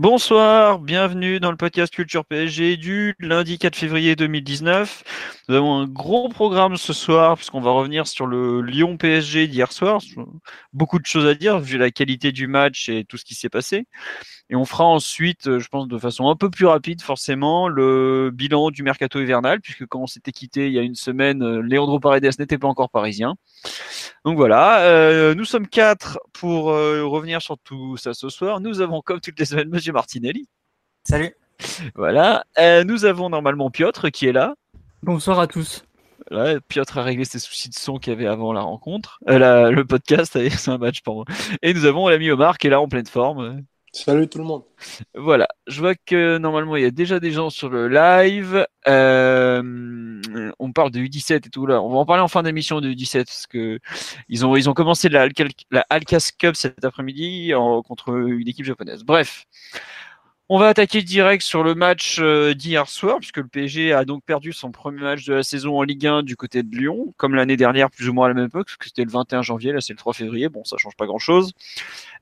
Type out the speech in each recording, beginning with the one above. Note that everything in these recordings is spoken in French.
Bonsoir, bienvenue dans le podcast Culture PSG du lundi 4 février 2019. Nous avons un gros programme ce soir puisqu'on va revenir sur le Lyon PSG d'hier soir. Beaucoup de choses à dire vu la qualité du match et tout ce qui s'est passé. Et on fera ensuite, euh, je pense de façon un peu plus rapide forcément, le bilan du mercato hivernal, puisque quand on s'était quitté il y a une semaine, euh, Leandro Paredes n'était pas encore parisien. Donc voilà, euh, nous sommes quatre pour revenir sur tout ça ce soir. Nous avons, comme toutes les semaines, Martinelli. Salut. Voilà, nous avons normalement Piotr qui est là. Bonsoir à tous. Voilà, Piotr a réglé ses soucis de son qu'il y avait avant la rencontre, le podcast, c'est un match pour moi. Et nous avons l'ami Omar qui est là en pleine forme. Salut tout le monde. Voilà, je vois que normalement il y a déjà des gens sur le live. Euh, on parle de U17 et tout là. On va en parler en fin d'émission de U17 parce que ils ont ils ont commencé la, la Alcas Cup cet après-midi contre une équipe japonaise. Bref, on va attaquer direct sur le match euh, d'hier soir, puisque le PSG a donc perdu son premier match de la saison en Ligue 1 du côté de Lyon, comme l'année dernière, plus ou moins à la même époque, parce que c'était le 21 janvier, là c'est le 3 février, bon ça change pas grand-chose.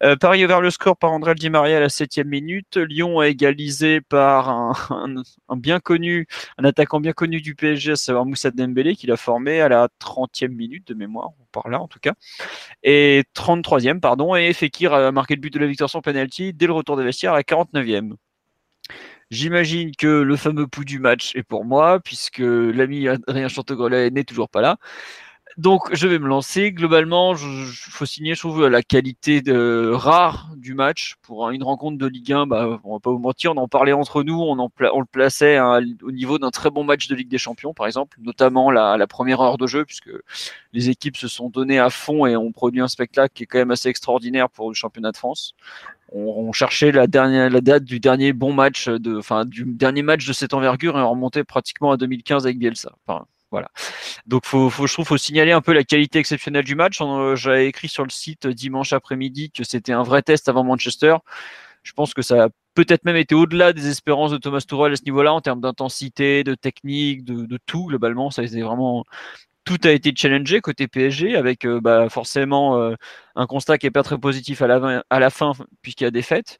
Euh, Paris vers le score par André Di Maria à la septième minute. Lyon a égalisé par un, un, bien connu, un attaquant bien connu du PSG, à savoir Moussa Dembélé, qui l'a formé à la 30e minute de mémoire, par là en tout cas. Et 33e, pardon, et Fekir a marqué le but de la victoire sans penalty dès le retour des vestiaires à la 49e. J'imagine que le fameux pouls du match est pour moi, puisque l'ami Adrien Chantegrelet n'est toujours pas là. Donc, je vais me lancer. Globalement, il faut signer, je trouve, la qualité de, rare du match. Pour une rencontre de Ligue 1, bah, on va pas vous mentir, on en parlait entre nous, on, en on le plaçait hein, au niveau d'un très bon match de Ligue des Champions, par exemple, notamment la, la, première heure de jeu, puisque les équipes se sont données à fond et ont produit un spectacle qui est quand même assez extraordinaire pour le championnat de France. On, cherchait la, dernière, la date du dernier bon match, de, enfin, du dernier match de cette envergure et on remontait pratiquement à 2015 avec Bielsa. Enfin, voilà. Donc, faut, faut, je trouve, faut signaler un peu la qualité exceptionnelle du match. Euh, j'avais écrit sur le site dimanche après-midi que c'était un vrai test avant Manchester. Je pense que ça a peut-être même été au-delà des espérances de Thomas Tuchel à ce niveau-là en termes d'intensité, de technique, de, de, tout globalement. Ça a été vraiment tout a été challengé côté PSG avec euh, bah, forcément euh, un constat qui est pas très positif à la, à la fin puisqu'il y a des fêtes.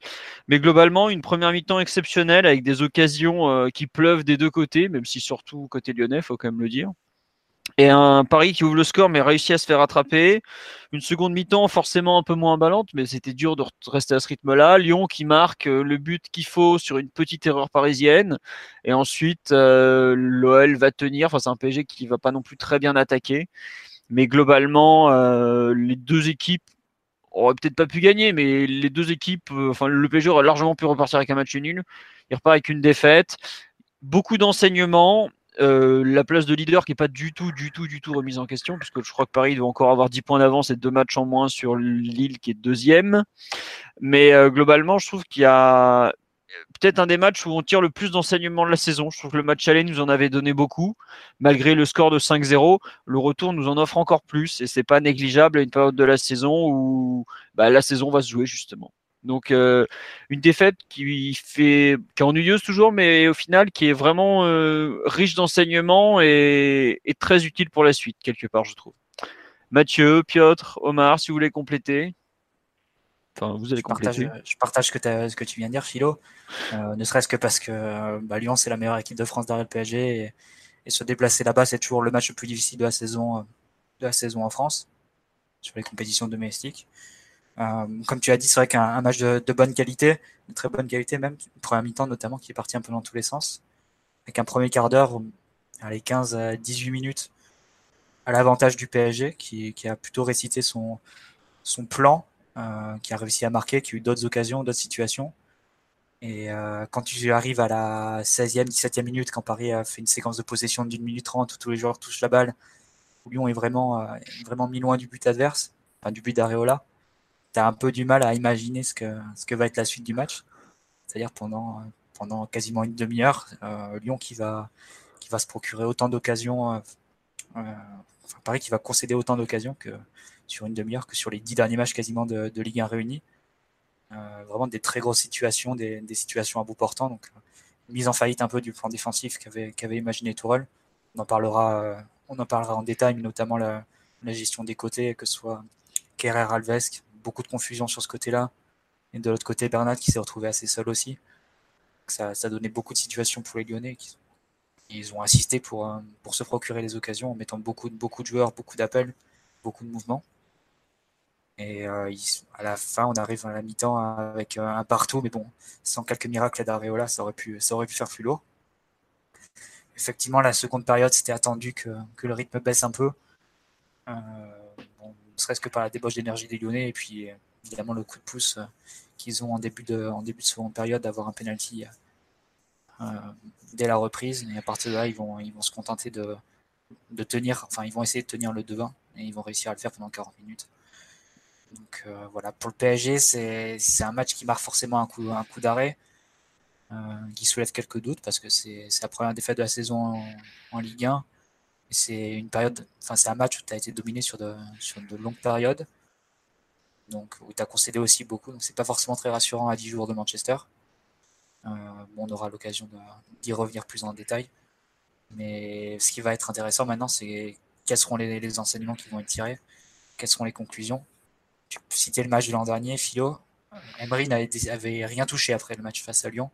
Mais globalement, une première mi-temps exceptionnelle avec des occasions euh, qui pleuvent des deux côtés, même si surtout côté lyonnais, faut quand même le dire. Et un Paris qui ouvre le score mais réussit à se faire attraper. Une seconde mi-temps forcément un peu moins ballante, mais c'était dur de rester à ce rythme-là. Lyon qui marque euh, le but qu'il faut sur une petite erreur parisienne. Et ensuite, euh, l'OL va tenir. Enfin, c'est un PSG qui va pas non plus très bien attaquer. Mais globalement, euh, les deux équipes auraient peut-être pas pu gagner, mais les deux équipes, enfin, le PSG aurait largement pu repartir avec un match nul. Il repart avec une défaite. Beaucoup d'enseignements euh, la place de leader qui n'est pas du tout, du tout, du tout remise en question, puisque je crois que Paris doit encore avoir 10 points d'avance et deux matchs en moins sur Lille qui est deuxième. Mais euh, globalement, je trouve qu'il y a peut-être un des matchs où on tire le plus d'enseignements de la saison. Je trouve que le match aller nous en avait donné beaucoup, malgré le score de 5-0. Le retour nous en offre encore plus, et c'est pas négligeable à une période de la saison où bah, la saison va se jouer justement. Donc euh, une défaite qui fait qui est ennuyeuse toujours, mais au final qui est vraiment euh, riche d'enseignements et, très utile pour la suite quelque part, je trouve. Mathieu, Piotr, Omar, si vous voulez compléter. Enfin, vous allez je compléter. Partage, je partage ce que, ce que, tu viens de dire, Philo. Euh, ne serait-ce que parce que bah, Lyon c'est la meilleure équipe de France derrière le PSG et, et se déplacer là-bas c'est toujours le match le plus difficile de la saison de la saison en France sur les compétitions domestiques. Euh, comme tu as dit, c'est vrai qu'un match de, bonne qualité, de très bonne qualité même, première mi-temps notamment qui est parti un peu dans tous les sens, avec un premier quart d'heure, les 15 à 18 minutes, à l'avantage du PSG, qui, a plutôt récité son, son plan, euh, qui a réussi à marquer, qui a eu d'autres occasions, d'autres situations. Et euh, quand tu arrives à la 16e, 17e minute, quand Paris a fait une séquence de possession d'une minute trente où tous les joueurs touchent la balle, où Lyon est vraiment, vraiment mis loin du but adverse, enfin du but d'Areola, tu as un peu du mal à imaginer ce que, ce que va être la suite du match. C'est-à-dire pendant, pendant quasiment une demi-heure, Lyon qui va, qui va se procurer autant d'occasions, enfin, Paris qui va concéder autant d'occasions que sur une demi-heure que sur les dix derniers matchs quasiment de, Ligue 1 réunis. vraiment des très grosses situations, des, situations à bout portant. Donc, mise en faillite un peu du plan défensif qu'avait imaginé Tourelle. On en parlera, euh, on en parlera en détail, mais notamment la, gestion des côtés, que ce soit Kerrer Alves, beaucoup de confusion sur ce côté-là, et de l'autre côté Bernat qui s'est retrouvé assez seul aussi. Ça, ça donnait beaucoup de situations pour les Lyonnais. Qui, ils ont assisté pour, euh, pour se procurer les occasions en mettant beaucoup, beaucoup de joueurs, beaucoup d'appels, beaucoup de mouvements. Et euh, à la fin, on arrive à la mi-temps avec un partout, mais bon, sans quelques miracles d'Areola, ça aurait pu, ça aurait pu faire plus lourd. Effectivement, la seconde période, c'était attendu que, que, le rythme baisse un peu. Euh, ne serait-ce que par la débauche d'énergie des Lyonnais, et puis évidemment le coup de pouce euh, qu'ils ont en début de, en début de seconde période d'avoir un penalty euh, dès la reprise. Et à partir de là, ils vont, ils vont se contenter de, de tenir, enfin, ils vont essayer de tenir le devant, et ils vont réussir à le faire pendant 40 minutes. Donc euh, voilà, pour le PSG, c'est un match qui marque forcément un coup, un coup d'arrêt, euh, qui soulève quelques doutes parce que c'est la première défaite de la saison en, Ligue 1. C'est une période, enfin c'est un match où tu as été dominé sur de, longues périodes, donc où tu as concédé aussi beaucoup. Donc c'est pas forcément très rassurant à 10 jours de Manchester. Euh, on aura l'occasion d'y revenir plus en détail. Mais ce qui va être intéressant maintenant, c'est quels seront les, les, enseignements qui vont être tirés, quelles seront les conclusions tu citais le match de l'an dernier, Philo. Emery n'avait rien touché après le match face à Lyon.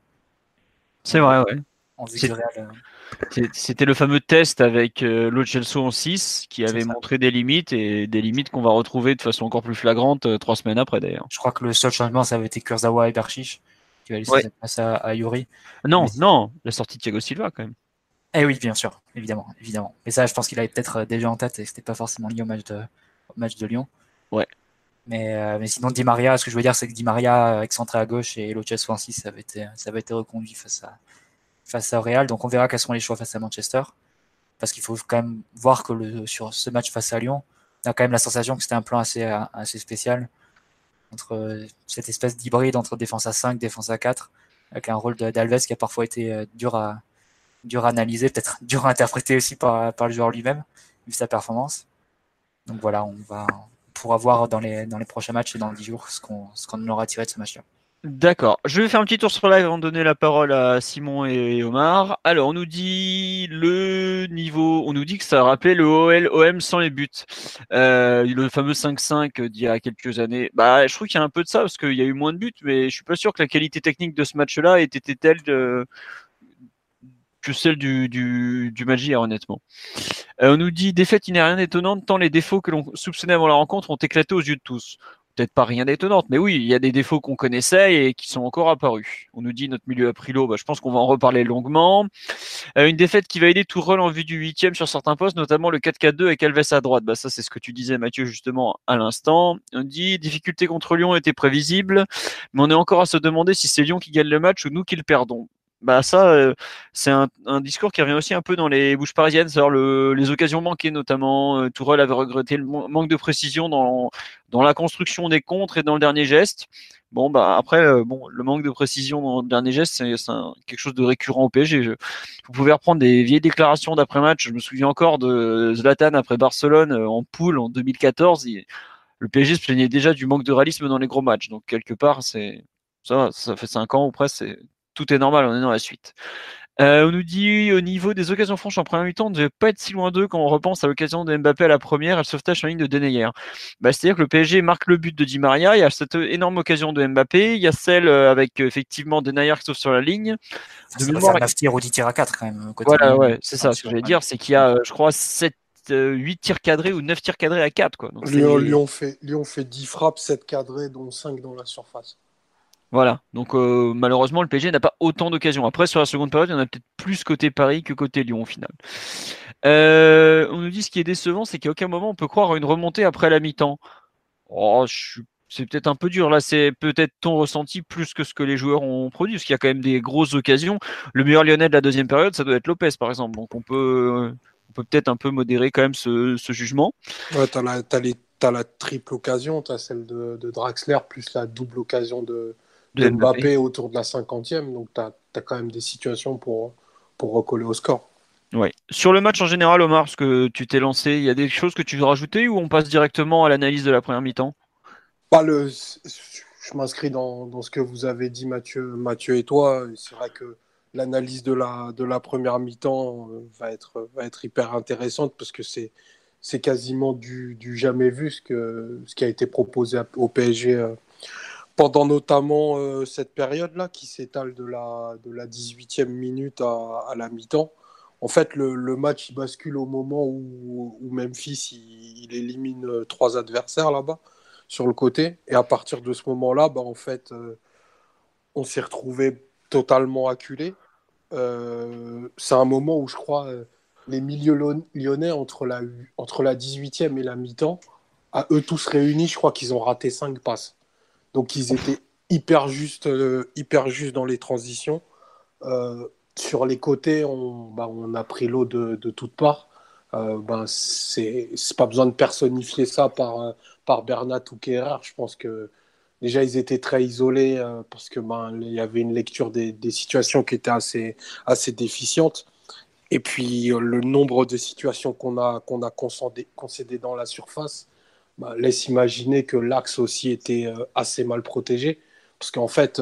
C'est vrai, ouais. Euh, c'était le fameux test avec euh, en 6 qui avait montré des limites et des limites qu'on va retrouver de façon encore plus flagrante euh, trois semaines après d'ailleurs. Je crois que le seul changement ça avait été Kurzawa et Berchiche qui va laisser ouais. place à, Yuri. Non, non, la sortie de Thiago Silva quand même. Eh oui, bien sûr, évidemment, évidemment. Mais ça, je pense qu'il avait peut-être euh, déjà en tête et c'était pas forcément lié au match de, au match de Lyon. Ouais. Mais, euh, mais sinon, Di Maria, ce que je veux dire, c'est que Di Maria, excentré à gauche et Loches Francis, ça avait été, ça avait été reconduit face à, face à Real. Donc, on verra quels seront les choix face à Manchester. Parce qu'il faut quand même voir que le, sur ce match face à Lyon, on a quand même la sensation que c'était un plan assez, assez spécial. Entre cette espèce d'hybride entre défense à 5, défense à 4, avec un rôle d'Alves qui a parfois été euh, dur à, dur à analyser, peut-être dur à interpréter aussi par, par le joueur lui-même, vu sa performance. Donc voilà, on va, pourra voir dans les, dans les prochains matchs et dans 10 jours ce qu'on qu'on aura tiré de ce match-là. D'accord. Je vais faire un petit tour sur live avant de donner la parole à Simon et Omar. Alors, on nous dit le niveau, on nous dit que ça rappelait le OL OM sans les buts. Euh, le fameux 5-5 d'il y a quelques années. Bah, je trouve qu'il y a un peu de ça parce qu'il y a eu moins de buts, mais je suis pas sûr que la qualité technique de ce match-là ait été telle de, que celle du, du, du honnêtement. Euh, on nous dit défaite, il n'est rien d'étonnant, tant les défauts que l'on soupçonnait avant la rencontre ont éclaté aux yeux de tous. Peut-être pas rien d'étonnant, mais oui, il y a des défauts qu'on connaissait et qui sont encore apparus. On nous dit notre milieu à l'eau, bah, je pense qu'on va en reparler longuement. Euh, une défaite qui va aider tout rôle en vue du huitième sur certains postes, notamment le 4-4-2 avec Alves à droite. Bah, ça, c'est ce que tu disais, Mathieu, justement, à l'instant. On dit difficulté contre Lyon était prévisible, mais on est encore à se demander si c'est Lyon qui gagne le match ou nous qui le perdons bah ça, euh, c'est un, discours qui revient aussi un peu dans les bouches parisiennes, c'est-à-dire les occasions manquées notamment. Euh, Tourelle avait regretté le manque de précision dans, dans la construction des contres et dans le dernier geste. Bon, bah après, euh, bon, le manque de précision dans le dernier geste, c'est quelque chose de récurrent au PSG. vous pouvez reprendre des vieilles déclarations d'après-match. Je me souviens encore de Zlatan après Barcelone en poule en 2014. le PSG se plaignait déjà du manque de réalisme dans les gros matchs. Donc quelque part, c'est ça, ça fait cinq ans ou presque, tout est normal, on est dans la suite. Euh, on nous dit au niveau des occasions franches en première mi-temps, on ne devait pas être si loin d'eux quand on repense à l'occasion de Mbappé à la première et le sauvetage en ligne de Denayer. Bah, C'est-à-dire que le PSG marque le but de Di Maria, il y a cette énorme occasion de Mbappé, il y a celle euh, avec euh, effectivement Denayer qui sauve sur la ligne. De mémoire, tir ou 10 tirs à 4 quand même. Voilà, ouais, c'est ça. Ce que je vais dire, c'est qu'il y a, je crois, 7 8 tirs cadrés ou 9 tirs cadrés à 4. Quoi. Donc Lyon, Lyon, fait, Lyon fait 10 frappes, 7 cadrés, dont 5 dans la surface. Voilà. Donc euh, malheureusement, le PSG n'a pas autant d'occasions. Après, sur la seconde période, il y en a peut-être plus côté Paris que côté Lyon au final. Euh, on nous dit ce qui est décevant, c'est qu'à aucun moment on peut croire à une remontée après la mi-temps. Oh, c'est peut-être un peu dur. Là, c'est peut-être ton ressenti plus que ce que les joueurs ont produit, parce qu'il y a quand même des grosses occasions. Le meilleur lyonnais de la deuxième période, ça doit être Lopez, par exemple. Donc on peut, peut-être un peu modérer quand même ce, jugement. Ouais, t'as, as la triple occasion, tu as celle de, Draxler, plus la double occasion de, Mbappé. autour de la cinquantième. Donc tu as, quand même des situations pour, pour recoller au score. Ouais. Sur le match en général, Omar, ce que tu t'es lancé, il y a des choses que tu veux rajouter ou on passe directement à l'analyse de la première mi-temps? Pas le, je m'inscris dans, ce que vous avez dit, Mathieu, Mathieu et toi. C'est vrai que l'analyse de la, de la première mi-temps euh, va être, va être hyper intéressante parce que c'est, c'est quasiment du, du, jamais vu ce, que, ce qui a été proposé au PSG euh, pendant notamment euh, cette période-là qui s'étale de la, de la 18e minute à, la mi-temps. En fait, le, match bascule au moment où, Memphis il, élimine trois adversaires là-bas sur le côté. Et à partir de ce moment-là, bah, en fait, on s'est retrouvé totalement acculé. Euh, c'est un moment où je crois euh, les milieux lyonnais entre la, entre la 18e et la mi-temps, à eux tous réunis, je crois qu'ils ont raté 5 passes. Donc ils étaient hyper justes, euh, hyper justes dans les transitions. sur les côtés, on, bah, on a pris l'eau de, de toutes parts. ben, c'est pas besoin de personnifier ça par, par Bernat ou Kerrer. Je pense que déjà ils étaient très isolés euh, parce que ben il y avait une lecture des, situations qui était assez assez déficiente et puis euh, le nombre de situations qu'on a qu'on a concédé, concédé, dans la surface ben, laisse imaginer que l'axe aussi était euh, assez mal protégé parce qu'en fait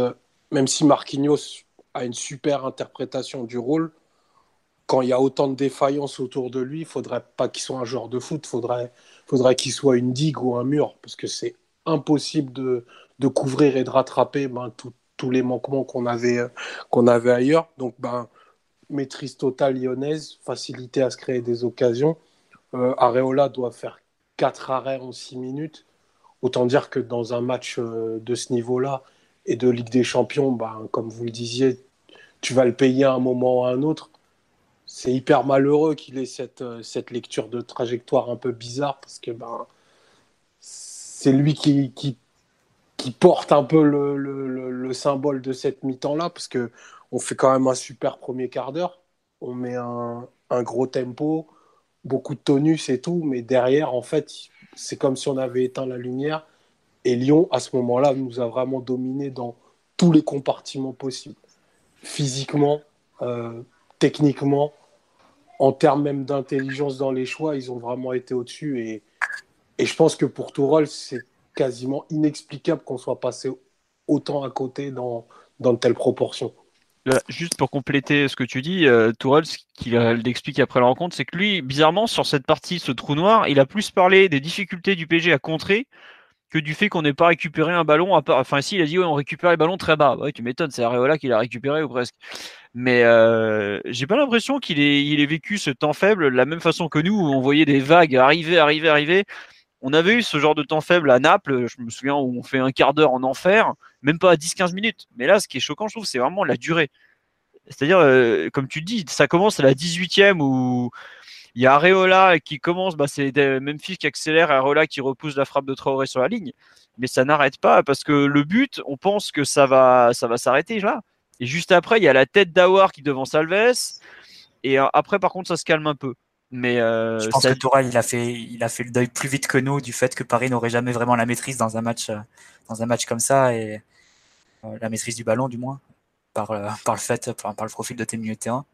même si Marquinhos a une super interprétation du rôle quand il y a autant de défaillances autour de lui, il faudrait pas qu'il soit un joueur de foot, faudrait faudrait qu'il soit une digue ou un mur parce que c'est impossible de, de couvrir et de rattraper ben, tous les manquements qu'on avait, euh, avait ailleurs. Donc, ben, maîtrise totale lyonnaise, facilité à se créer des occasions. Euh, Areola doit faire 4 arrêts en 6 minutes. Autant dire que dans un match euh, de ce niveau-là et de Ligue des Champions, ben, comme vous le disiez, tu vas le payer à un moment ou à un autre. C'est hyper malheureux qu'il ait cette, cette lecture de trajectoire un peu bizarre parce que ben, c'est lui qui, qui porte un peu le, le, le, symbole de cette mi-temps-là, parce que on fait quand même un super premier quart d'heure. On met un, un, gros tempo, beaucoup de tonus et tout, mais derrière, en fait, c'est comme si on avait éteint la lumière. Et Lyon, à ce moment-là, nous a vraiment dominé dans tous les compartiments possibles. Physiquement, euh, techniquement, en termes même d'intelligence dans les choix, ils ont vraiment été au-dessus. Et, et je pense que pour Tourol, c'est quasiment inexplicable qu'on soit passé autant à côté dans, dans de telles proportions. Juste pour compléter ce que tu dis, euh, Tourelle, ce qu'il explique après la rencontre, c'est que lui, bizarrement, sur cette partie, ce trou noir, il a plus parlé des difficultés du PG à contrer que du fait qu'on n'ait pas récupéré un ballon. À part... Enfin, si, il a dit on récupère les ballons très bas. Ouais, tu m'étonnes, c'est Areola qui l'a récupéré ou presque. Mais euh, j'ai pas l'impression qu'il ait, ait vécu ce temps faible de la même façon que nous, où on voyait des vagues arriver, arriver, arriver on avait eu ce genre de temps faible à Naples, je me souviens où on fait un quart d'heure en enfer, même pas à 10-15 minutes. Mais là, ce qui est choquant, je trouve, c'est vraiment la durée. C'est-à-dire, euh, comme tu dis, ça commence à la 18e où il y a Areola qui commence, bah, c'est Memphis qui accélère, Areola qui repousse la frappe de Traoré sur la ligne. Mais ça n'arrête pas parce que le but, on pense que ça va, ça va s'arrêter là. Et juste après, il y a la tête d'Awar qui devant Alves. Et euh, après, par contre, ça se calme un peu. Mais euh, je pense que il a fait, il a fait le deuil plus vite que nous du fait que Paris n'aurait jamais vraiment la maîtrise dans un match, dans un match comme ça et la maîtrise du ballon du moins par, par le fait, par, le profil de tes milieux de terrain,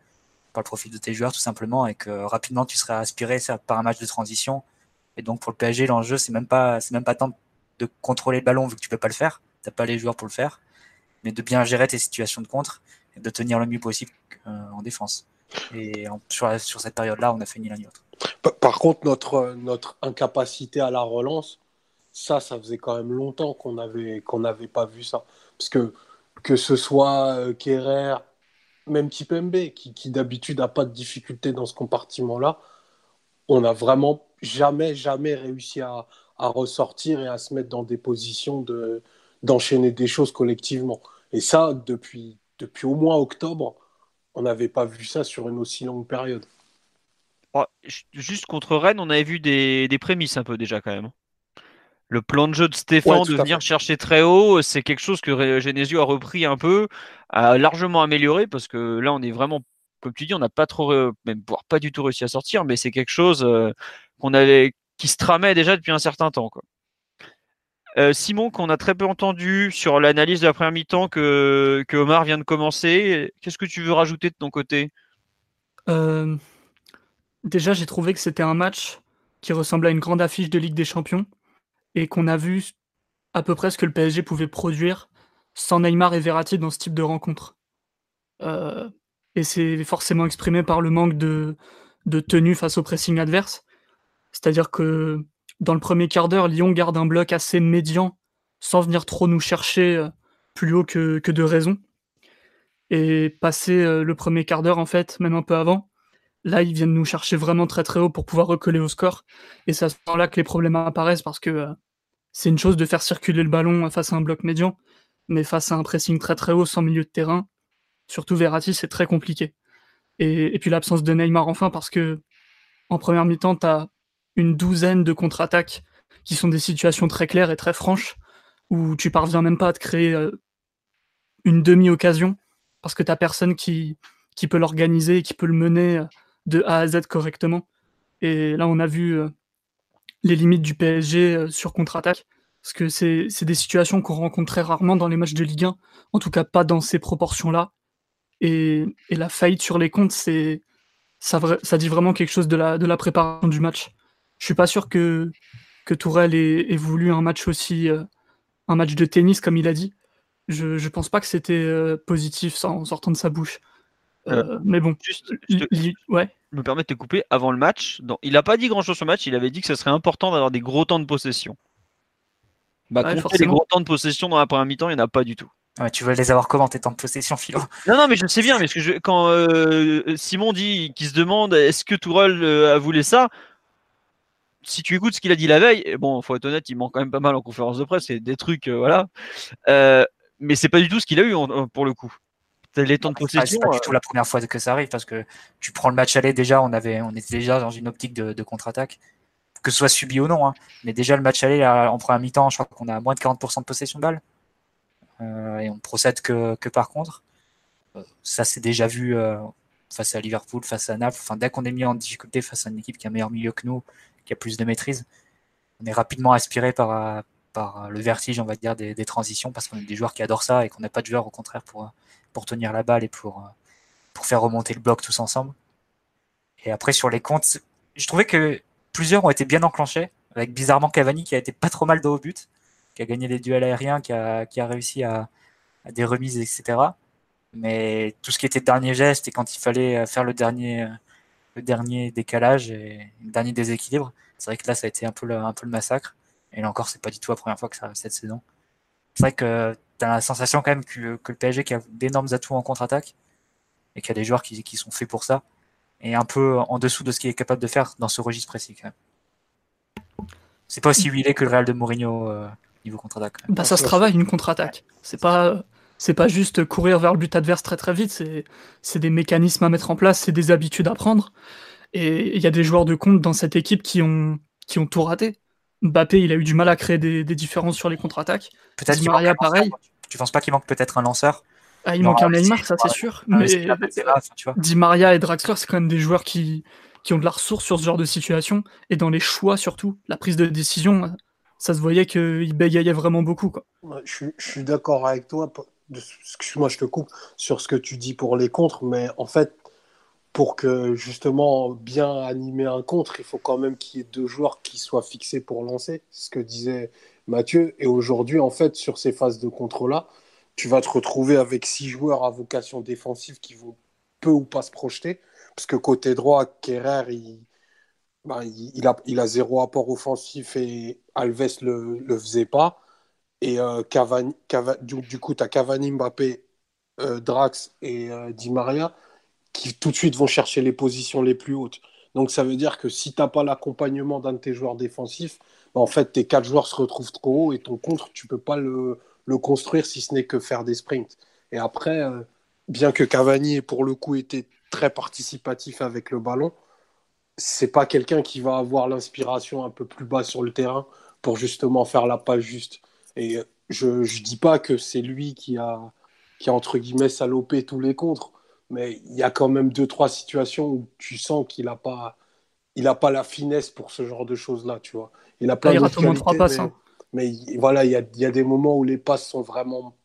par le profil de tes joueurs tout simplement et que rapidement tu serais aspiré par un match de transition. Et donc pour le PSG, l'enjeu c'est même pas, c'est même pas tant de contrôler le ballon vu que tu peux pas le faire, t'as pas les joueurs pour le faire, mais de bien gérer tes situations de contre et de tenir le mieux possible en défense. Et sur, sur, cette période-là, on a fait ni l'un ni l'autre. Par contre, notre, notre incapacité à la relance, ça, ça faisait quand même longtemps qu'on n'avait qu'on n'avait pas vu ça. Parce que que ce soit euh, Kerrer, même Kipembe, qui, qui d'habitude n'a pas de difficulté dans ce compartiment-là, on n'a vraiment jamais, jamais réussi à, à, ressortir et à se mettre dans des positions de, d'enchaîner des choses collectivement. Et ça, depuis, depuis au moins octobre, on n'avait pas vu ça sur une aussi longue période. Oh, juste contre Rennes, on avait vu des, prémices un peu déjà quand même. Le plan de jeu de Stéphane de venir chercher très haut, c'est quelque chose que Genesio a repris un peu, a largement amélioré parce que là on est vraiment, comme tu dis, on n'a pas trop, même voire pas du tout réussi à sortir, mais c'est quelque chose euh, qu'on avait qui se tramait déjà depuis un certain temps. Quoi. Simon, qu'on a très peu entendu sur l'analyse de la première mi-temps que, que, Omar vient de commencer, qu'est-ce que tu veux rajouter de ton côté? Déjà, j'ai trouvé que c'était un match qui ressemblait à une grande affiche de Ligue des Champions et qu'on a vu à peu près ce que le PSG pouvait produire sans Neymar et Verratti dans ce type de rencontre. Euh, et c'est forcément exprimé par le manque de, de tenue face au pressing adverse. C'est-à-dire que dans le premier quart d'heure, Lyon garde un bloc assez médian sans venir trop nous chercher euh, plus haut que, de raison. Et passer euh, le premier quart d'heure, en fait, même un peu avant, là, ils viennent nous chercher vraiment très très haut pour pouvoir recoller au score. Et c'est à ce moment-là que les problèmes apparaissent parce que c'est une chose de faire circuler le ballon face à un bloc médian, mais face à un pressing très très haut sans milieu de terrain, surtout Verratti, c'est très compliqué. Et, puis l'absence de Neymar enfin, parce que en première mi-temps, tu une douzaine de contre-attaques qui sont des situations très claires et très franches, où tu parviens même pas à te créer euh, une demi-occasion, parce que tu personne qui, qui peut l'organiser et qui peut le mener euh, de A à Z correctement. Et là, on a vu euh, les limites du PSG euh, sur contre-attaque. Parce que c'est des situations qu'on rencontre très rarement dans les matchs de Ligue 1, en tout cas pas dans ces proportions-là. Et, la faillite sur les comptes, c'est ça, dit vraiment quelque chose de la, de la préparation du match. Je suis pas sûr que, que Tourelle ait, voulu un match aussi, euh, un match de tennis comme il a dit. Je, je pense pas que c'était positif en sortant de sa bouche. Mais bon, juste, ouais me permet de te couper avant le match. il n'a pas dit grand chose sur le match, il avait dit que ce serait important d'avoir des gros temps de possession. Bah, les gros temps de possession dans la première mi-temps, il n'y en a pas du tout. tu veux les avoir comment tes temps de possession, Philo? Non, non, mais je sais bien, mais que quand euh, Simon dit qu'il se demande est-ce que Tourelle euh, a voulu ça, si tu écoutes ce qu'il a dit la veille, bon, faut être honnête, il manque quand même pas mal en conférence de presse, c'est des trucs, euh, voilà. mais c'est pas du tout ce qu'il a eu pour le coup les temps de possession. C'est pas du tout la première fois que ça arrive parce que tu prends le match aller déjà, on avait, on était déjà dans une optique de, contre-attaque, que ce soit subi ou non. Hein. Mais déjà le match aller en première mi-temps, je crois qu'on a moins de 40% de possession de balle euh, et on procède que, que par contre. Euh, ça c'est déjà vu euh, face à Liverpool, face à Naples. Enfin, dès qu'on est mis en difficulté face à une équipe qui a un meilleur milieu que nous, qui a plus de maîtrise, on est rapidement aspiré par, par le vertige, on va dire, des, des transitions parce qu'on a des joueurs qui adorent ça et qu'on n'a pas de joueurs au contraire pour pour tenir la balle et pour, euh, pour faire remonter le bloc tous ensemble. Et après, sur les comptes, je trouvais que plusieurs ont été bien enclenchés, avec bizarrement Cavani qui a été pas trop mal de haut but, qui a gagné les duels aériens, qui a, qui a réussi à, des remises, etc. Mais tout ce qui était dernier geste et quand il fallait euh, faire le dernier, euh, le dernier décalage et le dernier déséquilibre, c'est vrai que là, ça a été un peu le, un peu le massacre. Et là encore, c'est pas du tout la première fois que ça arrive cette saison. C'est vrai que tu as la sensation quand même que, le PSG qui a d'énormes atouts en contre-attaque et qu'il y a des joueurs qui, sont faits pour ça et un peu en dessous de ce qu'il est capable de faire dans ce registre précis quand même. C'est pas aussi huilé que le Real de Mourinho euh, niveau contre-attaque. Bah ça se travaille une contre-attaque. C'est pas c'est pas juste courir vers le but adverse très très vite, c'est des mécanismes à mettre en place, c'est des habitudes à prendre. Et il y a des joueurs de compte dans cette équipe qui ont, qui ont tout raté. Mbappé, il a eu du mal à créer des, différences sur les contre-attaques. Peut-être Maria, pareil. Tu penses pas qu'il manque peut-être un lanceur ah, Il manque un Neymar, ça c'est sûr. Mais Di Maria et Draxler, c'est quand même des joueurs qui, qui ont de la ressource sur ce genre de situation. Et dans les choix surtout, la prise de décision, ça se voyait qu'ils bégayaient vraiment beaucoup. Quoi. je, je suis d'accord avec toi. Excuse-moi, je te coupe sur ce que tu dis pour les contres, mais en fait, pour que justement bien animer un contre, il faut quand même qu'il y ait deux joueurs qui soient fixés pour lancer. C'est ce que disait Mathieu. Et aujourd'hui, en fait, sur ces phases de contre-là, tu vas te retrouver avec six joueurs à vocation défensive qui vont peu ou pas se projeter. Parce que côté droit, Kerrer, il, ben, il, a, il a zéro apport offensif et Alves le, le faisait pas. Et euh, Cavani, du, coup, tu as Cavani, Mbappé, euh, Drax et euh, Di Maria qui tout de suite vont chercher les positions les plus hautes. Donc ça veut dire que si tu n'as pas l'accompagnement d'un de tes joueurs défensifs, en fait tes quatre joueurs se retrouvent trop haut et ton contre, tu peux pas le, construire si ce n'est que faire des sprints. Et après, euh, bien que Cavani pour le coup été très participatif avec le ballon, c'est pas quelqu'un qui va avoir l'inspiration un peu plus bas sur le terrain pour justement faire la passe juste. Et je ne dis pas que c'est lui qui a, qui entre guillemets salopé tous les contres, mais il y a quand même deux, trois situations où tu sens qu'il n'a pas, il pas la finesse pour ce genre de choses-là, tu vois. Il a plein de trois passes. Hein. Mais, voilà, il y a, y a, des moments où les passes sont vraiment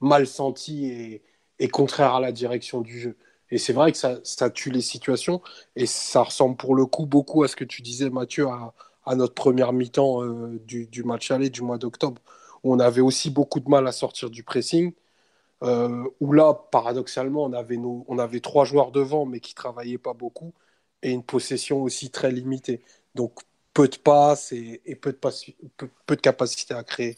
mal senties et, et contraires à la direction du jeu. Et c'est vrai que ça, ça, tue les situations et ça ressemble pour le coup beaucoup à ce que tu disais, Mathieu, à, à notre première mi-temps euh, du, du, match aller du mois d'octobre, où on avait aussi beaucoup de mal à sortir du pressing. Euh, où là, paradoxalement, on avait, nos, on avait trois joueurs devant, mais qui travaillaient pas beaucoup et une possession aussi très limitée. Donc peu de passes et, peu, de peu, de capacité à créer.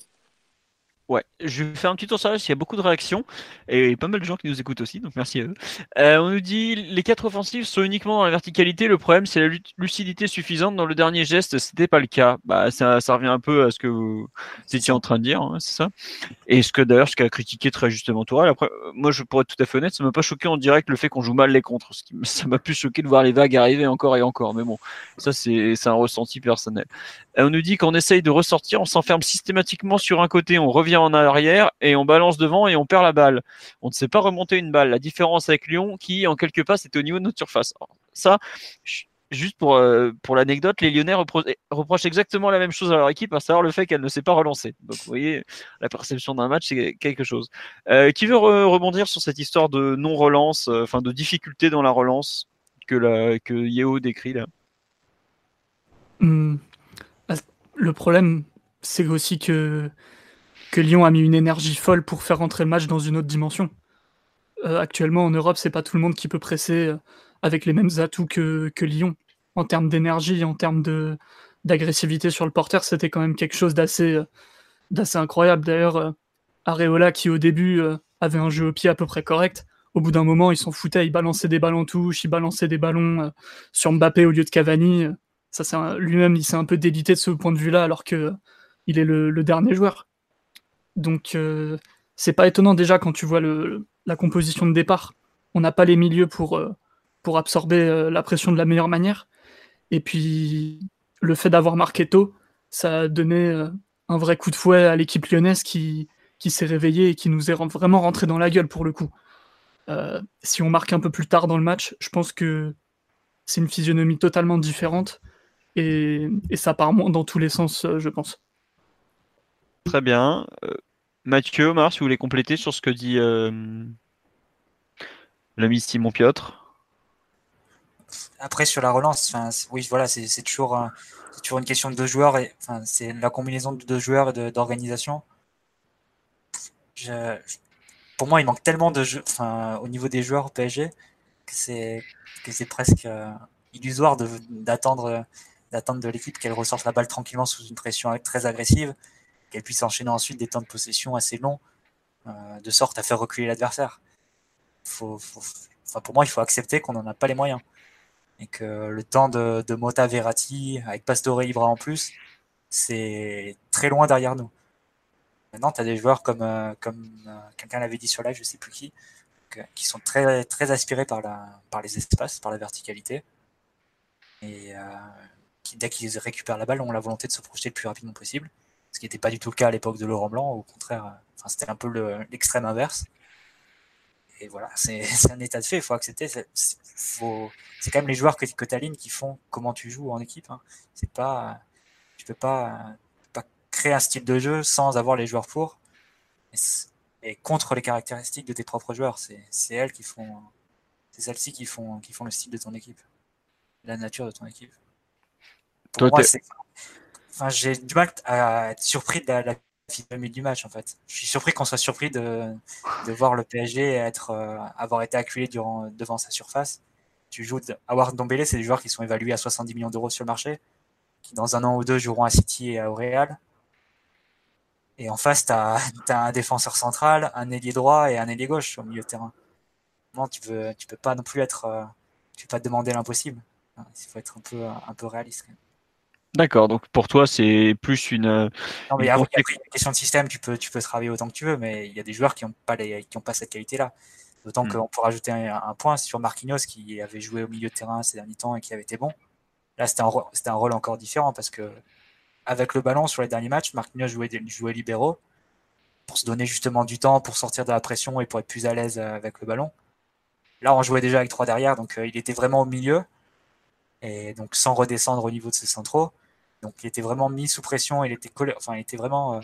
Ouais, je vais faire un petit tour sur il y a beaucoup de réactions et pas mal de gens qui nous écoutent aussi, donc merci à eux. Euh, on nous dit les quatre offensives sont uniquement dans la verticalité. Le problème, c'est la lucidité suffisante. Dans le dernier geste, c'était pas le cas. Bah, ça, ça revient un peu à ce que vous étiez en train de dire, hein, c'est ça. Et ce que d'ailleurs, ce qu'a critiqué très justement toi. Après, moi, je pourrais être tout à fait honnête, ça m'a pas choqué en direct le fait qu'on joue mal les contres. Ce qui, ça m'a plus choqué de voir les vagues arriver encore et encore. Mais bon, ça, c'est un ressenti personnel. Euh, on nous dit qu'on essaye de ressortir, on s'enferme systématiquement sur un côté, on revient en arrière et on balance devant et on perd la balle. On ne sait pas remonter une balle. La différence avec Lyon, qui en quelques pas, c'était au niveau de notre surface. ça, juste pour, euh, pour l'anecdote, les Lyonnais reprochent exactement la même chose à leur équipe, à savoir le fait qu'elle ne s'est pas relancée. Donc vous voyez, la perception d'un match, c'est quelque chose. Euh, qui veut rebondir sur cette histoire de non-relance, euh, enfin de difficulté dans la relance que, la, Yeo décrit là? Hmm. ah, Le problème, c'est aussi que que Lyon a mis une énergie folle pour faire rentrer le match dans une autre dimension. Euh, actuellement, en Europe, c'est pas tout le monde qui peut presser euh, avec les mêmes atouts que, que Lyon. En termes d'énergie, en termes de, d'agressivité sur le porteur, c'était quand même quelque chose d'assez, euh, d'assez incroyable. D'ailleurs, Areola, qui au début avait un jeu au pied à peu près correct, au bout d'un moment, il s'en foutait, il balançait des ballons en touche, il balançait des ballons sur Mbappé au lieu de Cavani. Ça, c'est lui-même, il s'est un peu délité de ce point de vue-là, alors que il est le dernier joueur. Donc euh, c'est pas étonnant déjà quand tu vois le, la composition de départ. On n'a pas les milieux pour, euh, absorber euh, la pression de la meilleure manière. Et puis le fait d'avoir marqué tôt, ça a donné un vrai coup de fouet à l'équipe lyonnaise qui, s'est réveillée et qui nous est vraiment rentré dans la gueule pour le coup. si on marque un peu plus tard dans le match, je pense que c'est une physionomie totalement différente et, ça part dans tous les sens, je pense. Très bien. Euh, Mathieu, Omar, si vous voulez compléter sur ce que dit euh, l'ami Simon Piotr. Après, sur la relance, oui, voilà, c'est toujours, une question de deux joueurs. Et, c'est la combinaison de deux joueurs et d'organisation. pour moi, il manque tellement de jeux, au niveau des joueurs au PSG que c'est presque euh, illusoire d'attendre d'attendre de l'équipe qu'elle ressorte la balle tranquillement sous une pression très agressive qu'elle puisse enchaîner ensuite des temps de possession assez longs, euh, de sorte à faire reculer l'adversaire. pour moi, il faut accepter qu'on n'en a pas les moyens. Et que le temps de, Mota Verratti, avec Pastore Ibra en plus, c'est très loin derrière nous. Maintenant, tu as des joueurs comme, euh, euh, quelqu'un l'avait dit sur live, je sais plus qui, qui sont très, très aspirés par, par les espaces, par la verticalité. Et qui, dès qu'ils récupèrent la balle, ont la volonté de se projeter le plus rapidement possible ce qui n'était pas du tout le cas à l'époque de Laurent Blanc. Au contraire, c'était un peu l'extrême inverse. Et voilà, c'est un état de fait, il faut accepter. C'est quand même les joueurs que, que tu qui font comment tu joues en équipe. Hein. C'est pas, tu peux pas, pas créer un style de jeu sans avoir les joueurs pour. Et, contre les caractéristiques de tes propres joueurs. C'est elles qui font, c'est celles-ci qui font, qui font le style de ton équipe, la nature de ton équipe. Pour moi, j'ai du mal à être surpris de la, la du match en fait. Je suis surpris qu'on soit surpris de, de, voir le PSG être, euh, avoir été acculé devant sa surface. Tu joues Awar Dombele, c'est des joueurs qui sont évalués à 70 millions d'euros sur le marché, qui dans un an ou deux joueront à City et au Real. Et en face, tu as, un défenseur central, un ailier droit et un ailier gauche au milieu de terrain. Tu tu peux pas non plus être, euh, tu peux pas demander l'impossible. Il faut être un peu, un peu réaliste. Quand même. D'accord, donc pour toi, c'est plus une. Euh, non, mais après, une question de système, tu peux, tu peux travailler autant que tu veux, mais il y a des joueurs qui n'ont pas, les, qui ont pas cette qualité-là. D'autant hmm. qu'on pourrait rajouter un, point sur Marquinhos qui avait joué au milieu de terrain ces derniers temps et qui avait été bon. Là, c'était un, un, rôle encore différent parce que, avec le ballon sur les derniers matchs, Marquinhos jouait, jouait libéraux pour se donner justement du temps, pour sortir de la pression et pour être plus à l'aise avec le ballon. Là, on jouait déjà avec trois derrière, donc euh, il était vraiment au milieu. et donc sans redescendre au niveau de ses centraux. Donc il était vraiment mis sous pression, il était enfin il était vraiment euh,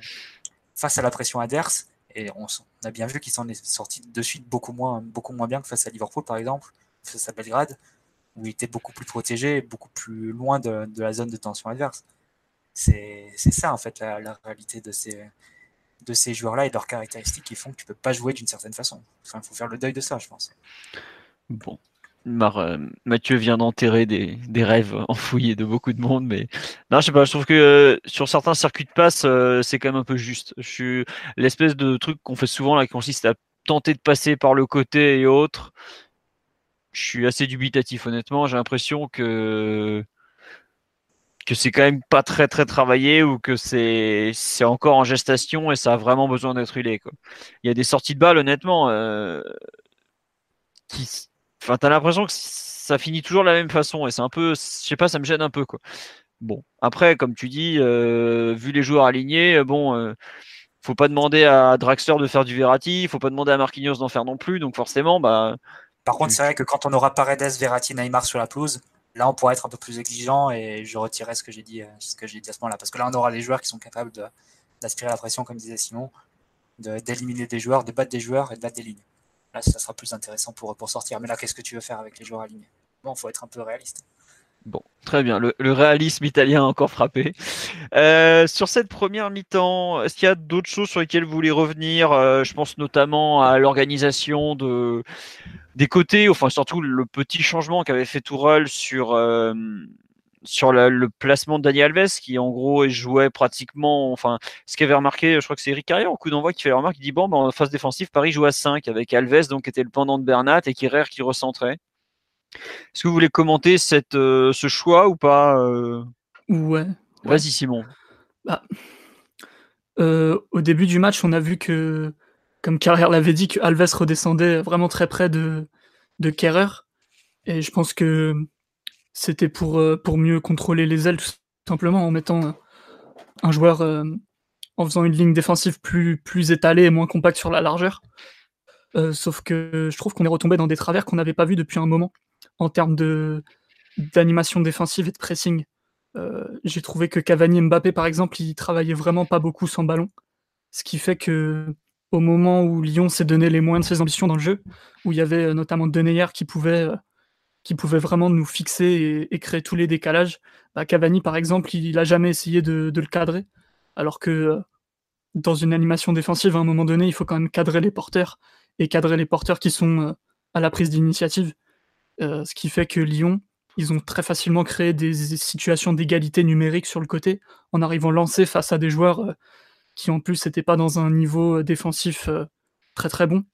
face à la pression adverse. Et on, a bien vu qu'il s'en est sorti de suite beaucoup moins, beaucoup moins bien que face à Liverpool par exemple, face à Belgrade, où il était beaucoup plus protégé, beaucoup plus loin de, la zone de tension adverse. C'est ça en fait la, réalité de ces, de ces joueurs-là et de leurs caractéristiques qui font que tu peux pas jouer d'une certaine façon. Enfin, il faut faire le deuil de ça, je pense. Bon, euh, Mathieu vient d'enterrer des, rêves enfouis de beaucoup de monde, mais non, je pas. Je trouve que euh, sur certains circuits de passe, euh, c'est quand même un peu juste. Je l'espèce de truc qu'on fait souvent là, qui consiste à tenter de passer par le côté et autres. Je suis assez dubitatif, honnêtement. J'ai l'impression que que c'est quand même pas très très travaillé ou que c'est encore en gestation et ça a vraiment besoin d'être huilé. Il y a des sorties de balles, honnêtement, Enfin, t'as l'impression que ça finit toujours de la même façon et c'est un peu, je sais pas, ça me gêne un peu quoi. Bon, après, comme tu dis, euh, vu les joueurs alignés, euh, bon, euh, faut pas demander à Draxler de faire du Verratti, faut pas demander à Marquinhos d'en faire non plus, donc forcément, bah. Par contre, c'est vrai que quand on aura Paredes, Verratti, Neymar sur la pelouse, là, on pourra être un peu plus exigeant et je retirerai ce que j'ai dit, ce que j'ai dit à ce moment-là, parce que là, on aura les joueurs qui sont capables d'aspirer la pression, comme disait Simon, d'éliminer des joueurs, de battre des joueurs et de battre des lignes ça sera plus intéressant pour, pour sortir. Mais là, qu'est-ce que tu veux faire avec les joueurs alignés? Bon, il faut être un peu réaliste. Bon, très bien. Le, réalisme italien a encore frappé. Euh, sur cette première mi-temps, est-ce qu'il y a d'autres choses sur lesquelles vous voulez revenir? Euh, Je pense notamment à l'organisation de, des côtés, enfin surtout le petit changement qu'avait fait Tourelle sur, euh, sur le placement de Daniel Alves, qui en gros jouait pratiquement, enfin, ce avait remarqué, je crois que c'est Eric Carrière au coup d'envoi qui fait la remarque, il dit bon, ben, en phase défensive, Paris joue à 5 avec Alves, donc qui était le pendant de Bernat et Kirer qui recentrait. Est-ce que vous voulez commenter cette, euh, ce choix ou pas euh? Ouais. Vas-y, Simon. Bah, euh, au début du match, on a vu que, comme Carrière l'avait dit, que Alves redescendait vraiment très près de, de Kerrer. Et je pense que c'était pour, euh, pour mieux contrôler les ailes, tout simplement, en mettant euh, un joueur euh, en faisant une ligne défensive plus, plus étalée et moins compacte sur la largeur. sauf que je trouve qu'on est retombé dans des travers qu'on n'avait pas vus depuis un moment en termes d'animation défensive et de pressing. J'ai trouvé que Cavani et Mbappé, par exemple, ils travaillaient vraiment pas beaucoup sans ballon. Ce qui fait que au moment où Lyon s'est donné les moyens de ses ambitions dans le jeu, où il y avait notamment Deneyer qui pouvait qui pouvait vraiment nous fixer et, créer tous les décalages. Bah, Cavani, par exemple, il n'a jamais essayé de, le cadrer, alors que euh, dans une animation défensive, à un moment donné, il faut quand même cadrer les porteurs et cadrer les porteurs qui sont euh, à la prise d'initiative. Euh, ce qui fait que Lyon, ils ont très facilement créé des situations d'égalité numérique sur le côté en arrivant lancés face à des joueurs qui en plus n'étaient pas dans un niveau défensif très très bon.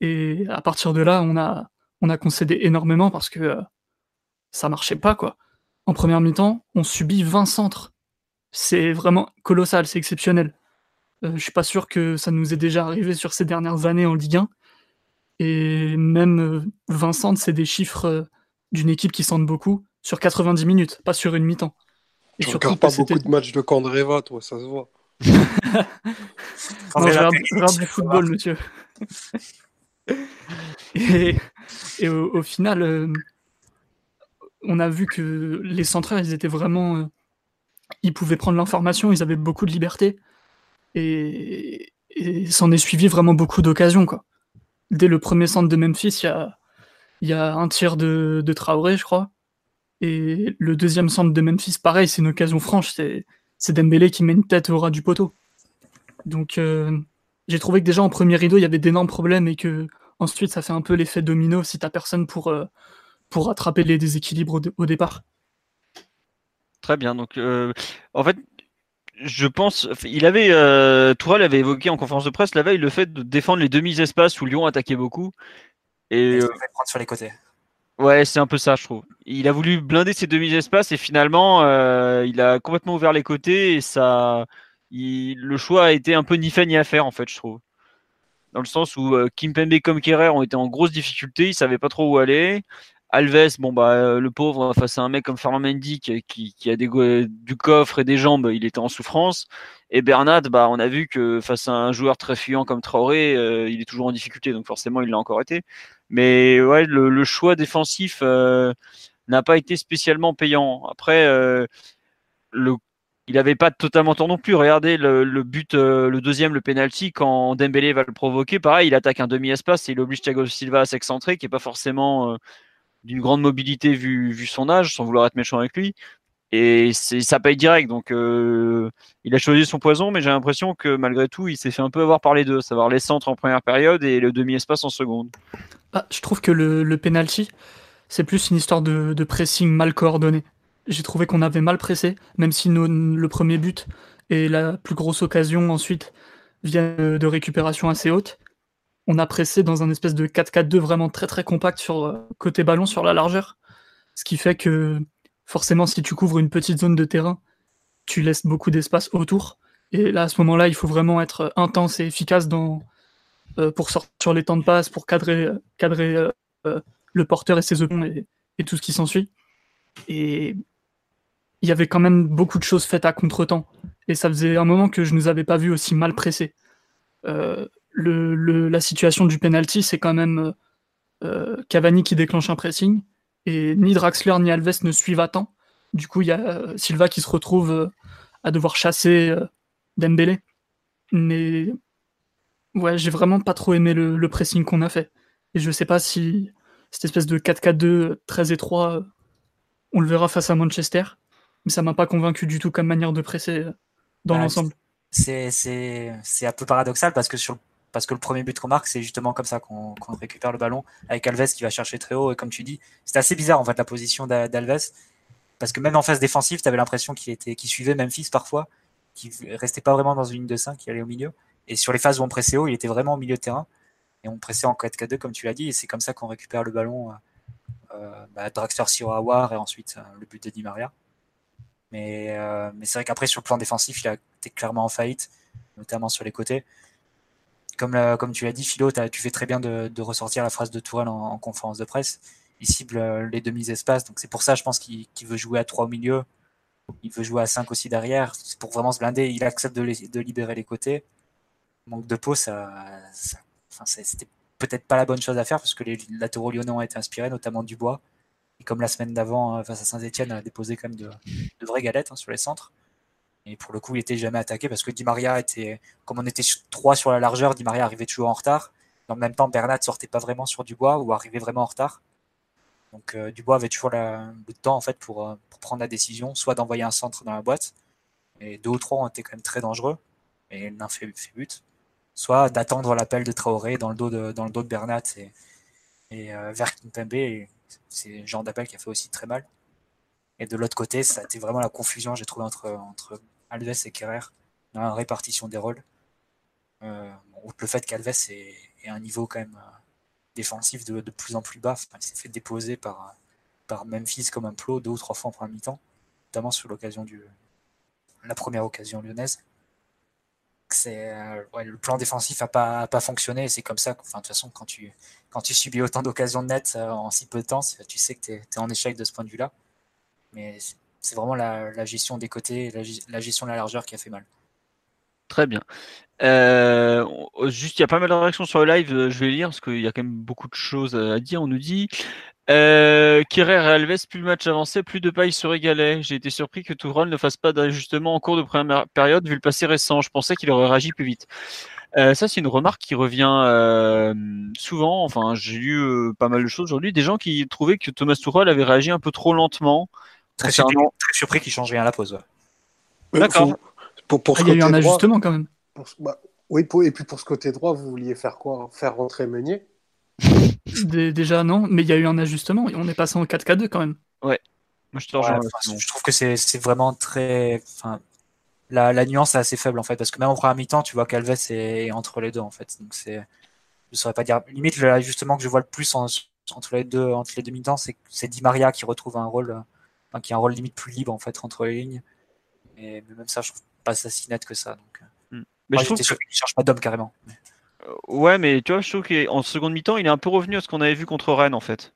Et à partir de là, on a, on a concédé énormément parce que euh, ça marchait pas, quoi. En première mi-temps, on subit 20 centres. C'est vraiment colossal, c'est exceptionnel. Euh, je suis pas sûr que ça nous est déjà arrivé sur ces dernières années en Ligue 1. Et même 20 euh, centres, c'est des chiffres d'une équipe qui sente beaucoup sur 90 minutes, pas sur une mi-temps. Et tu regardes pas beaucoup de matchs de Candreva, toi, ça se voit. non, je regarde du football, monsieur. et, au, final, euh, on a vu que les centreurs, ils étaient vraiment. Euh, ils pouvaient prendre l'information, ils avaient beaucoup de liberté. Et, s'en est suivi vraiment beaucoup d'occasions. Quoi. Dès le premier centre de Memphis, il y a, y a un tir de, de, Traoré, je crois. Et le deuxième centre de Memphis, pareil, c'est une occasion franche. C'est Dembélé qui met une tête au ras du poteau. Donc, euh, j'ai trouvé que déjà en premier rideau, il y avait d'énormes problèmes et que Ensuite, ça fait un peu l'effet domino si t'as personne pour, euh, pour rattraper les déséquilibres au, départ. Très bien. Donc, euh, en fait, je pense, il avait, euh, Tourelle avait évoqué en conférence de presse la veille le fait de défendre les demi-espaces où Lyon attaquait beaucoup. Et, euh, prendre sur les côtés. Ouais, c'est un peu ça, je trouve. Il a voulu blinder ses demi-espaces et finalement, il a complètement ouvert les côtés et ça, le choix a été un peu ni fait ni à faire en fait, je trouve dans le sens où euh, Kimpembe comme Kerrer ont été en grosse difficulté, ils savaient pas trop où aller. Alves, bon bah euh, le pauvre face à un mec comme Fernand qui, a des, du coffre et des jambes, il était en souffrance. Et Bernat, bah on a vu que face à un joueur très fuyant comme Traoré, euh, il est toujours en difficulté, donc forcément il l'a encore été. Mais ouais, le, choix défensif, n'a pas été spécialement payant. Après, le il n'avait pas totalement tort non plus. Regardez le, but, le deuxième, le penalty, quand Dembélé va le provoquer, pareil, il attaque un demi-espace et il oblige Thiago Silva à s'excentrer, qui n'est pas forcément d'une grande mobilité vu, son âge, sans vouloir être méchant avec lui. Et ça paye direct. Donc, euh, il a choisi son poison, mais j'ai l'impression que malgré tout, il s'est fait un peu avoir par les deux, savoir les centres en première période et le demi-espace en seconde. Ah, je trouve que le, le penalty, c'est plus une histoire de, pressing mal coordonné. J'ai trouvé qu'on avait mal pressé, même si le premier but et la plus grosse occasion ensuite viennent de récupération assez haute. On a pressé dans un espèce de 4-4-2 vraiment très très compact sur euh, côté ballon sur la largeur. Ce qui fait que forcément, si tu couvres une petite zone de terrain, tu laisses beaucoup d'espace autour. Et là, à ce moment-là, il faut vraiment être intense et efficace euh, pour sortir sur les temps de passe, pour cadrer, euh, le porteur et ses options et, tout ce qui s'ensuit. Et il y avait quand même beaucoup de choses faites à contre-temps. Et ça faisait un moment que je ne nous avais pas vu aussi mal pressés. Euh, la situation du penalty, c'est quand même Cavani qui déclenche un pressing et ni Draxler ni Alves ne suivent à temps. Du coup, il y a euh, Silva qui se retrouve euh, à devoir chasser euh, Dembélé. Mais ouais, j'ai vraiment pas trop aimé le, pressing qu'on a fait. Et je sais pas si cette espèce de 4-4-2 très étroit, on le verra face à Manchester. Mais ça m'a pas convaincu du tout comme manière de presser dans bah, l'ensemble. C'est un peu paradoxal parce que sur le parce que le premier but qu'on marque, c'est justement comme ça qu'on récupère le ballon avec Alves qui va chercher très haut. Et comme tu dis, c'était assez bizarre en fait la position d'Alves parce que même en phase défensive, tu avais l'impression qu'il était, suivait Memphis parfois, qu'il restait pas vraiment dans une ligne de 5, qui allait au milieu. Et sur les phases où on pressait haut, il était vraiment au milieu de terrain. Et on pressait en 4-4-2 comme tu l'as dit. Et c'est comme ça qu'on récupère le ballon. Euh, euh bah, Draxler Siro et ensuite euh, le but de Di Maria. Mais, euh, mais c'est vrai qu'après sur le plan défensif, il a été clairement en faillite, notamment sur les côtés comme, comme tu l'as dit, Philo, tu fais très bien de, ressortir la phrase de Tourelle en, conférence de presse. Il cible euh, les demi-espaces, donc c'est pour ça, je pense, qu'il veut jouer à 3 au milieu. Il veut jouer à 5 aussi derrière. C'est pour vraiment se blinder. Il accepte de, libérer les côtés. Manque de peau, ça, c'était peut-être pas la bonne chose à faire parce que les latéraux lyonnais ont été inspirés, notamment Dubois. Et comme la semaine d'avant, euh, face à Saint-Etienne, a déposé quand même de, vraies galettes hein, sur les centres. Et pour le coup, il était jamais attaqué parce que Di Maria était, comme on était trois sur la largeur, Di Maria arrivait toujours en retard. En même temps, Bernat sortait pas vraiment sur Dubois ou arrivait vraiment en retard. Donc euh, Dubois avait toujours le temps en fait pour, euh, pour prendre la décision, soit d'envoyer un centre dans la boîte, et deux ou trois ont été quand même très dangereux, et l'un fait, fait, but, soit d'attendre l'appel de Traoré dans le dos de, dans le dos de Bernat et, et euh, vers Kimpembe, c'est le genre d'appel qui a fait aussi très mal. Et de l'autre côté, ça a été vraiment la confusion, j'ai trouvé, entre, Alves et Kerrer dans la répartition des rôles. Euh, le fait qu'Alves est, un niveau quand même euh, défensif de, plus en plus bas, il s'est fait déposer par, par Memphis comme un plot deux ou trois fois en première mi-temps, notamment sur l'occasion du la première occasion lyonnaise. C'est euh, le plan défensif n'a pas, fonctionné. C'est comme ça. Enfin, de toute façon, quand tu, subis autant d'occasions nettes en si peu de temps, tu sais que tu es, en échec de ce point de vue-là. Mais c'est vraiment la, gestion des côtés, la, gestion de la largeur qui a fait mal. Très bien. Euh, juste, il y a pas mal de réactions sur le live, euh, je vais lire parce qu'il y a quand même beaucoup de choses à dire. On nous dit euh, Kirer et Alves, plus le match avançait, plus de paille se régalait. J'ai été surpris que Tourelle ne fasse pas d'ajustement en cours de première période vu le passé récent. Je pensais qu'il aurait réagi plus vite. ça, c'est une remarque qui revient souvent. Enfin, j'ai lu pas mal de choses aujourd'hui. Des gens qui trouvaient que Thomas Tourelle avait réagi un peu trop lentement Très, surpris, très surpris qu'il change rien à la pause. D'accord. Pour, pour ah, il y a eu un ajustement quand même. Bah, oui, et puis pour ce côté droit, vous vouliez faire quoi? Faire rentrer Meunier? Déjà non, mais il y a eu un ajustement. On est passé en 4K2 quand même. Ouais. Moi, je, je trouve que c'est vraiment très. Enfin, la, la, nuance est assez faible en fait, parce que même en première mi-temps, tu vois qu'Alves est entre les deux en fait. Donc c'est, je saurais pas dire. Limite l'ajustement que je vois le plus entre les deux entre les deux mi-temps, c'est Di Maria qui retrouve un rôle qui a un rôle limite plus libre en fait entre les lignes. Et même ça, je trouve pas net que ça. Donc, euh. hmm. mais je trouve qu'il cherche pas d'homme carrément. Euh, ouais, mais tu vois, je trouve qu'en seconde mi-temps, il est un peu revenu à ce qu'on avait vu contre Rennes en fait.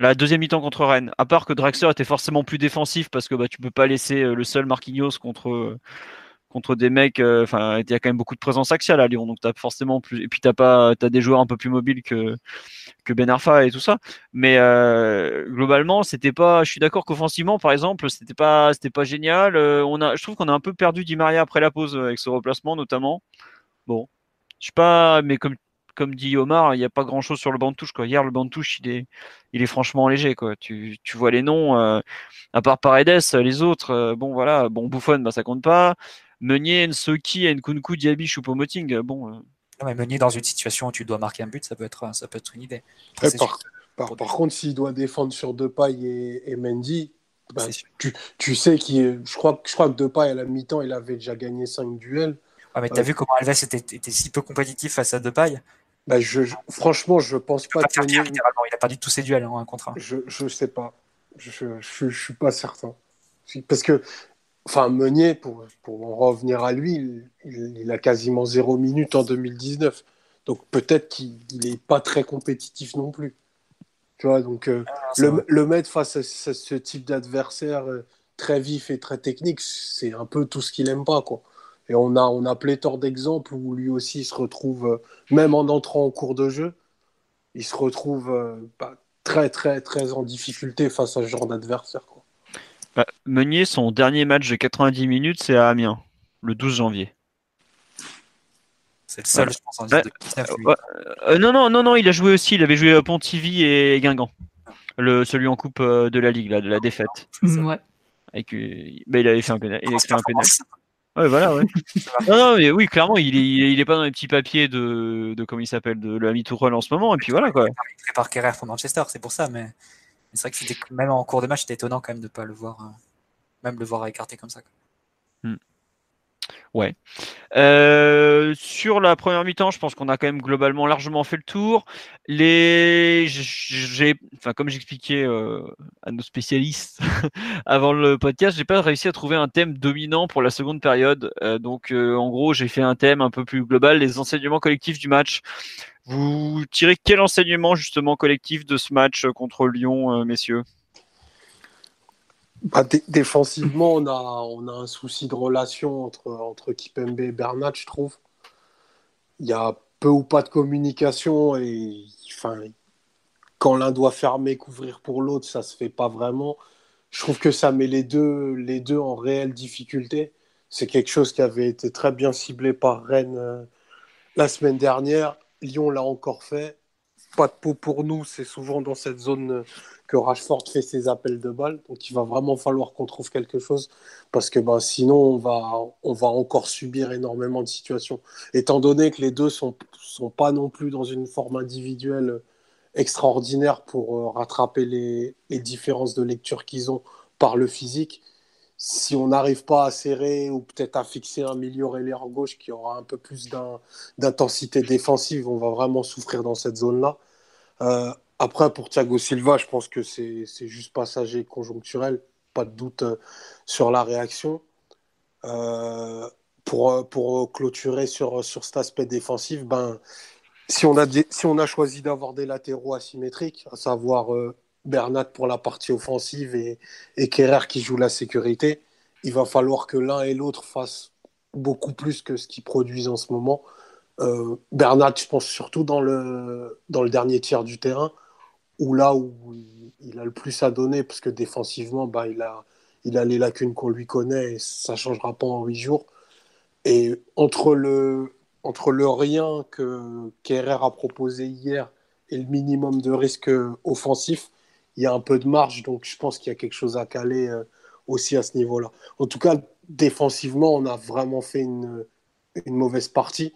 La deuxième mi-temps contre Rennes, à part que Draxler était forcément plus défensif parce que bah, tu peux pas laisser euh, le seul Marquinhos contre, contre des mecs. Enfin, il y a quand même beaucoup de présence axiale à Lyon, donc t'as forcément plus. Et puis t'as pas, t'as des joueurs un peu plus mobiles que que Ben Arfa et tout ça. Mais globalement, c'était pas. Je suis d'accord qu'offensivement, par exemple, c'était pas, c'était pas génial. on a, je trouve qu'on a un peu perdu Di Maria après la pause avec ce replacement notamment. Bon, je sais pas, mais comme comme dit Omar, il n'y a pas grand chose sur le banc de touche. Quoi. Hier, le banc de touche, il est, il est franchement léger. Quoi. Tu, tu vois les noms, euh, à part Paredes, les autres, euh, bon voilà, bon Buffon, bah, ça compte pas. Meunier, Nsoki, Nkunku, Diaby, Choupo-Moting, bon. Euh. Non, mais Meunier dans une situation où tu dois marquer un but, ça peut être, ça peut être une idée. par, par, contre, s'il doit défendre sur Depay et, et Mendy, bah, tu, tu, sais qu'il je crois, je crois que Depay à la mi-temps, il avait déjà gagné 5 duels. Ouais, mais t'as vu comment Alves était, était, si peu compétitif face à Depay bah, je, franchement, je pense pas. Il a perdu tous ses duels en hein, contre Je, je sais pas. Je, je, je, suis pas certain. Parce que, enfin, Meunier, pour, pour en revenir à lui, il, il, a quasiment zéro minute en 2019. Donc peut-être qu'il n'est pas très compétitif non plus. Tu vois, donc euh, ah, le, le, mettre face à ce, type d'adversaire euh, très vif et très technique, c'est un peu tout ce qu'il aime pas, quoi. Et on a, on a pléthore d'exemples où lui aussi se retrouve, euh, même en entrant en cours de jeu, il se retrouve bah, très, très, très en difficulté face à ce genre d'adversaire. Bah, Meunier, son dernier match de 90 minutes, c'est à Amiens, le 12 janvier. C'est le seul, je pense, en euh, non, non, non, non, il a joué aussi. Il avait joué à Pontivy et Guingamp. Le, celui en coupe de la Ligue, là, de la défaite. Ouais. Avec, bah, il avait fait un pénal. Il a fait un pénal. Ouais, voilà, ouais. non, non, mais oui, clairement, il est, il est pas dans les petits papiers de, de comment il s'appelle, de l'ami Tourelle en ce moment, et puis voilà, quoi. Il prépare Kerrer pour Manchester, c'est pour ça, mais c'est vrai que même en cours de match, c'était étonnant quand même de pas le voir, euh, même le voir écarté comme ça. Quoi. Ouais. Euh, sur la première mi-temps, je pense qu'on a quand même globalement largement fait le tour. Les, j'ai, enfin comme j'expliquais euh, à nos spécialistes avant le podcast, j'ai pas réussi à trouver un thème dominant pour la seconde période. Euh, donc en gros, j'ai fait un thème un peu plus global, les enseignements collectifs du match. Vous tirez quel enseignement justement collectif de ce match contre Lyon, messieurs? Bah, défensivement, on a, on a un souci de relation entre, entre Kipembe et Bernat, je trouve. Il y a peu ou pas de communication et enfin, quand l'un doit fermer, couvrir pour l'autre, ça se fait pas vraiment. Je trouve que ça met les deux, les deux en réelle difficulté. C'est quelque chose qui avait été très bien ciblé par Rennes euh, la semaine dernière. Lyon l'a encore fait. Pas de peau pour nous, c'est souvent dans cette zone que Rashford fait ses appels de balles. Donc il va vraiment falloir qu'on trouve quelque chose parce que ben, sinon on va, encore subir énormément de situations. Étant donné que les deux sont, sont pas non plus dans une forme individuelle extraordinaire pour euh, rattraper les, différences de lecture qu'ils ont par le physique. Si on n'arrive pas à serrer ou peut-être à fixer un milieu en gauche qui aura un peu plus d'intensité défensive, on va vraiment souffrir dans cette zone-là. Euh, après, pour Thiago Silva, je pense que c'est juste passager conjoncturel, pas de doute euh, sur la réaction. Euh, pour, pour clôturer sur, sur cet aspect défensif, ben, si, on a si on a choisi d'avoir des latéraux asymétriques, à savoir Bernat pour la partie offensive et, et Kerrer qui joue la sécurité, il va falloir que l'un et l'autre fassent beaucoup plus que ce qu'ils produisent en ce moment. Bernat, je pense surtout dans le, dans le dernier tiers du terrain, ou là où il a le plus à donner, parce que défensivement, bah, il, a, il a les lacunes qu'on lui connaît et ça ne changera pas en huit jours. Et entre le, entre le rien que Kerrer a proposé hier et le minimum de risque offensif, il y a un peu de marge, donc je pense qu'il y a quelque chose à caler euh, aussi à ce niveau-là. En tout cas, défensivement, on a vraiment fait une, mauvaise partie.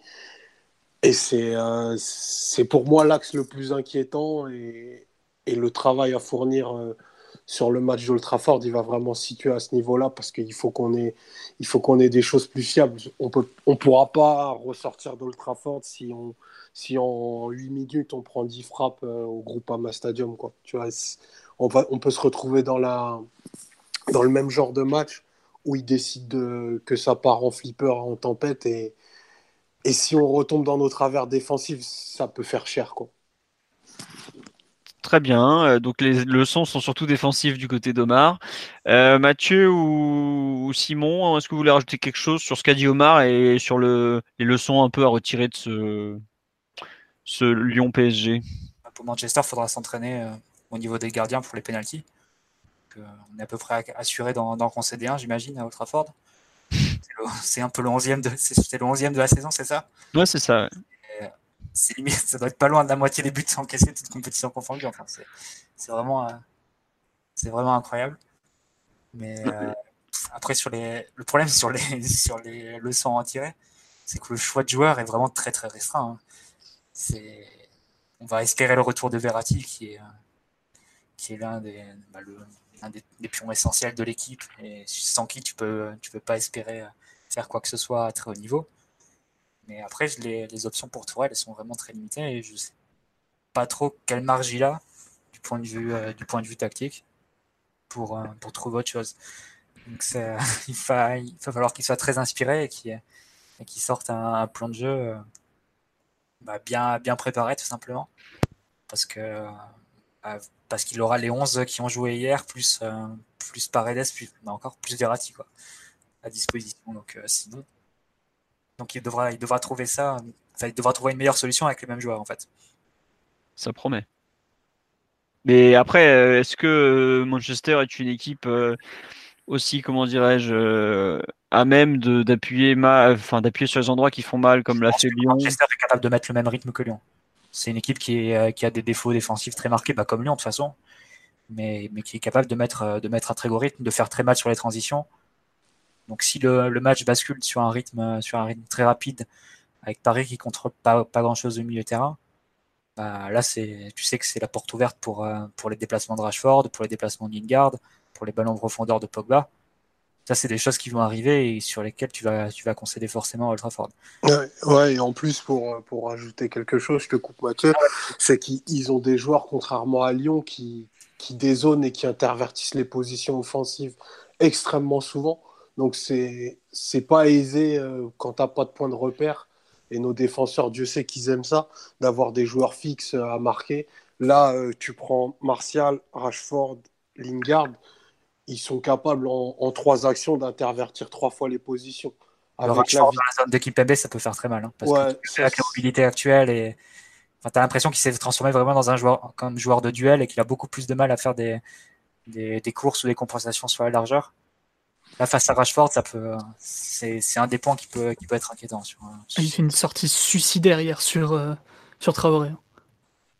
Et c'est euh, c'est pour moi l'axe le plus inquiétant. Et, le travail à fournir euh, sur le match d'Ultra Ford, il va vraiment se situer à ce niveau-là parce qu'il faut qu'on ait, il faut qu'on ait des choses plus fiables. On on pourra pas ressortir d'Ultra Ford si on, si en 8 minutes on prend 10 frappes euh, au groupe Ama Stadium, quoi. Tu vois, on, va, on peut se retrouver dans, la, dans le même genre de match où il décide de, que ça part en flipper, en tempête et, et si on retombe dans nos travers défensifs, ça peut faire cher, quoi. Très bien. Donc les leçons sont surtout défensives du côté d'Omar. Mathieu ou, Simon, est-ce que vous voulez rajouter quelque chose sur ce qu'a dit Omar et sur le, les leçons un peu à retirer de ce, ce Lyon PSG Pour Manchester, il faudra s'entraîner au niveau des gardiens pour les pénalties. on est à peu près assuré d'en concéder un, j'imagine, à Old Trafford. C'est un peu le 11e de, le 11e de la saison, c'est ça? Ouais, c'est ça c'est limite, ça doit être pas loin de la moitié des buts encaissés, toute compétition confondue. Enfin, c'est vraiment, euh, c'est vraiment incroyable. Mais euh, après, sur les, le problème sur les, sur les leçons à tirer, c'est que le choix de joueur est vraiment très très restreint. Hein. On va espérer le retour de Verratti, qui est, qui est l'un des, bah, des, pions essentiels de l'équipe et sans qui tu peux, tu peux pas espérer faire quoi que ce soit à très haut niveau. Mais après, les, options pour Tourelle, elles sont vraiment très limitées et je sais pas trop quelle marge il a du point de vue, euh, du point de vue tactique pour, euh, pour trouver autre chose. Donc il, va, il va falloir qu'il soit très inspiré et qu'il sorte un, plan de jeu euh, bah, bien, bien préparé tout simplement. Parce que parce qu'il aura les 11 qui ont joué hier, plus, plus Paredes, plus, bah, encore plus Verratti quoi, à disposition. Donc sinon, donc il devra, il devra trouver ça, il devra trouver une meilleure solution avec les mêmes joueurs en fait. Ça promet. Mais après, euh, est-ce que euh, Manchester est une équipe euh, aussi, comment dirais-je, à même d'appuyer enfin, d'appuyer sur les endroits qui font mal, comme l'a fait Lyon. Manchester est capable de mettre le même rythme que Lyon. C'est une équipe qui, est, qui, a des défauts défensifs très marqués, bah, comme Lyon de toute façon, mais, mais qui est capable de mettre, de mettre un très gros rythme, de faire très mal sur les transitions. Donc si le, match bascule sur un rythme sur un rythme très rapide, avec Paris qui contrôle pas, pas grand chose au milieu de terrain, bah là c'est tu sais que c'est la porte ouverte pour, euh, pour les déplacements de Rashford, pour les déplacements de Lingard, pour les ballons de profondeur de Pogba. Ça, c'est des choses qui vont arriver et sur lesquelles tu vas, tu vas concéder forcément à Old Trafford. Ouais, et en plus, pour, pour ajouter quelque chose, je te coupe Mathieu, c'est qu'ils ont des joueurs, contrairement à Lyon, qui, qui dézonent et qui intervertissent les positions offensives extrêmement souvent. Donc, c'est pas aisé euh, quand tu n'as pas de point de repère. Et nos défenseurs, Dieu sait qu'ils aiment ça, d'avoir des joueurs fixes euh, à marquer. Là, euh, tu prends Martial, Rashford, Lingard. Ils sont capables en, trois actions d'intervertir trois fois les positions. Avec Rashford dans la zone d'équipe MB, ça peut faire très mal. Hein, parce que avec la mobilité actuelle, et... enfin, tu as l'impression qu'il s'est transformé vraiment dans un joueur comme joueur de duel et qu'il a beaucoup plus de mal à faire des, des, des courses ou des compensations sur la largeur. Là, face à Rashford, ça peut, c'est, un des points qui peut, qui peut être inquiétant. Sur, Il fait une sortie suicidaire hier sur, euh, sur Traoré.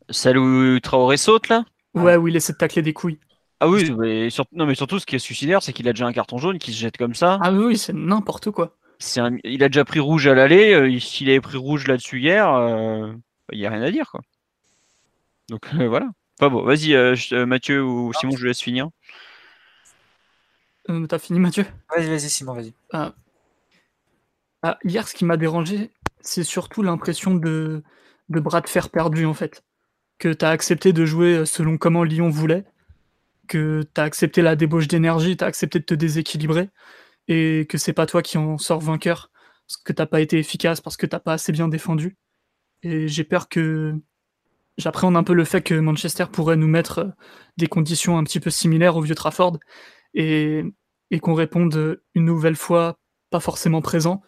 Celle où Traoré saute là? Ouais, où il essaie de tacler des couilles. Ah oui, mais non, mais surtout, ce qui est suicidaire, c'est qu'il a déjà un carton jaune qui se jette comme ça. Ah oui, c'est n'importe quoi. C'est Il a déjà pris rouge à l'aller. Euh, s'il avait pris rouge là-dessus hier, euh, il n'y a rien à dire. quoi. Donc voilà. Pas bon. Vas-y, Mathieu ou Simon, je laisse finir. Euh, t'as fini, Mathieu? Vas-y, vas-y, Simon, vas-y. Ah. Ah, hier, ce qui m'a dérangé, c'est surtout l'impression de, de bras de fer perdu, en fait. Que t'as accepté de jouer selon comment Lyon voulait, que t'as accepté la débauche d'énergie, t'as accepté de te déséquilibrer, et que c'est pas toi qui en sors vainqueur, parce que t'as pas été efficace, parce que t'as pas assez bien défendu. Et j'ai peur que. J'appréhende un peu le fait que Manchester pourrait nous mettre des conditions un petit peu similaires au vieux Trafford, et, qu'on réponde une nouvelle fois pas forcément présent,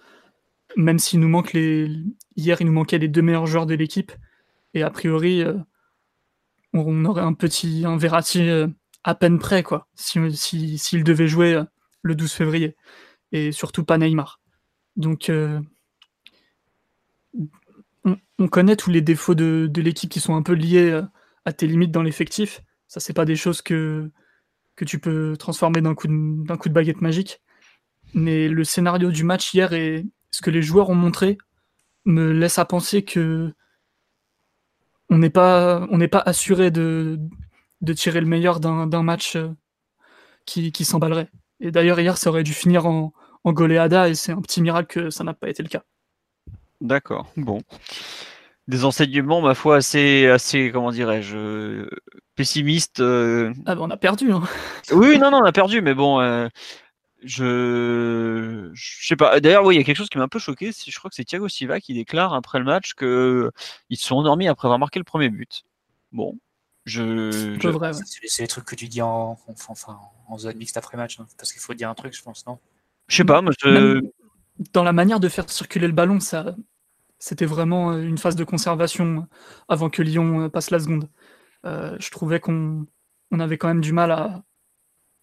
même s'il nous manque les. Hier, il nous manquait les deux meilleurs joueurs de l'équipe, et a priori, euh, on aurait un petit un Verratti euh, à peine prêt, quoi, s'il si, devait jouer euh, le 12 février, et surtout pas Neymar. Donc, on, connaît tous les défauts de, l'équipe qui sont un peu liés à tes limites dans l'effectif. Ça, c'est pas des choses que, tu peux transformer d'un coup, de, coup de baguette magique. Mais le scénario du match hier et ce que les joueurs ont montré me laisse à penser que on n'est pas assuré de, de tirer le meilleur d'un match euh, qui, qui s'emballerait. Et d'ailleurs, hier, ça aurait dû finir en, en goleada et c'est un petit miracle que ça n'a pas été le cas. D'accord, bon des enseignements, ma foi, assez, assez comment dirais-je, pessimistes. Euh. Ah ben on a perdu. Hein. Oui, non, non, on a perdu, mais bon, euh, je, je sais pas. D'ailleurs, oui, il y a quelque chose qui m'a un peu choqué. Je crois que c'est Thiago Silva qui déclare après le match que ils se sont endormis après avoir marqué le premier but. Bon, Je, C'est les trucs que tu dis en, enfin, en zone mixte après match, hein, parce qu'il faut dire un truc, je pense, non? Je sais pas, moi Dans la manière de faire circuler le ballon, ça, c'était vraiment une phase de conservation avant que Lyon passe la seconde. je trouvais qu'on on avait quand même du mal à,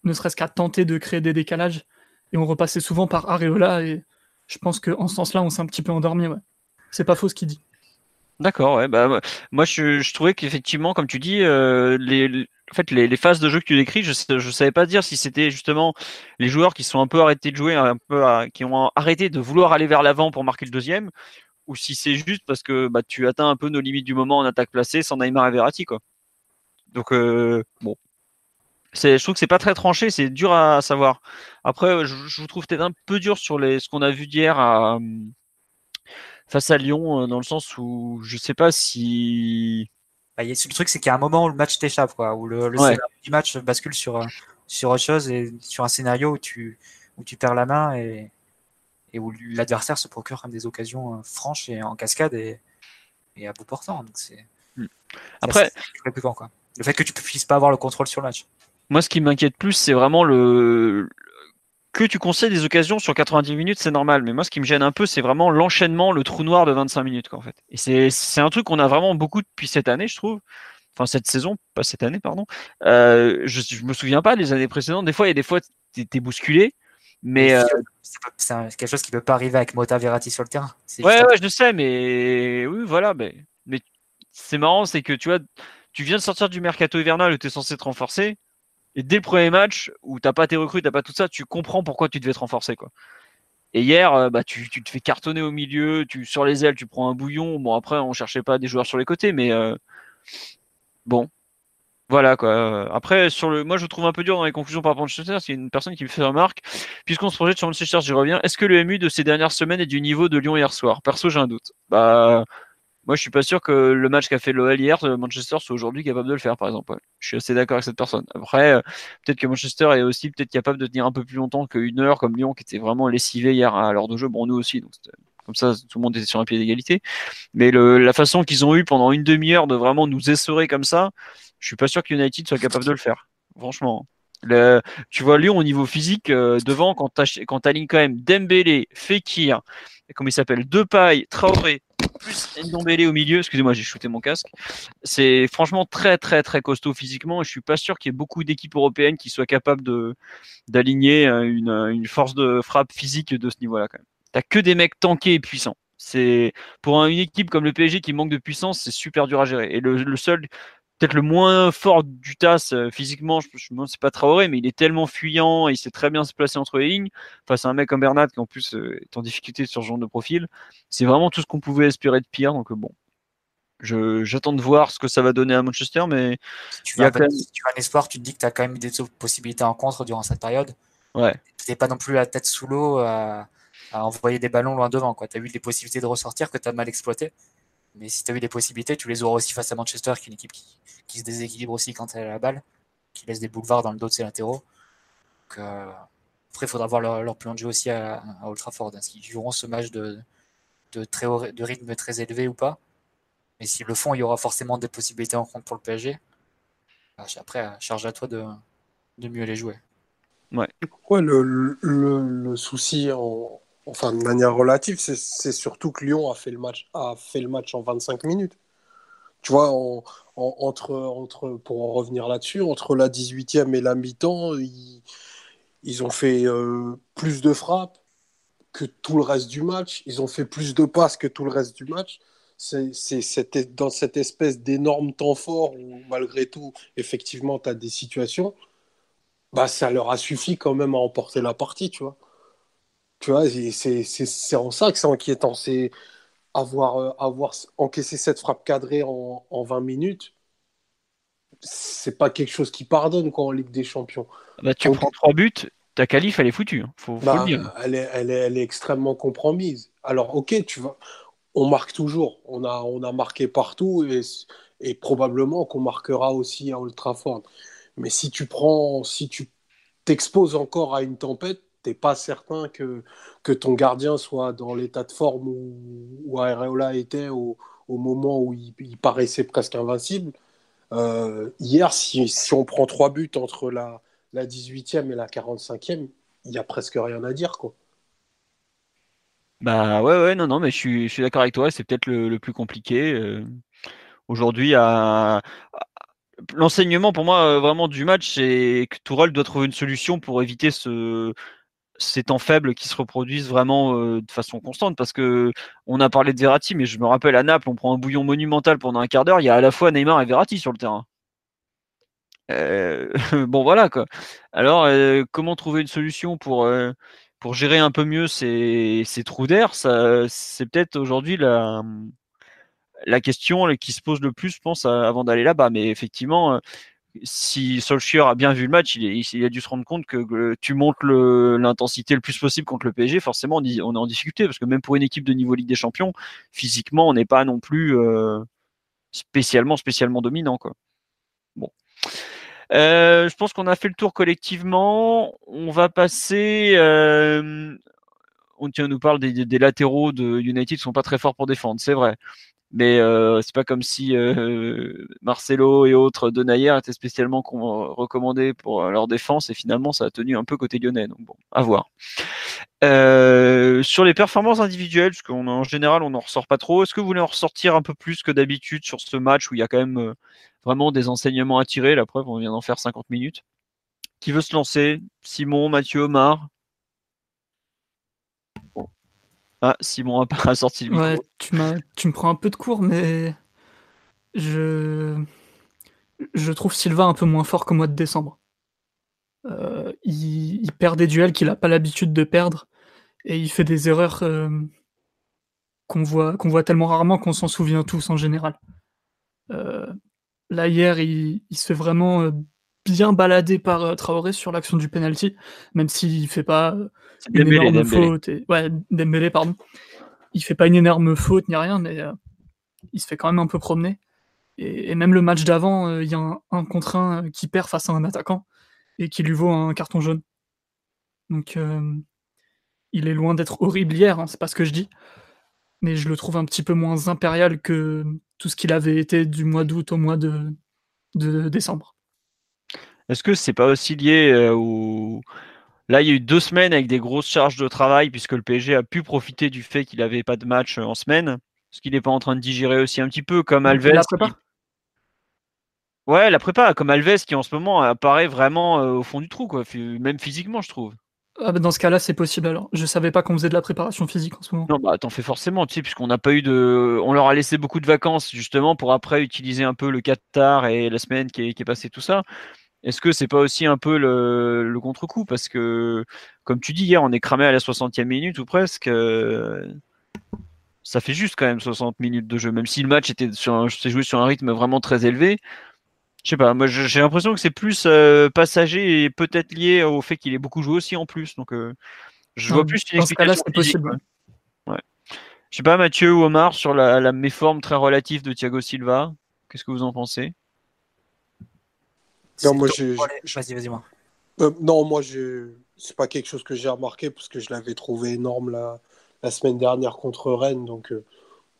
ne serait-ce qu'à tenter de créer des décalages, et on repassait souvent par Areola, et je pense qu'en ce sens-là, on s'est un petit peu endormi. Ouais. C'est pas faux ce qu'il dit. D'accord, ouais. Bah, moi, je, trouvais qu'effectivement, comme tu dis, euh, les, en fait, les, phases de jeu que tu décris, je ne savais pas dire si c'était justement les joueurs qui sont un peu arrêtés de jouer, un peu qui ont arrêté de vouloir aller vers l'avant pour marquer le deuxième, ou si c'est juste parce que bah, tu atteins un peu nos limites du moment en attaque placée sans Neymar et Verratti, quoi. Donc euh, bon, je trouve que c'est pas très tranché, c'est dur à savoir. Après, je, vous trouve peut-être un peu dur sur les, ce qu'on a vu d'hier à, face à Lyon, euh, dans le sens où je sais pas si. Bah, le truc, c'est qu'il y a un moment où le match t'échappe, quoi, où le, du match bascule sur, euh, sur autre chose et sur un scénario où tu, où tu perds la main et, et où l'adversaire se procure quand des occasions euh, franches et en cascade et, et à bout portant. Donc c'est. Hmm. Après, quoi. le fait que tu puisses pas avoir le contrôle sur le match. Moi, ce qui m'inquiète plus, c'est vraiment le, que tu conseilles des occasions sur 90 minutes, c'est normal. Mais moi, ce qui me gêne un peu, c'est vraiment l'enchaînement, le trou noir de 25 minutes, quoi, en fait. Et c'est un truc qu'on a vraiment beaucoup depuis cette année, je trouve. Enfin, cette saison, pas cette année, pardon. Euh, je, je me souviens pas les années précédentes. Des fois, il y a des fois, tu es bousculé. Mais euh, c'est quelque chose qui peut pas arriver avec Mota Verratti sur le terrain. Ouais, ouais, je le sais, mais oui, voilà. Mais, mais c'est marrant, c'est que tu vois, tu viens de sortir du mercato hivernal où tu es censé te renforcer. Et dès le premier match où t'as pas tes recrues, t'as pas tout ça, tu comprends pourquoi tu devais te renforcer quoi. Et hier, euh, bah, tu, te fais cartonner au milieu, tu sur les ailes, tu prends un bouillon. Bon après, on cherchait pas des joueurs sur les côtés, mais euh, bon, voilà quoi. Après, sur le, moi je trouve un peu dur dans les conclusions par rapport à Manchester. C'est une personne qui me fait remarque, puisqu'on se projette sur Manchester, j'y reviens. Est-ce que le MU de ces dernières semaines est du niveau de Lyon hier soir? Perso, j'ai un doute. Bah moi, je suis pas sûr que le match qu'a fait l'OL hier, euh, Manchester soit aujourd'hui capable de le faire, par exemple. Je suis assez d'accord avec cette personne. Après, euh, peut-être que Manchester est aussi peut-être capable de tenir un peu plus longtemps qu'une heure, comme Lyon, qui était vraiment lessivé hier à l'heure de jeu. Bon, nous aussi, donc comme ça, tout le monde était sur un pied d'égalité. Mais la façon qu'ils ont eu pendant une demi-heure de vraiment nous essorer comme ça, je suis pas sûr que United soit capable de le faire. Franchement. tu vois Lyon au niveau physique euh, devant quand tu quand quand même Dembélé, Fekir, comment il s'appelle, Depay, Traoré, plus Ndombele au milieu, excusez-moi, j'ai shooté mon casque. C'est franchement très très très costaud physiquement et je suis pas sûr qu'il y ait beaucoup d'équipes européennes qui soient capables d'aligner euh, une, une, force de frappe physique de ce niveau-là quand même. T'as que des mecs tankés et puissants. Pour une équipe comme le PSG qui manque de puissance, c'est super dur à gérer. Et le seul peut-être le moins fort du TAS euh, physiquement, je, je sais pas Traoré, mais il est tellement fuyant, et il sait très bien se placer entre les lignes face à un mec comme Bernat qui en plus euh, est en difficulté sur ce genre de profil. C'est vraiment tout ce qu'on pouvait espérer de pire. Donc euh, bon, j'attends de voir ce que ça va donner à Manchester, mais tu, as un espoir, tu te dis que tu as quand même des possibilités en contre durant cette période. Ouais. Tu n'es pas non plus la tête sous l'eau à, envoyer des ballons loin devant. Tu as eu des possibilités de ressortir que tu as mal exploitées. Mais si tu as eu des possibilités, tu les auras aussi face à Manchester, qui est une équipe qui, se déséquilibre aussi quand elle a la balle, qui laisse des boulevards dans le dos de ses latéraux. Euh, après, il faudra voir leur, plan de jeu aussi à, à Old Trafford. Est-ce qu'ils joueront ce match de, de, très de rythme très élevé ou pas? Mais s'ils le font, il y aura forcément des possibilités en compte pour le PSG. Bah, après, charge à toi de, de mieux les jouer. Ouais. ouais le, le, le souci en, enfin de manière relative, c'est surtout que Lyon a fait le match, a fait le match en 25 minutes. Tu vois, entre, entre, pour en revenir là-dessus, entre la 18e et la mi-temps, ils, ont fait euh, plus de frappes que tout le reste du match. Ils ont fait plus de passes que tout le reste du match. C'est dans cette espèce d'énorme temps fort où, malgré tout, effectivement, tu as des situations. Bah, ça leur a suffi quand même à emporter la partie, tu vois. Tu vois, c'est en ça que c'est inquiétant. C'est avoir, euh, avoir encaissé cette frappe cadrée en, en 20 minutes. C'est pas quelque chose qui pardonne quoi, en Ligue des Champions. Bah, tu prends trois buts, ta qualif, elle est foutue. Hein. Faut, bah, le dire. Elle est, elle, est, elle est, extrêmement compromise. Alors, ok, tu vas, on marque toujours. On a, on a marqué partout et, et probablement qu'on marquera aussi à Old Trafford. Mais si tu prends, si tu t'exposes encore à une tempête, pas certain que, que ton gardien soit dans l'état de forme où, où Areola était au, moment où il, paraissait presque invincible. Euh, hier, si, on prend trois buts entre la, la 18e et la 45e, il n'y a presque rien à dire. Quoi. Bah ouais, ouais, non, non, mais je suis, je suis d'accord avec toi, c'est peut-être le, plus compliqué. Euh, aujourd'hui, à, l'enseignement pour moi euh, vraiment du match, c'est que Tourelle doit trouver une solution pour éviter ce, ces temps faibles qui se reproduisent vraiment euh, de façon constante parce que on a parlé de Verratti mais je me rappelle à Naples on prend un bouillon monumental pendant un quart d'heure il y a à la fois Neymar et Verratti sur le terrain. Euh, bon voilà quoi. Alors comment trouver une solution pour pour gérer un peu mieux ces, ces trous d'air? C'est peut-être aujourd'hui la la question qui se pose le plus, je pense, avant d'aller là-bas. Mais effectivement, euh, si Solskjaer a bien vu le match, il, a dû se rendre compte que, tu montes l'intensité le, plus possible contre le PSG, forcément, on, est en difficulté parce que même pour une équipe de niveau Ligue des Champions, physiquement, on n'est pas non plus euh, spécialement, spécialement dominant. Bon. Euh, je pense qu'on a fait le tour collectivement. On va passer. on, tient, nous parle des, des, latéraux de United qui sont pas très forts pour défendre, c'est vrai mais euh, c'est pas comme si euh, Marcelo et autres Denayer étaient spécialement recommandés pour leur défense et finalement ça a tenu un peu côté lyonnais donc bon à voir. Euh, sur les performances individuelles parce qu'en général on n'en ressort pas trop est-ce que vous voulez en ressortir un peu plus que d'habitude sur ce match où il y a quand même vraiment des enseignements à tirer? La preuve on vient d'en faire 50 minutes. Qui veut se lancer? Simon Mathieu Omar ah, Simon a sorti le micro. Ouais, tu, tu me prends un peu de cours, mais je, je trouve Silva un peu moins fort qu'au mois de décembre. Euh, il, perd des duels qu'il n'a pas l'habitude de perdre et il fait des erreurs euh, qu'on voit, qu'on voit tellement rarement qu'on s'en souvient tous en général. Euh, là, hier, il, il, se fait vraiment bien baladé par Traoré sur l'action du penalty, même s'il fait pas euh, une énorme faute. Et... Ouais, Dembélé, pardon. Il fait pas une énorme faute ni rien, mais euh, il se fait quand même un peu promener. Et, même le match d'avant, il y a un, contre un qui perd face à un attaquant et qui lui vaut un carton jaune. Donc, il est loin d'être horrible hier, hein, c'est pas ce que je dis. Mais je le trouve un petit peu moins impérial que tout ce qu'il avait été du mois d'août au mois de, de décembre. Est-ce que c'est pas aussi lié euh, au. Là, il y a eu deux semaines avec des grosses charges de travail, puisque le PSG a pu profiter du fait qu'il n'avait pas de match euh, en semaine. Ce qu'il n'est pas en train de digérer aussi un petit peu, comme Alves. La prépa? Ouais, la prépa, comme Alves qui en ce moment apparaît vraiment euh, au fond du trou, quoi. même physiquement, je trouve. Ah bah, dans ce cas-là, c'est possible alors. Je savais pas qu'on faisait de la préparation physique en ce moment. Non, bah t'en fais forcément, tu sais, puisqu'on n'a pas eu de. On leur a laissé beaucoup de vacances, justement, pour après utiliser un peu le Qatar et la semaine qui est, qui est passée, tout ça. Est-ce que c'est pas aussi un peu le, contre-coup? Parce que, comme tu dis hier, on est cramé à la 60e minute ou presque. Euh, ça fait juste quand même 60 minutes de jeu, même si le match était sur s'est joué sur un rythme vraiment très élevé. Je sais pas, moi j'ai l'impression que c'est plus euh, passager et peut-être lié au fait qu'il ait beaucoup joué aussi en plus. Donc euh, je vois plus une explication possible. Ouais. Je sais pas, Mathieu ou Omar, sur la, la méforme très relative de Thiago Silva, qu'est-ce que vous en pensez? Non, moi, Vas-y, vas-y, moi. Euh, non, moi, c'est pas quelque chose que j'ai remarqué parce que je l'avais trouvé énorme la, la semaine dernière contre Rennes. Donc, euh,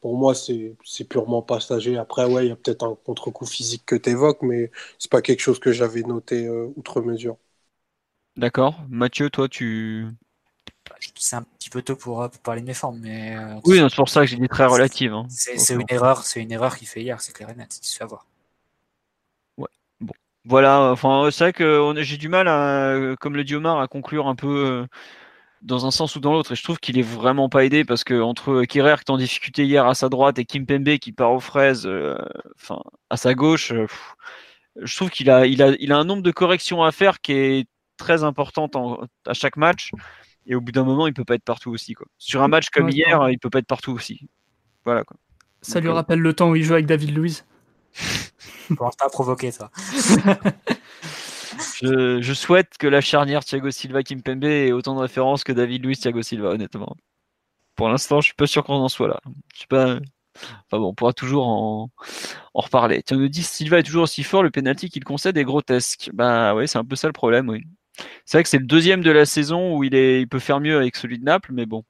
pour moi, c'est purement passager. Après, ouais, il y a peut-être un contre-coup physique que tu évoques, mais c'est pas quelque chose que j'avais noté euh, outre mesure. D'accord. Mathieu, toi, tu. C'est un petit peu tôt pour, parler de mes formes, mais. oui, c'est pour ça que j'ai dit très relative. Hein. C'est une erreur, c'est une erreur qu'il fait hier, c'est clair et net, il se fait avoir. Voilà, enfin, c'est vrai que j'ai du mal, à, comme le dit Omar, à conclure un peu euh, dans un sens ou dans l'autre. Et je trouve qu'il est vraiment pas aidé parce que entre Kerrer qui est en difficulté hier à sa droite et Kim Pembe qui part aux fraises, euh, enfin, à sa gauche, euh, je trouve qu'il a, il a, il a un nombre de corrections à faire qui est très important à chaque match. Et au bout d'un moment, il peut pas être partout aussi. Quoi. Sur un match comme hier, il peut pas être partout aussi. Voilà. Quoi. Ça lui rappelle le temps où il jouait avec David Luiz. Pense pas provoquer ça. je, souhaite que la charnière Thiago Silva Kimpembe ait autant de références que David Luiz Thiago Silva, honnêtement. Pour l'instant, je suis pas sûr qu'on en soit là. Je pas. Enfin bon, on pourra toujours en, en reparler. Tu nous dis Silva est toujours aussi fort, le penalty qu'il concède est grotesque. Bah ouais, c'est un peu ça le problème, oui. C'est vrai que c'est le deuxième de la saison où il, est, il peut faire mieux avec celui de Naples, mais bon,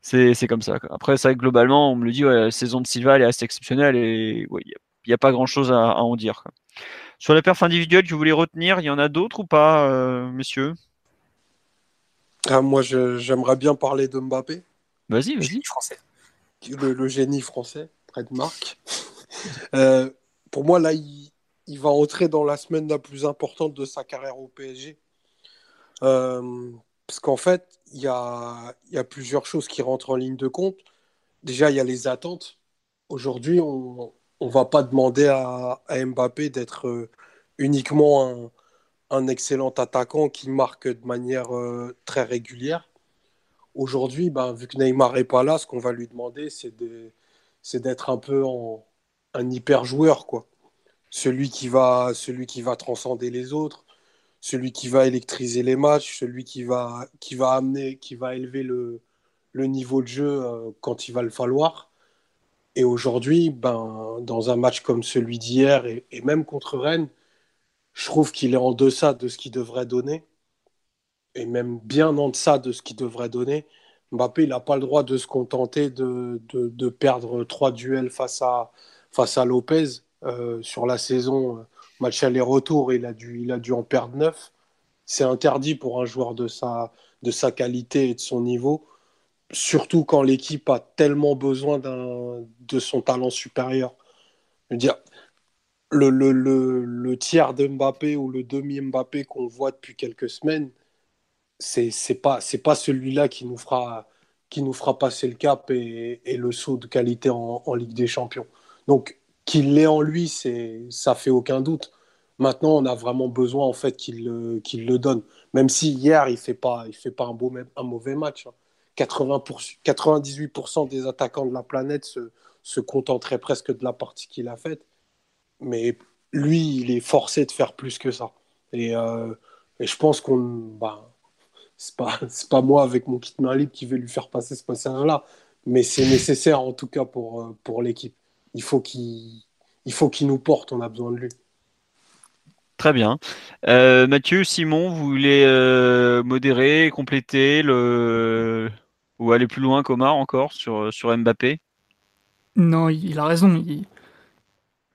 c'est comme ça. Après, c'est vrai que globalement, on me le dit, la saison de Silva elle est assez exceptionnelle et n'y a pas grand-chose à, en dire. Sur la perf individuelle que vous voulez retenir, il y en a d'autres ou pas, euh, messieurs? Ah, Moi, j'aimerais bien parler de Mbappé. Vas-y, vas-y. Français. Le, génie français, près de Marc. Euh, pour moi, là, il, va entrer dans la semaine la plus importante de sa carrière au PSG. Euh, parce qu'en fait, il y a, y a, plusieurs choses qui rentrent en ligne de compte. Déjà, il y a les attentes. Aujourd'hui, on ne va pas demander à, Mbappé d'être euh, uniquement un, excellent attaquant qui marque de manière euh, très régulière. Aujourd'hui, ben, vu que Neymar n'est pas là, ce qu'on va lui demander, c'est d'être un peu un hyper joueur, quoi. Celui qui va, celui qui va transcender les autres, celui qui va électriser les matchs, celui qui va, qui va amener, qui va élever le, le niveau de jeu euh, quand il va le falloir. Et aujourd'hui, ben, dans un match comme celui d'hier et, même contre Rennes, je trouve qu'il est en deçà de ce qu'il devrait donner, et même bien en deçà de ce qu'il devrait donner. Mbappé, il n'a pas le droit de se contenter de, de, perdre trois duels face à, face à Lopez euh, sur la saison match aller-retour, il, a dû, il a dû en perdre neuf. C'est interdit pour un joueur de sa, de sa qualité et de son niveau, surtout quand l'équipe a tellement besoin de son talent supérieur. Je veux dire, le, tiers de Mbappé ou le demi Mbappé qu'on voit depuis quelques semaines, c'est n'est pas, pas celui-là qui nous fera qui nous fera passer le cap et, le saut de qualité en, Ligue des Champions. Donc qu'il l'ait en lui, c'est, ça fait aucun doute. Maintenant, on a vraiment besoin en fait qu'il le, donne. Même si hier, il fait fait pas un, beau, un mauvais match. 80 hein. 98% des attaquants de la planète se, se contenteraient presque de la partie qu'il a faite. Mais lui, il est forcé de faire plus que ça. Et, euh, et je pense qu'on. Bah, c'est pas, pas moi avec mon kit main libre qui vais lui faire passer ce passage-là. Mais c'est nécessaire en tout cas pour, euh, pour l'équipe il faut qu'il il faut qu'il nous porte, on a besoin de lui. Très bien. Euh, Mathieu, Simon, vous voulez euh, modérer, compléter le... ou aller plus loin qu'Omar encore sur, sur Mbappé? Non, il a raison. Il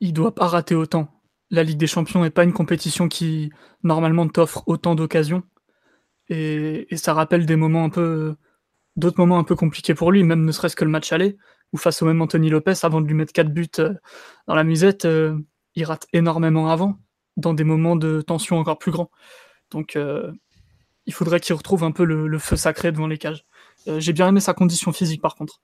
ne doit pas rater autant. La Ligue des Champions n'est pas une compétition qui normalement t'offre autant d'occasions. Et, ça rappelle des moments un peu d'autres moments un peu compliqués pour lui, même ne serait-ce que le match aller ou face au même Anthony Lopez, avant de lui mettre 4 buts euh, dans la musette, euh, il rate énormément avant, dans des moments de tension encore plus grands. Donc euh, il faudrait qu'il retrouve un peu le, feu sacré devant les cages. J'ai bien aimé sa condition physique par contre.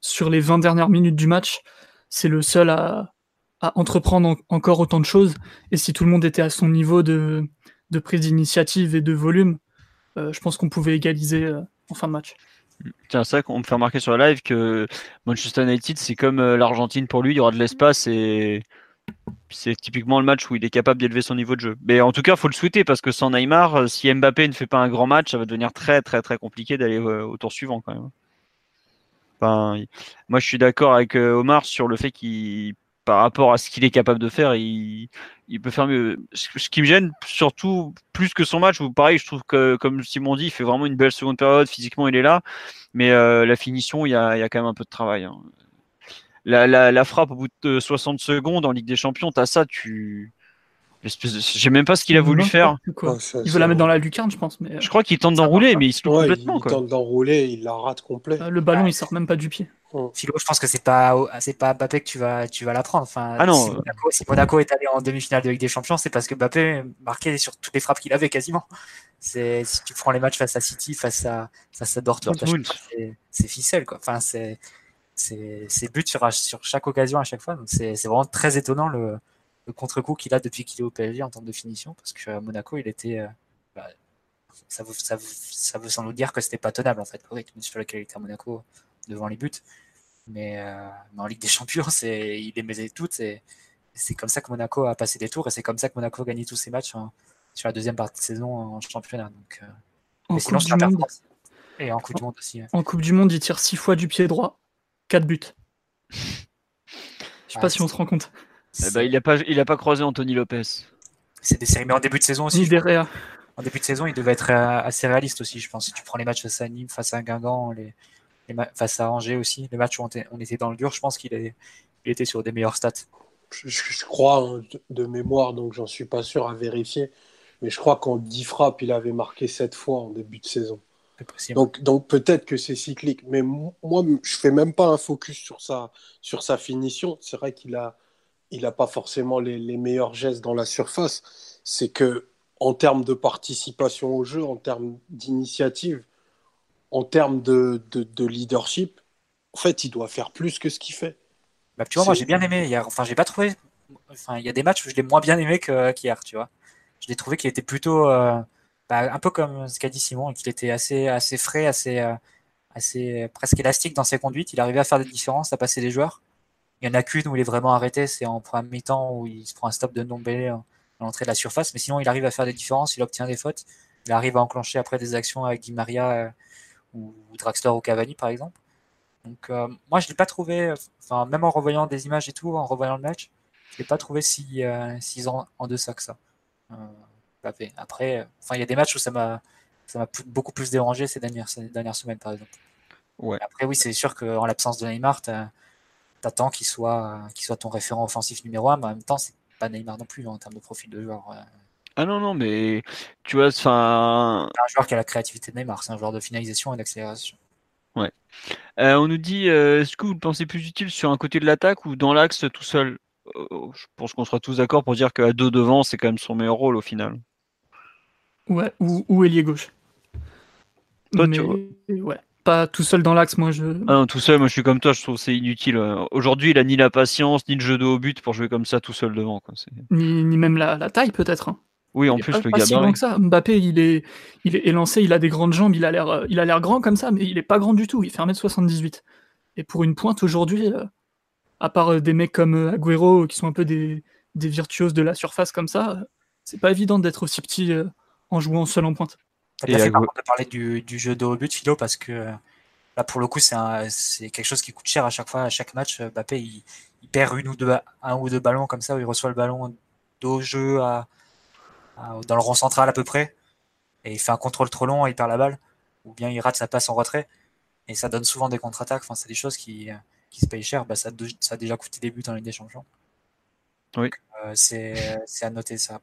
sur les 20 dernières minutes du match, c'est le seul à, entreprendre encore autant de choses. Et si tout le monde était à son niveau de, prise d'initiative et de volume, je pense qu'on pouvait égaliser en fin de match. Tiens, ça, on me fait remarquer sur le live que Manchester United, c'est comme euh, l'Argentine pour lui, il y aura de l'espace et c'est typiquement le match où il est capable d'élever son niveau de jeu. Mais en tout cas, il faut le souhaiter parce que sans Neymar, euh, si Mbappé ne fait pas un grand match, ça va devenir très très très compliqué d'aller euh, au tour suivant moi, je suis d'accord avec Omar sur le fait qu'il par rapport à ce qu'il est capable de faire, il, peut faire mieux. Ce qui me gêne, surtout plus que son match, où pareil, je trouve que, comme Simon dit, il fait vraiment une belle seconde période. Physiquement, il est là, mais euh, la finition, il y, a, quand même un peu de travail. Hein. La, frappe au bout de 60 secondes en Ligue des Champions, t'as ça, tu. Je sais même pas ce qu'il a voulu faire. il veut la mettre dans la lucarne, je pense. Mais... Je crois qu'il tente d'enrouler, mais il se loupe complètement. Il, tente d'enrouler, il la rate complet. Euh, le ballon, il sort même pas du pied. Philo, je pense que c'est pas c'est pas Mbappé que tu vas tu vas la prendre. Enfin, ah non. Si Monaco, est allé en demi-finale de Ligue des Champions, c'est parce que Mbappé marquait sur toutes les frappes qu'il avait quasiment. C'est si tu prends les matchs face à City, face à face à Dortmund, c'est ficelle quoi. Enfin, c'est c'est but sur, sur chaque occasion à chaque fois. Donc c'est vraiment très étonnant le, le contre-coup qu'il a depuis qu'il est au PSG en termes de finition, parce qu'à Monaco, il était euh, bah, ça, veut, ça, ça, veut, sans doute dire que c'était pas tenable en fait, le rythme sur lequel il était à Monaco devant les buts. Mais, euh, en Ligue des Champions, c'est, il les mettait toutes. Et c'est comme ça que Monaco a passé des tours et c'est comme ça que Monaco a gagné tous ses matchs sur la deuxième partie de saison en championnat. Donc, euh, en coupe du monde. Et en Coupe du Monde aussi. En Coupe du Monde, il tire six fois du pied droit, 4 buts. Je sais pas si on se rend compte. Eh ben, il n'a pas, il a pas croisé Anthony Lopez. C'est des séries, mais en début de saison aussi. derrière. En début de saison, il devait être euh, assez réaliste aussi, je pense. Si tu prends les matchs face à Nîmes, face à Guingamp, les, face à Angers aussi, les matchs où on était, dans le dur, je pense qu'il il était sur des meilleurs stats. je, crois hein, de mémoire, donc j'en suis pas sûr à vérifier, mais je crois qu'en 10 frappes, il avait marqué 7 fois en début de saison. Donc, donc peut-être que c'est cyclique, mais moi, je fais même pas un focus sur sa, sur sa finition. C'est vrai qu'il a, il a pas forcément les, les meilleurs gestes dans la surface. C'est que en termes de participation au jeu, en termes d'initiative, en termes de, de, de, leadership, en fait, il doit faire plus que ce qu'il fait. Bah, tu vois, moi, j'ai bien aimé hier. Enfin, j'ai pas trouvé. Enfin, il y a des matchs où je l'ai moins bien aimé qu'hier, tu vois. Je l'ai trouvé qu'il était plutôt. Euh, bah, un peu comme ce qu'a dit Simon, qu'il était assez, assez frais, assez, euh, assez presque élastique dans ses conduites. Il arrivait à faire des différences, à passer les joueurs. Il y en a qu'une où il est vraiment arrêté, c'est en première mi-temps où il se prend un stop de Ndombele à l'entrée de la surface. Mais sinon, il arrive à faire des différences, il obtient des fautes. Il arrive à enclencher après des actions avec Di Maria euh, ou, Draxler ou Cavani, par exemple. Donc, euh, moi, je l'ai pas trouvé, enfin, même en revoyant des images et tout, en revoyant le match, je l'ai pas trouvé si, si en, en deçà que ça. Après, enfin, il y a des matchs où ça m'a ça m'a beaucoup plus dérangé ces dernières, ces dernières semaines, par exemple. Ouais. Après, oui, c'est sûr qu'en l'absence de Neymar, t'attends qu'il soit, qu'il soit ton référent offensif numéro un, mais en même temps, c'est pas Neymar non plus en termes de profil de joueur. Ah non, non, mais tu vois, enfin. un joueur qui a la créativité de Neymar, c'est un joueur de finalisation et d'accélération. Ouais. Euh, on nous dit, euh, est-ce que vous le pensez plus utile sur un côté de l'attaque ou dans l'axe tout seul? Euh, Je pense qu'on sera tous d'accord pour dire qu'à deux devant, c'est quand même son meilleur rôle au final. Ouais, ou, ou ailier gauche. Toi, tu vois. Ouais, pas tout seul dans l'axe, moi je. Ah non, tout seul, moi je suis comme toi, je trouve c'est inutile. Aujourd'hui, il a ni la patience, ni le jeu de haut but pour jouer comme ça tout seul devant. Quoi. Ni, ni, même la, la taille, peut-être. Hein. Oui, en plus, le gabarit. que ça. Mbappé, il est, il est élancé, il a des grandes jambes, il a l'air, il a l'air grand comme ça, mais il est pas grand du tout. Il fait 1m78. Et pour une pointe aujourd'hui, euh, à part euh, des mecs comme euh, Agüero qui sont un peu des, des virtuoses de la surface comme ça, c'est pas évident d'être aussi petit en jouant seul en pointe. T'as bien fait par contre de parler du, du, jeu de haut but, Philo, parce que là, pour le coup, c'est quelque chose qui coûte cher à chaque fois, à chaque match. Mbappé, il, il, perd une ou deux, un ou deux ballons comme ça, où il reçoit le ballon dos jeu à, dans le rond central à peu près, et il fait un contrôle trop long et il perd la balle, ou bien il rate sa passe en retrait, et ça donne souvent des contre-attaques. Enfin, c'est des choses qui, qui se payent cher. Bah, ça, ça a déjà coûté des buts en Ligue des Champions. Oui. Euh, c'est à noter ça.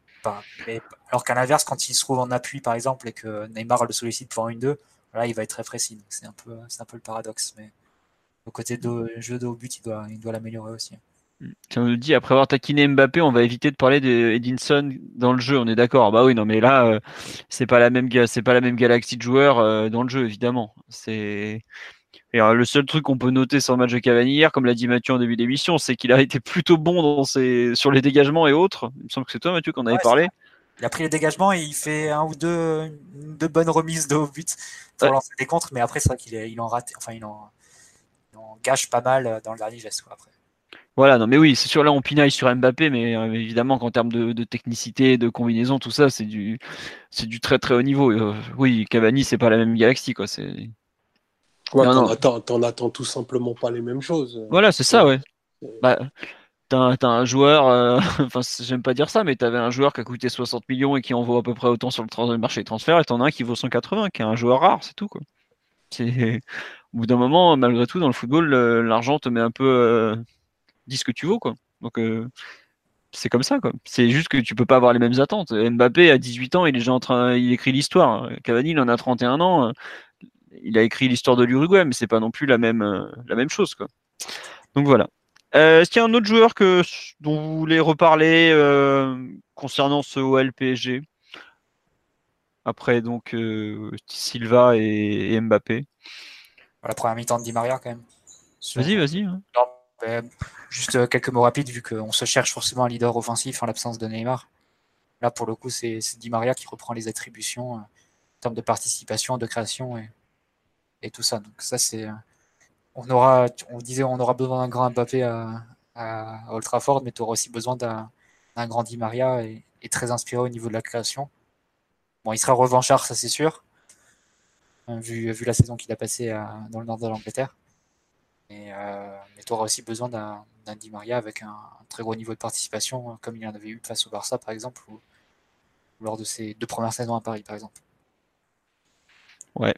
alors qu'à l'inverse, quand il se trouve en appui, par exemple, et que Neymar le sollicite pour une 2 là, il va être très précis. C'est un, peu, un peu le paradoxe. Mais au côté de jeu de haut but, il doit l'améliorer il doit l'améliorer aussi. on nous dit, après avoir taquiné Mbappé, on va éviter de parler d'Edinson dans le jeu. On est d'accord. Bah oui, non, mais là, euh, c'est pas la même, c'est pas la même galaxie de joueurs euh, dans le jeu, évidemment. C'est et le seul truc qu'on peut noter sur le match de Cavani hier, comme l'a dit Mathieu en début d'émission, c'est qu'il a été plutôt bon dans ses... sur les dégagements et autres. Il me semble que c'est toi, Mathieu, qu'on avait parlé. Il a pris les dégagements et il fait un ou deux, de bonnes remises de haut but pour lancer des contres, mais après, c'est vrai qu'il il en rate, enfin, il en, gâche pas mal dans le dernier geste. après. Voilà, non mais oui, c'est sûr là on pinaille sur Mbappé, mais euh, évidemment qu'en termes de, technicité, de combinaison, tout ça, c'est du c'est du très très haut niveau. Euh, oui, Cavani, c'est pas la même galaxie, quoi. C'est Ouais, t'en attends, tout simplement pas les mêmes choses. Voilà, c'est ça, ouais. Bah, t'as un joueur, euh, enfin, j'aime pas dire ça, mais t'avais un joueur qui a coûté 60 millions et qui en vaut à peu près autant sur le marché des transferts, et t'en as un qui vaut 180, qui est un joueur rare, c'est tout, quoi. C'est... Au bout d'un moment, malgré tout, dans le football, l'argent te met un peu. Euh, dis ce que tu vaux, quoi. Donc, euh, c'est comme ça, quoi. C'est juste que tu peux pas avoir les mêmes attentes. Mbappé, à 18 ans, il est déjà en train, il écrit l'histoire. Cavani, il en a 31 ans il a écrit l'histoire de l'Uruguay, mais c'est pas non plus la même, euh, la même chose. Quoi. Donc voilà. Euh, est-ce qu'il y a un autre joueur que, dont vous voulez reparler euh, concernant ce OL PSG Après donc Silva et, Mbappé. La première mi-temps de Di Maria quand même. Vas-y, vas-y. Hein. Juste quelques mots rapides vu qu'on se cherche forcément un leader offensif en l'absence de Neymar. Là pour le coup c'est Di Maria qui reprend les attributions en termes de participation, de création et, et tout ça. Donc ça c'est, on aura, on disait, on aura besoin d'un grand Mbappé à, à Old Trafford, mais tu auras aussi besoin d'un grand Di Maria et, très inspiré au niveau de la création. Bon, il sera revanchard, ça c'est sûr, hein, vu, vu la saison qu'il a passée dans le nord de l'Angleterre. Mais, euh, mais tu auras aussi besoin d'un Di Maria avec un, très gros niveau de participation, comme il en avait eu face au Barça par exemple, ou lors de ses deux premières saisons à Paris par exemple. Ouais,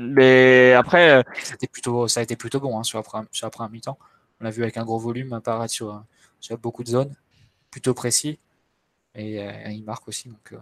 mais après. Euh, C'était plutôt, ça a été plutôt bon hein, sur, la première, mi-temps. On l'a vu avec un gros volume apparaître sur, sur beaucoup de zones, plutôt précis. Et il marque aussi. Donc,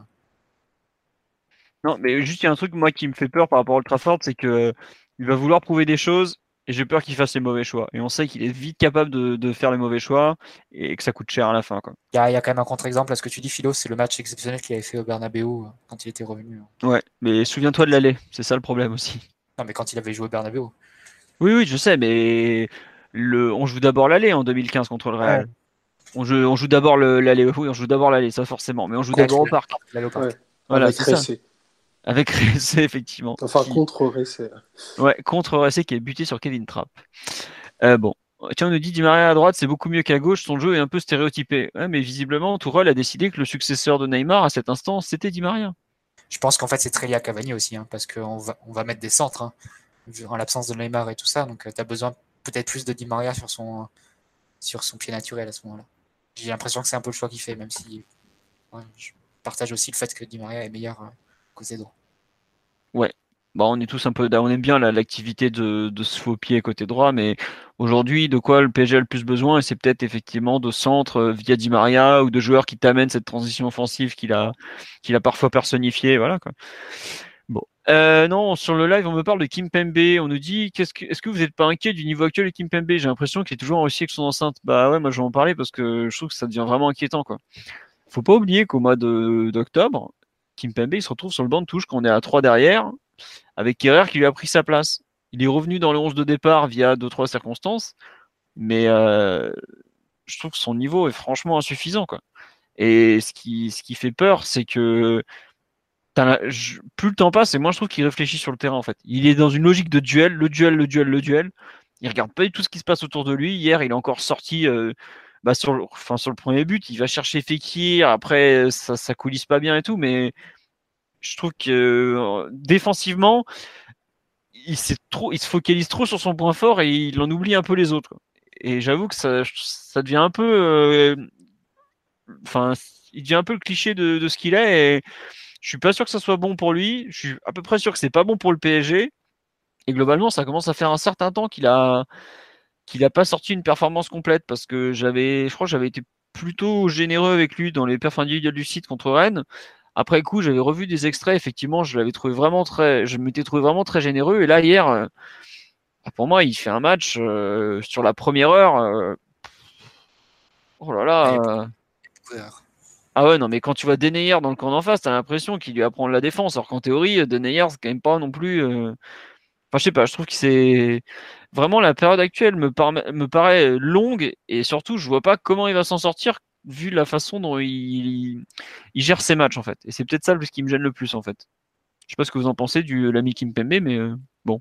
Non, mais juste il y a un truc moi qui me fait peur par rapport au Trafford, c'est que il va vouloir prouver des choses et j'ai peur qu'il fasse les mauvais choix. Et on sait qu'il est vite capable de, faire les mauvais choix et que ça coûte cher à la fin. Il y, a, quand même un contre-exemple à ce que tu dis, Philo, c'est le match exceptionnel qu'il avait fait au Bernabeu euh, quand il était revenu. Ouais, mais souviens-toi de l'aller, c'est ça le problème aussi. Non, mais quand il avait joué au Bernabeu. Oui, oui, je sais, mais le... on joue d'abord l'aller en 2015 contre le Real. On joue, on joue d'abord l'aller, oui, on joue d'abord l'aller, ça forcément, mais on joue d'abord au parc. Voilà, c'est ça. Avec Ressé, effectivement. Enfin, contre Ressé. Ouais, contre Ressé qui est buté sur Kevin Trapp. Euh, bon. Tiens, on nous dit Di Maria à droite, c'est beaucoup mieux qu'à gauche, son jeu est un peu stéréotypé. Ouais, mais visiblement, Tourelle a décidé que le successeur de Neymar à cet instant, c'était Di Maria. Je pense qu'en fait, c'est très lié à Cavani aussi, hein, parce qu'on va, on va mettre des centres, hein, en l'absence de Neymar et tout ça. Donc, euh, tu as besoin peut-être plus de Di Maria sur son, sur son pied naturel à ce moment-là. J'ai l'impression que c'est un peu le choix qu'il fait, même si je partage aussi le fait que Di Maria est meilleur droit. Ouais. Bah, on est tous un peu, on aime bien l'activité de, de ce faux pied côté droit, mais aujourd'hui, de quoi le PSG a le plus besoin, c'est peut-être effectivement de centre euh, via Di Maria ou de joueurs qui t'amènent cette transition offensive qu'il a, qu'il a parfois personnifié, voilà. Bon, euh, non, sur le live, on me parle de Kim Pembe. On nous dit, est-ce que vous n'êtes pas inquiet du niveau actuel de Kim Pembe? J'ai l'impression qu'il est toujours réussi avec son enceinte. Bah ouais, moi je vais en parler parce que je trouve que ça devient vraiment inquiétant quoi. Faut pas oublier qu'au mois d'octobre, Kimpembe, il se retrouve sur le banc de touche quand on est à 3 derrière, avec Kerrer qui lui a pris sa place. Il est revenu dans le 11 de départ via 2-3 circonstances, mais euh, je trouve que son niveau est franchement insuffisant. Et ce qui, fait peur, c'est que plus le temps passe, et moins je trouve qu'il réfléchit sur le terrain en fait. Il est dans une logique de duel, le duel, le duel, le duel. Il regarde pas du tout ce qui se passe autour de lui. Hier, il est encore sorti euh, bah, sur, le, enfin, sur le premier but, il va chercher Fekir. Après, ça, ça coulisse pas bien et tout, mais je trouve que euh, défensivement, il, trop, il se focalise trop sur son point fort et il en oublie un peu les autres. Et j'avoue que ça, ça devient un peu. Euh, il devient un peu le cliché de, de ce qu'il est. Et je suis pas sûr que ça soit bon pour lui. Je suis à peu près sûr que c'est pas bon pour le PSG. Et globalement, ça commence à faire un certain temps qu'il a qu'il n'a pas sorti une performance complète parce que j'avais, je crois que j'avais été plutôt généreux avec lui dans les perfs individuels du site contre Rennes. Après coup, j'avais revu des extraits, effectivement, je l'avais trouvé vraiment très, je m'étais trouvé vraiment très généreux. Et là, hier, euh, pour moi, il fait un match euh, sur la première heure. Euh, oh là là. Ah ouais, non, mais quand tu vois Deneyer dans le camp d'en face, t'as l'impression qu'il lui apprend la défense. Alors qu'en théorie, Deneyer, c'est quand même pas non plus. Enfin, je sais pas, je trouve que c'est vraiment la période actuelle me, me paraît longue et surtout je vois pas comment il va s'en sortir vu la façon dont il, il, gère ses matchs en fait. Et c'est peut-être ça ce qui me gêne le plus en fait. Je sais pas ce que vous en pensez du l'ami Kimpembe, mais euh, bon.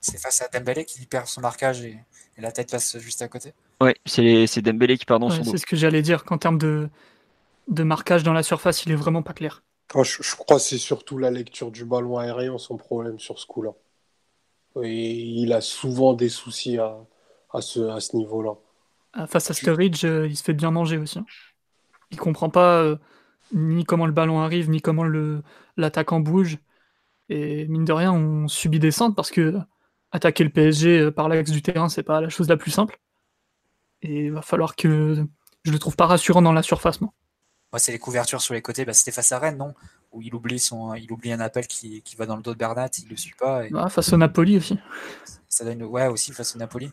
C'est face à Dembélé qui perd son marquage et, la tête passe juste à côté. Ouais, c'est Dembélé qui perd dans son dos. C'est ce que j'allais dire qu'en termes de, de marquage dans la surface, il est vraiment pas clair. je, je crois que c'est surtout la lecture du ballon aérien son problème sur ce coup-là. Et il a souvent des soucis à, à ce, à ce niveau-là. Ah, face à Sturridge, euh, il se fait bien manger aussi. Hein. Il comprend pas euh, ni comment le ballon arrive, ni comment l'attaquant bouge. Et mine de rien, on subit des centres parce que attaquer le PSG euh, par l'axe du terrain, c'est pas la chose la plus simple. Et il va falloir que je le trouve pas rassurant dans la surface, moi. Moi, c'est les couvertures sur les côtés. Bah, C'était face à Rennes, non? Où il oublie, son, il oublie un appel qui, qui va dans le dos de Bernat, il le suit pas. Ah, face au Napoli aussi. Ça donne, ouais, aussi face au Napoli.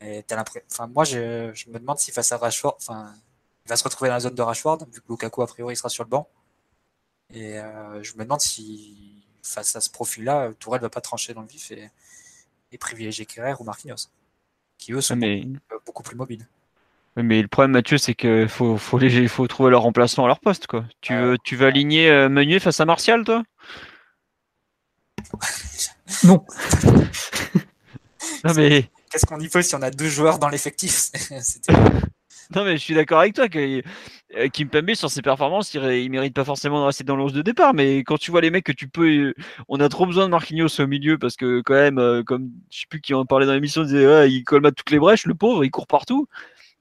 Et enfin, moi, je, je, me demande si face à Rashford, enfin, il va se retrouver dans la zone de Rashford, vu que Lukaku, a priori, sera sur le banc. Et euh, je me demande si, face à ce profil-là, Tourelle va pas trancher dans le vif et, et privilégier Kerrer ou Marquinhos, qui eux sont beaucoup plus mobiles. Mais le problème, Mathieu, c'est qu'il faut, faut, les, faut trouver leur remplacement à leur poste. Quoi. Tu, veux, tu aligner euh, Meunier face à Martial, toi? Non. non mais... Qu'est-ce qu'on y peut si on a deux joueurs dans l'effectif? Non, mais je suis d'accord avec toi que euh, Kim Pembe, sur ses performances, il, il, mérite pas forcément de rester dans l'ose de départ. Mais quand tu vois les mecs que tu peux. On a trop besoin de Marquinhos au milieu parce que, quand même, euh, comme je sais plus qui en parlait dans l'émission, disait ouais, il colmate toutes les brèches, le pauvre, il court partout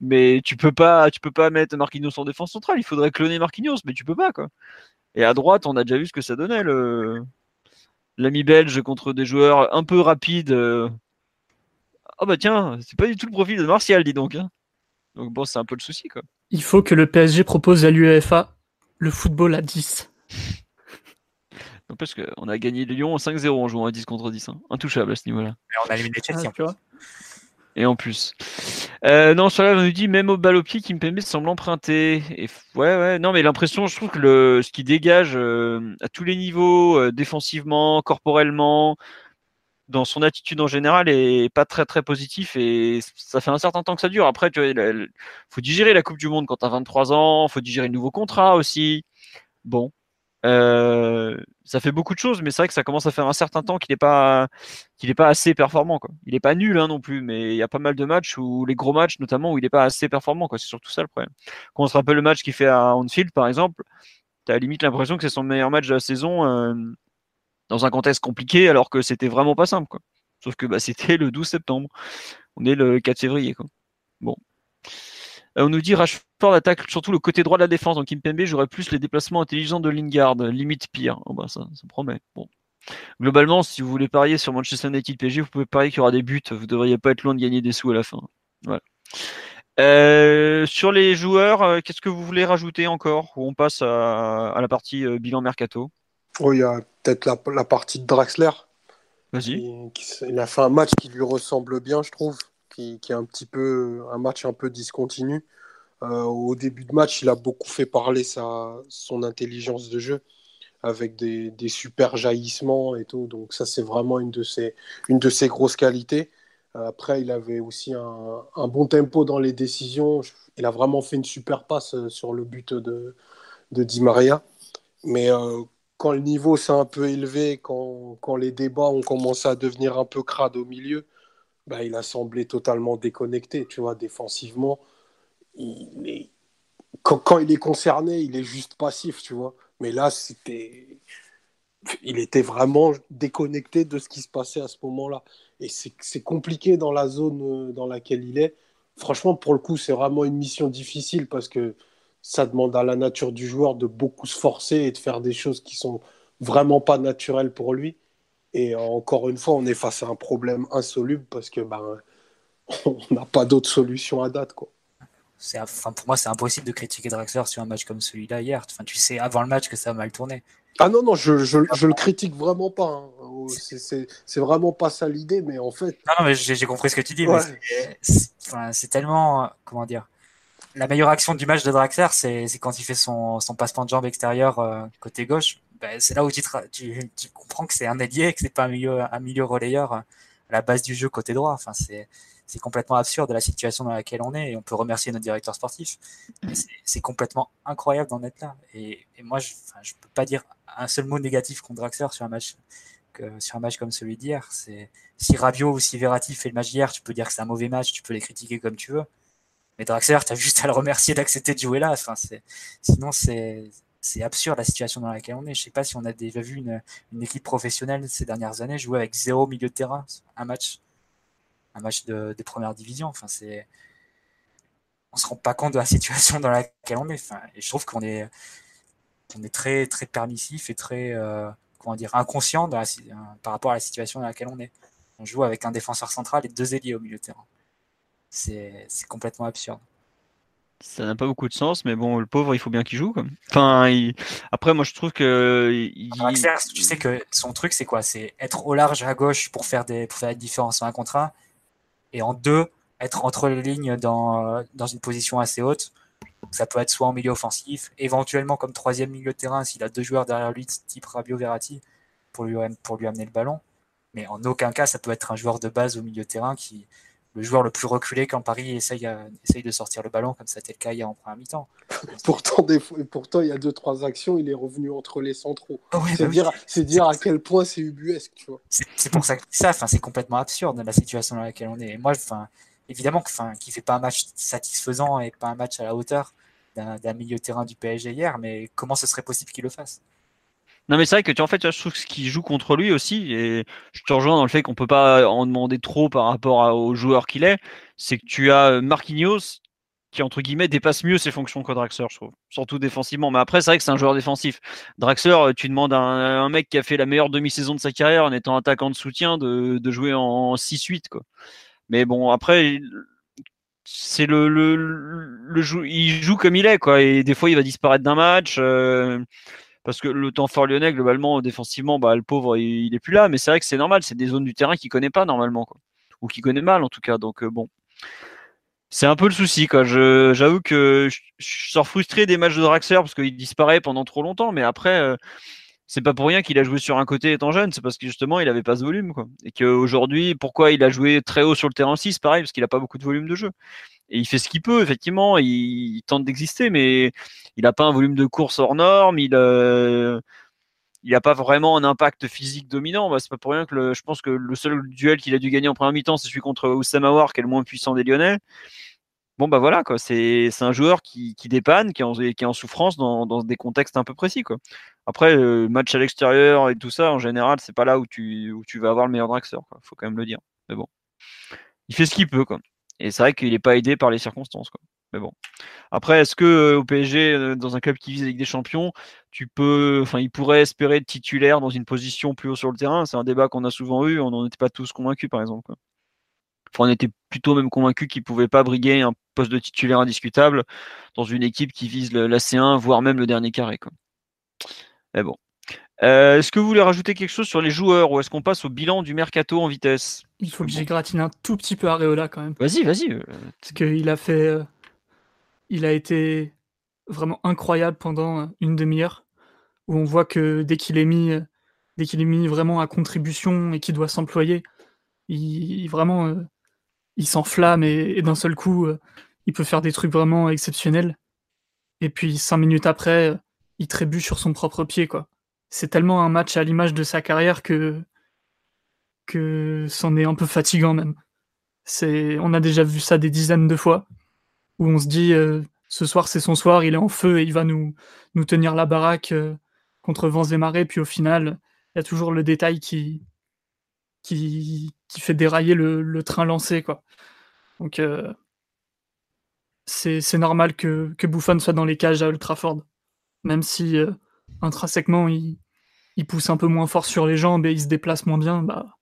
mais tu peux pas, tu peux pas mettre Marquinhos en défense centrale. Il faudrait cloner Marquinhos, mais tu peux pas quoi. Et à droite, on a déjà vu ce que ça donnait le l'ami belge contre des joueurs un peu rapides. Ah bah tiens, c'est pas du tout le profil de Martial, dis donc. Hein. Donc bon, c'est un peu le souci, quoi. Il faut que le PSG propose à l'UEFA le football à 10. Parce qu'on a gagné Lyon 5-0 en jouant à 10 contre 10. Hein. Intouchable à ce niveau-là. on a éliminé Chelsea ah, Et en plus. Euh, non, sur là, on nous dit même au bal au pied, Kimpembe semble emprunter. Et ouais, ouais. Non, mais l'impression, je trouve que le, ce qui dégage euh, à tous les niveaux, euh, défensivement, corporellement, dans son attitude en général, est pas très très positif. Et ça fait un certain temps que ça dure. Après, tu vois, il faut digérer la Coupe du Monde quand tu as 23 ans. faut digérer le nouveau contrat aussi. Bon, euh, ça fait beaucoup de choses, mais c'est vrai que ça commence à faire un certain temps qu'il n'est pas, qu'il est pas assez performant. Quoi. Il n'est pas nul hein, non plus, mais il y a pas mal de matchs où les gros matchs, notamment, où il n'est pas assez performant. C'est surtout ça le problème. Quand on se rappelle le match qu'il fait à Anfield, par exemple, tu as limite l'impression que c'est son meilleur match de la saison euh, dans un contexte compliqué, alors que c'était vraiment pas simple. Quoi. Sauf que bah, c'était le 12 septembre. On est le 4 février. Quoi. Bon. Euh, on nous dit Rashford attaque surtout le côté droit de la défense. Donc Kimpembe j'aurais plus les déplacements intelligents de Lingard, limite pire. Oh bah ça, ça promet. Bon. Globalement, si vous voulez parier sur Manchester United PSG, vous pouvez parier qu'il y aura des buts. Vous ne devriez pas être loin de gagner des sous à la fin. Voilà. Euh, sur les joueurs, euh, qu'est-ce que vous voulez rajouter encore? Ou on passe à, la partie bilan mercato? Oh, Il y a peut-être la, partie de Draxler. Vas-y. il a fait un match qui lui ressemble bien, je trouve qui, est un petit peu un match un peu discontinu. Euh, au début de match, il a beaucoup fait parler sa, son intelligence de jeu avec des, des super jaillissements et tout. Donc ça, c'est vraiment une de ses, une de ses grosses qualités. Après, il avait aussi un, un, bon tempo dans les décisions. Il a vraiment fait une super passe euh, sur le but de, de Di Maria. Mais euh, quand le niveau s'est un peu élevé, quand, quand, les débats ont commencé à devenir un peu crades au milieu, bah, il a semblé totalement déconnecté, tu vois, défensivement. Est... quand, il est concerné, il est juste passif, tu vois. Mais là, c'était. Il était vraiment déconnecté de ce qui se passait à ce moment-là. Et c'est compliqué dans la zone euh, dans laquelle il est. Franchement, pour le coup, c'est vraiment une mission difficile parce que ça demande à la nature du joueur de beaucoup se forcer et de faire des choses qui sont vraiment pas naturelles pour lui. Et encore une fois, on est face à un problème insoluble parce que ben, on n'a pas d'autre solution à date. Quoi. Enfin, pour moi, c'est impossible de critiquer Draxler sur un match comme celui-là hier. Enfin, tu sais avant le match que ça a mal tourné. Ah non, non, je, je, je le critique vraiment pas. Hein. Oh, c'est vraiment pas ça l'idée, mais en fait. Non, non mais j'ai compris ce que tu dis. C'est tellement. Comment dire La meilleure action du match de Draxler, c'est quand il fait son, son passement de jambe extérieur euh, côté gauche. Ben, c'est là où tu, tu, comprends que c'est un ailier, que c'est pas un milieu, un milieu relayeur à la base du jeu côté droit. Enfin, c'est, c'est complètement absurde la situation dans laquelle on est et on peut remercier notre directeur sportif. c'est, complètement incroyable d'en être là. Et, moi, je, ne peux pas dire un seul mot négatif contre Draxler sur un match que, sur un match comme celui d'hier. C'est, si Rabiot ou si Verratti fait le match d'hier, tu peux dire que c'est un mauvais match, tu peux les critiquer comme tu veux. Mais Draxler, tu as juste à le remercier d'accepter de jouer là. Enfin, c'est, sinon, c'est, c'est absurde la situation dans laquelle on est. Je sais pas si on a déjà vu une, équipe professionnelle ces dernières années jouer avec zéro milieu de terrain, un match, un match de, première division. Enfin, c'est, on se rend pas compte de la situation dans laquelle on est. Enfin, et je trouve qu'on est, on est très, très permissif et très, euh, comment dire, inconscient par rapport à la situation dans laquelle on est. On joue avec un défenseur central et deux ailiers au milieu de terrain. C'est complètement absurde ça n'a pas beaucoup de sens, mais bon, le pauvre, il faut bien qu'il joue. Enfin, après, moi, je trouve que. Il... tu sais que son truc, c'est quoi? C'est être au large à gauche pour faire des pour faire la différence en un contre un, et en deux, être entre les lignes dans, dans une position assez haute. ça peut être soit en milieu offensif, éventuellement comme troisième milieu de terrain s'il a deux joueurs derrière lui, type Rabio Verratti, pour lui, pour lui amener le ballon. Mais en aucun cas, ça peut être un joueur de base au milieu de terrain qui, le joueur le plus reculé quand Paris essaye, essaye de sortir le ballon, comme ça c'était le cas hier en première mi-temps. pourtant, des, pourtant, il y a deux, trois actions, il est revenu entre les centraux. C'est bah dire, dire à quel point c'est ubuesque, tu vois. C'est pour ça que ça, c'est complètement absurde la situation dans laquelle on est. Et moi, évidemment, qu'il fait pas un match satisfaisant et pas un match à la hauteur d'un milieu de terrain du PSG hier, mais comment ce serait possible qu'il le fasse? Non, mais c'est vrai que tu en fait, je trouve ce qui joue contre lui aussi, et je te rejoins dans le fait qu'on peut pas en demander trop par rapport au joueur qu'il est, c'est que tu as Marquinhos qui, entre guillemets, dépasse mieux ses fonctions que Draxler, je trouve. Surtout défensivement. Mais après, c'est vrai que c'est un joueur défensif. Draxler, tu demandes à un, mec qui a fait la meilleure demi-saison de sa carrière en étant attaquant de soutien de, jouer en 6-8, quoi. Mais bon, après, c'est le, le, le, il joue comme il est quoi et des fois il va disparaître d'un match euh, parce que le temps fort lyonnais globalement défensivement bah le pauvre il, est plus là. Mais c'est vrai que c'est normal c'est des zones du terrain qu'il connaît pas normalement quoi. Ou qu'il connaît mal en tout cas. Donc euh, bon. C'est un peu le souci je j'avoue que je, sors frustré des matchs de Draxler parce qu'il disparaît pendant trop longtemps. Mais après euh, c'est pas pour rien qu'il a joué sur un côté étant jeune, c'est parce que justement il avait pas ce volume quoi. Et qu'aujourd'hui, pourquoi il a joué très haut sur le terrain 6, pareil, parce qu'il a pas beaucoup de volume de jeu. Et il fait ce qu'il peut, effectivement, il, tente d'exister, mais il a pas un volume de course hors norme, il euh, il a pas vraiment un impact physique dominant. Bah, c'est pas pour rien que le, je pense que le seul duel qu'il a dû gagner en première mi-temps, c'est celui contre Oussama War, qui est le moins puissant des Lyonnais bon bah voilà quoi, c'est un joueur qui, qui dépanne, qui est en, qui est en souffrance dans, dans, des contextes un peu précis quoi. Après le match à l'extérieur et tout ça en général c'est pas là où tu, où tu vas avoir le meilleur draxeur quoi, faut quand même le dire. Mais bon, il fait ce qu'il peut quoi. Et c'est vrai qu'il n'est pas aidé par les circonstances quoi. Mais bon. Après, est-ce que euh, au PSG, euh, dans un club qui vise la Ligue des Champions, tu peux, enfin, il pourrait espérer être titulaire dans une position plus haut sur le terrain? C'est un débat qu'on a souvent eu. On n'en était pas tous convaincus, par exemple. Quoi on était plutôt même convaincu qu'il pouvait pas briguer un poste de titulaire indiscutable dans une équipe qui vise la C1, voire même le dernier carré. Mais bon. Euh, est-ce que vous voulez rajouter quelque chose sur les joueurs ou est-ce qu'on passe au bilan du mercato en vitesse? Il faut que j'égratine un tout petit peu Areola quand même. Vas-y, vas-y. Euh. Parce qu'il a fait. Euh, il a été vraiment incroyable pendant une demi-heure où on voit que dès qu'il est mis, dès qu'il est mis vraiment à contribution et qu'il doit s'employer, il, vraiment il s'enflamme et, d'un seul coup, euh, il peut faire des trucs vraiment exceptionnels. Et puis cinq minutes après, euh, il trébuche sur son propre pied, quoi. C'est tellement un match à l'image de sa carrière que que c'en est un peu fatigant même. C'est, on a déjà vu ça des dizaines de fois où on se dit euh, ce soir c'est son soir, il est en feu et il va nous nous tenir la baraque contre vents et marées. Puis au final, il y a toujours le détail qui qui, qui fait dérailler le, train lancé. Quoi. Donc euh, c'est normal que, que Buffon soit dans les cages à Old Trafford. Même si euh, intrinsèquement il, pousse un peu moins fort sur les jambes et il se déplace moins bien, bah,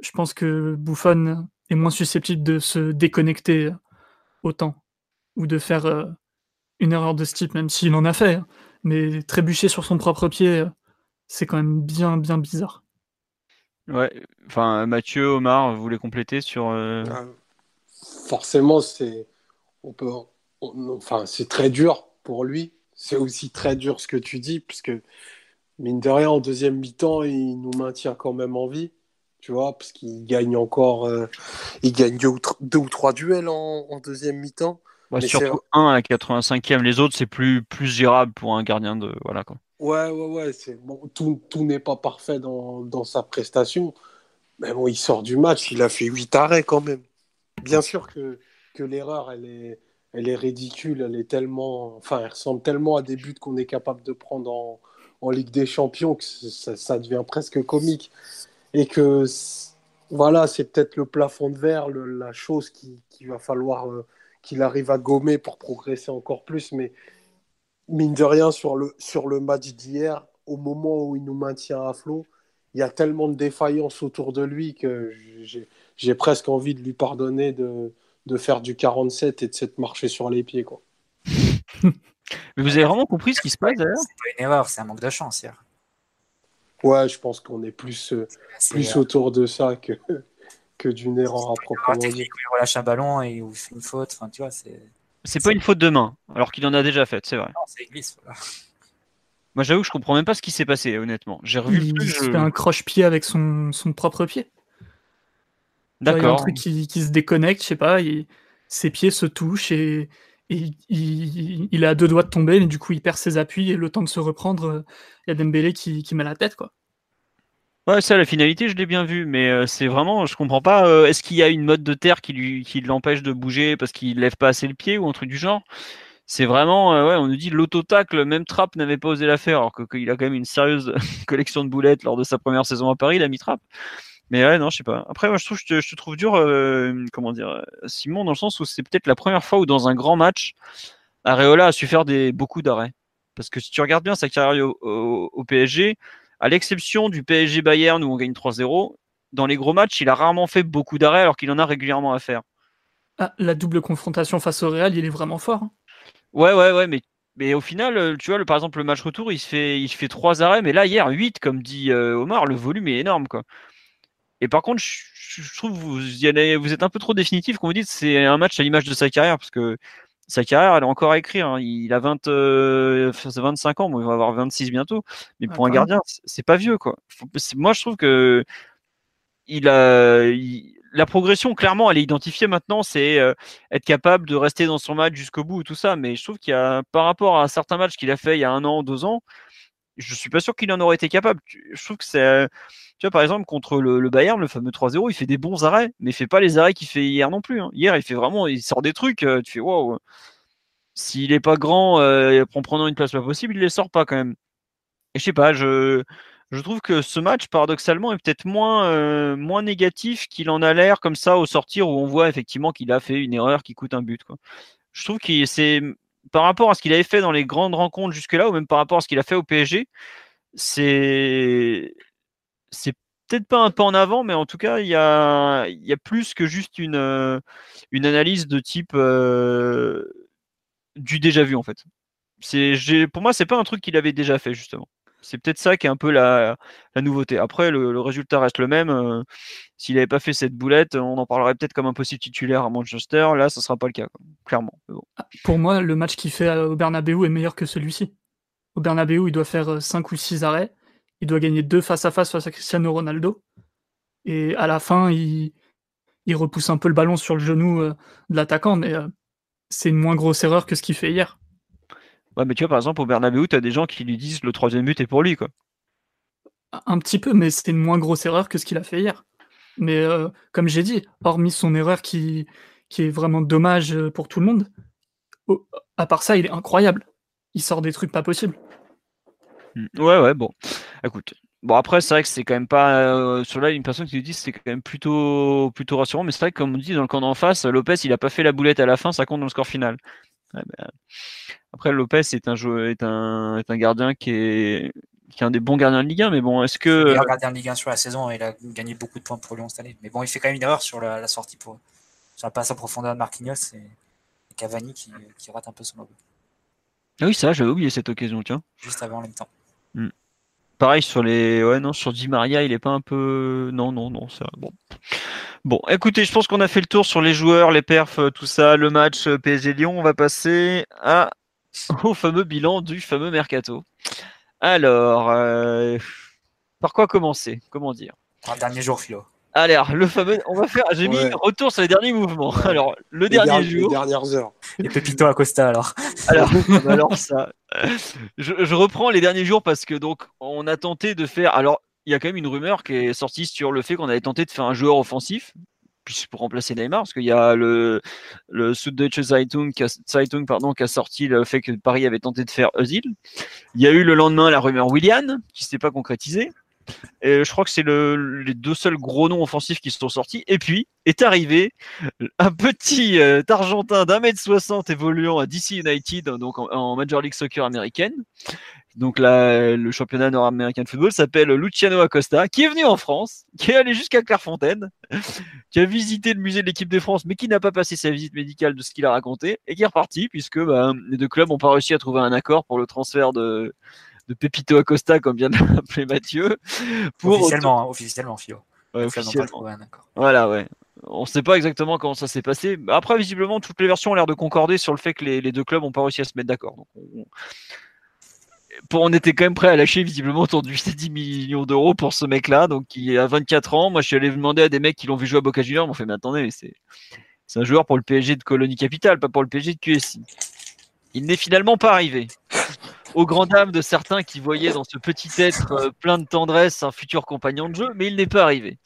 je pense que Buffon est moins susceptible de se déconnecter autant ou de faire euh, une erreur de ce type, même s'il en a fait. Hein. Mais trébucher sur son propre pied, c'est quand même bien bizarre. Ouais, enfin Mathieu, Omar, vous voulez compléter sur. Euh, ah, forcément, c'est on peut, enfin c'est très dur pour lui. C'est aussi très dur ce que tu dis, puisque mine de rien, en deuxième mi-temps, il nous maintient quand même en vie, tu vois, parce qu'il gagne encore, euh, il gagne deux ou, trois duels en, deuxième mi-temps. surtout un à la 85e, les autres c'est plus plus gérable pour un gardien de voilà quoi. Ouais, ouais, ouais. C'est, bon, tout, tout n'est pas parfait dans, dans, sa prestation. Mais bon, il sort du match, il a fait 8 arrêts quand même. Bien sûr que, que l'erreur, elle est, elle est ridicule. Elle est tellement. Enfin, ressemble tellement à des buts qu'on est capable de prendre en, en Ligue des Champions que ça, ça, devient presque comique. Et que, voilà, c'est peut-être le plafond de verre, la chose qu'il qui va falloir euh, qu'il arrive à gommer pour progresser encore plus. Mais mine de rien, sur le, sur le match d'hier, au moment où il nous maintient à flot, il y a tellement de défaillances autour de lui que j'ai presque envie de lui pardonner de, de, faire du 47 et de s'être marché sur les pieds. Quoi. Mais vous avez vraiment compris ce qui se passe d'ailleurs? C'est pas une erreur, c'est un manque de chance hier. Ouais, je pense qu'on est plus, euh, plus autour de ça que, que d'une erreur à proprement dire. Il relâche un ballon et il fait une faute. Enfin, tu vois, c'est. C'est pas une faute de main, alors qu'il en a déjà fait, c'est vrai. Non, c'est glisse, Moi, j'avoue que je comprends même pas ce qui s'est passé, honnêtement. J'ai revu il, fait un croche-pied avec son, son, propre pied. D'accord. Il y a un truc qui, qui se déconnecte, je sais pas, ses pieds se touchent et, et il, il, a deux doigts de tomber, mais du coup, il perd ses appuis et le temps de se reprendre, il y a Dembélé qui, qui met la tête, quoi. Ouais, ça, la finalité, je l'ai bien vu, mais euh, c'est vraiment, je comprends pas. Euh, est-ce qu'il y a une mode de terre qui lui, qui l'empêche de bouger parce qu'il lève pas assez le pied ou un truc du genre? C'est vraiment, euh, on nous dit l'autotacle, même Trapp n'avait pas osé la faire, alors qu'il a quand même une sérieuse collection de boulettes lors de sa première saison à Paris, il a mis Trapp. Mais ouais, non, je sais pas. Après, moi, je trouve, je te, trouve dur, comment dire, Simon, dans le sens où c'est peut-être la première fois où dans un grand match, Areola a su faire des beaucoup d'arrêts. Parce que si tu regardes bien sa carrière au PSG, à l'exception du PSG Bayern où on gagne 3-0, dans les gros matchs, il a rarement fait beaucoup d'arrêts alors qu'il en a régulièrement à faire. Ah, la double confrontation face au Real, il est vraiment fort. Hein. Ouais, ouais, ouais, mais, mais au final, euh, tu vois, le, par exemple, le match retour, il se fait, il fait trois arrêts, mais là, hier, 8, comme dit euh, Omar, le volume est énorme, quoi. Et par contre, je, trouve vous, vous êtes un peu trop définitif quand vous dites c'est un match à l'image de sa carrière, parce que sa carrière, elle est encore à écrire. Hein. Il a 20, 25 euh, ans, bon, il va avoir 26 bientôt. Mais pour un gardien, c'est pas vieux, quoi. moi, je trouve que il a, la progression, clairement, elle est identifiée maintenant. C'est euh, être capable de rester dans son match jusqu'au bout, tout ça. Mais je trouve qu'il y a, par rapport à certains matchs qu'il a fait il y a un an, deux ans, je suis pas sûr qu'il en aurait été capable. Je trouve que c'est, tu vois, par exemple, contre le, Bayern, le fameux 3-0, il fait des bons arrêts, mais il fait pas les arrêts qu'il fait hier non plus. Hein. Hier, il fait vraiment, il sort des trucs, euh, tu fais waouh. S'il est pas grand, euh, en prenant une place pas possible, il les sort pas quand même. Et je sais pas, je, trouve que ce match, paradoxalement, est peut-être moins, euh, négatif qu'il en a l'air comme ça au sortir où on voit effectivement qu'il a fait une erreur qui coûte un but. Je trouve que c'est par rapport à ce qu'il avait fait dans les grandes rencontres jusque-là, ou même par rapport à ce qu'il a fait au PSG, c'est peut-être pas un pas en avant, mais en tout cas, il y a, y a plus que juste une, euh, analyse de type euh, du déjà vu en fait. Pour moi, c'est pas un truc qu'il avait déjà fait justement. C'est peut-être ça qui est un peu la, nouveauté. Après, le, résultat reste le même. Euh, s'il n'avait pas fait cette boulette, on en parlerait peut-être comme un possible titulaire à Manchester. Là, ce ne sera pas le cas, clairement. Ah, pour moi, le match qu'il fait au Bernabeu est meilleur que celui-ci. Au Bernabeu, il doit faire 5 euh, ou 6 arrêts. Il doit gagner deux face à face face à Cristiano Ronaldo. Et à la fin, il, repousse un peu le ballon sur le genou euh, de l'attaquant, mais c'est une moins grosse erreur que ce qu'il fait hier. Ouais, mais tu vois, par exemple, au Bernabeu, tu as des gens qui lui disent le troisième but est pour lui, quoi. Un petit peu, mais c'est une moins grosse erreur que ce qu'il a fait hier. Mais euh, comme j'ai dit, hormis son erreur qui, qui est vraiment dommage euh, pour tout le monde, à part ça, il est incroyable. Il sort des trucs pas possibles. Mmh. Ouais, ouais, bon. Écoute. Bon, après, c'est vrai que c'est quand même pas. Euh, sur là, une personne qui lui dit c'est quand même plutôt, plutôt rassurant, mais c'est vrai que, comme on dit, dans le camp d'en face, Lopez, il a pas fait la boulette à la fin, ça compte dans le score final. Ben, après, Lopez est un, joueur, est un, est un gardien qui est, qui est un des bons gardiens de Ligue 1, mais bon, est-ce que. Le meilleur gardien de Ligue 1 sur la saison, il a gagné beaucoup de points pour Lyon cette année. Mais bon, il fait quand même une erreur sur la, sortie pour, sur la passe en profondeur de Marquinhos et, Cavani qui, qui, rate un peu son logo. Ah oui, ça, j'avais oublié cette occasion, tiens. Juste avant en même temps. Hmm. Pareil sur les. Ouais, non, sur Di Maria, il est pas un peu. Non, non, non, c'est bon. Bon, écoutez, je pense qu'on a fait le tour sur les joueurs, les perfs, euh, tout ça, le match euh, PSG Lyon. On va passer à au fameux bilan du fameux mercato. Alors, euh, par quoi commencer? Comment dire? Un dernier jour, Philo. Alors, le fameux, on va faire. J'ai mis retour sur les derniers mouvements. Alors, le dernier jour. Les dernières heures. Et Pepito Acosta, alors. Alors, alors ça. Je, je, reprends les derniers jours parce que donc on a tenté de faire. Alors, il y a quand même une rumeur qui est sortie sur le fait qu'on avait tenté de faire un joueur offensif pour remplacer Neymar, parce qu'il y a le, le Süddeutsche Zeitung, qui a, Zeitung pardon, qui a sorti le fait que Paris avait tenté de faire Özil. Il y a eu le lendemain la rumeur Willian, qui s'était pas concrétisée. Et je crois que c'est le, les deux seuls gros noms offensifs qui sont sortis. Et puis est arrivé un petit euh, Argentin d'un mètre soixante évoluant à DC United, donc en Major League Soccer américaine, donc le championnat nord-américain de football s'appelle Luciano Acosta, qui est venu en France, qui est allé jusqu'à Clairefontaine, qui a visité le musée de l'équipe de France, mais qui n'a pas passé sa visite médicale de ce qu'il a raconté, et qui est reparti, puisque bah, les deux clubs n'ont pas réussi à trouver un accord pour le transfert de, de Pepito Acosta, comme vient de l'appeler Mathieu. Pour officiellement, hein, officiellement, Fio. officiellement. Voilà, ouais. On ne sait pas exactement comment ça s'est passé. Après, visiblement, toutes les versions ont l'air de concorder sur le fait que les, deux clubs n'ont pas réussi à se mettre d'accord. Donc, on, on était quand même prêt à lâcher visiblement autour de 10 millions d'euros pour ce mec-là, donc qui a 24 ans. Moi, je suis allé demander à des mecs qui l'ont vu jouer à Boca Juniors, ils m'ont fait, mais attendez, c'est, c'est un joueur pour le PSG de Colonie Capital, pas pour le PSG de QSI. Il n'est finalement pas arrivé. Au grand dam de certains qui voyaient dans ce petit être euh, plein de tendresse un futur compagnon de jeu, mais il n'est pas arrivé.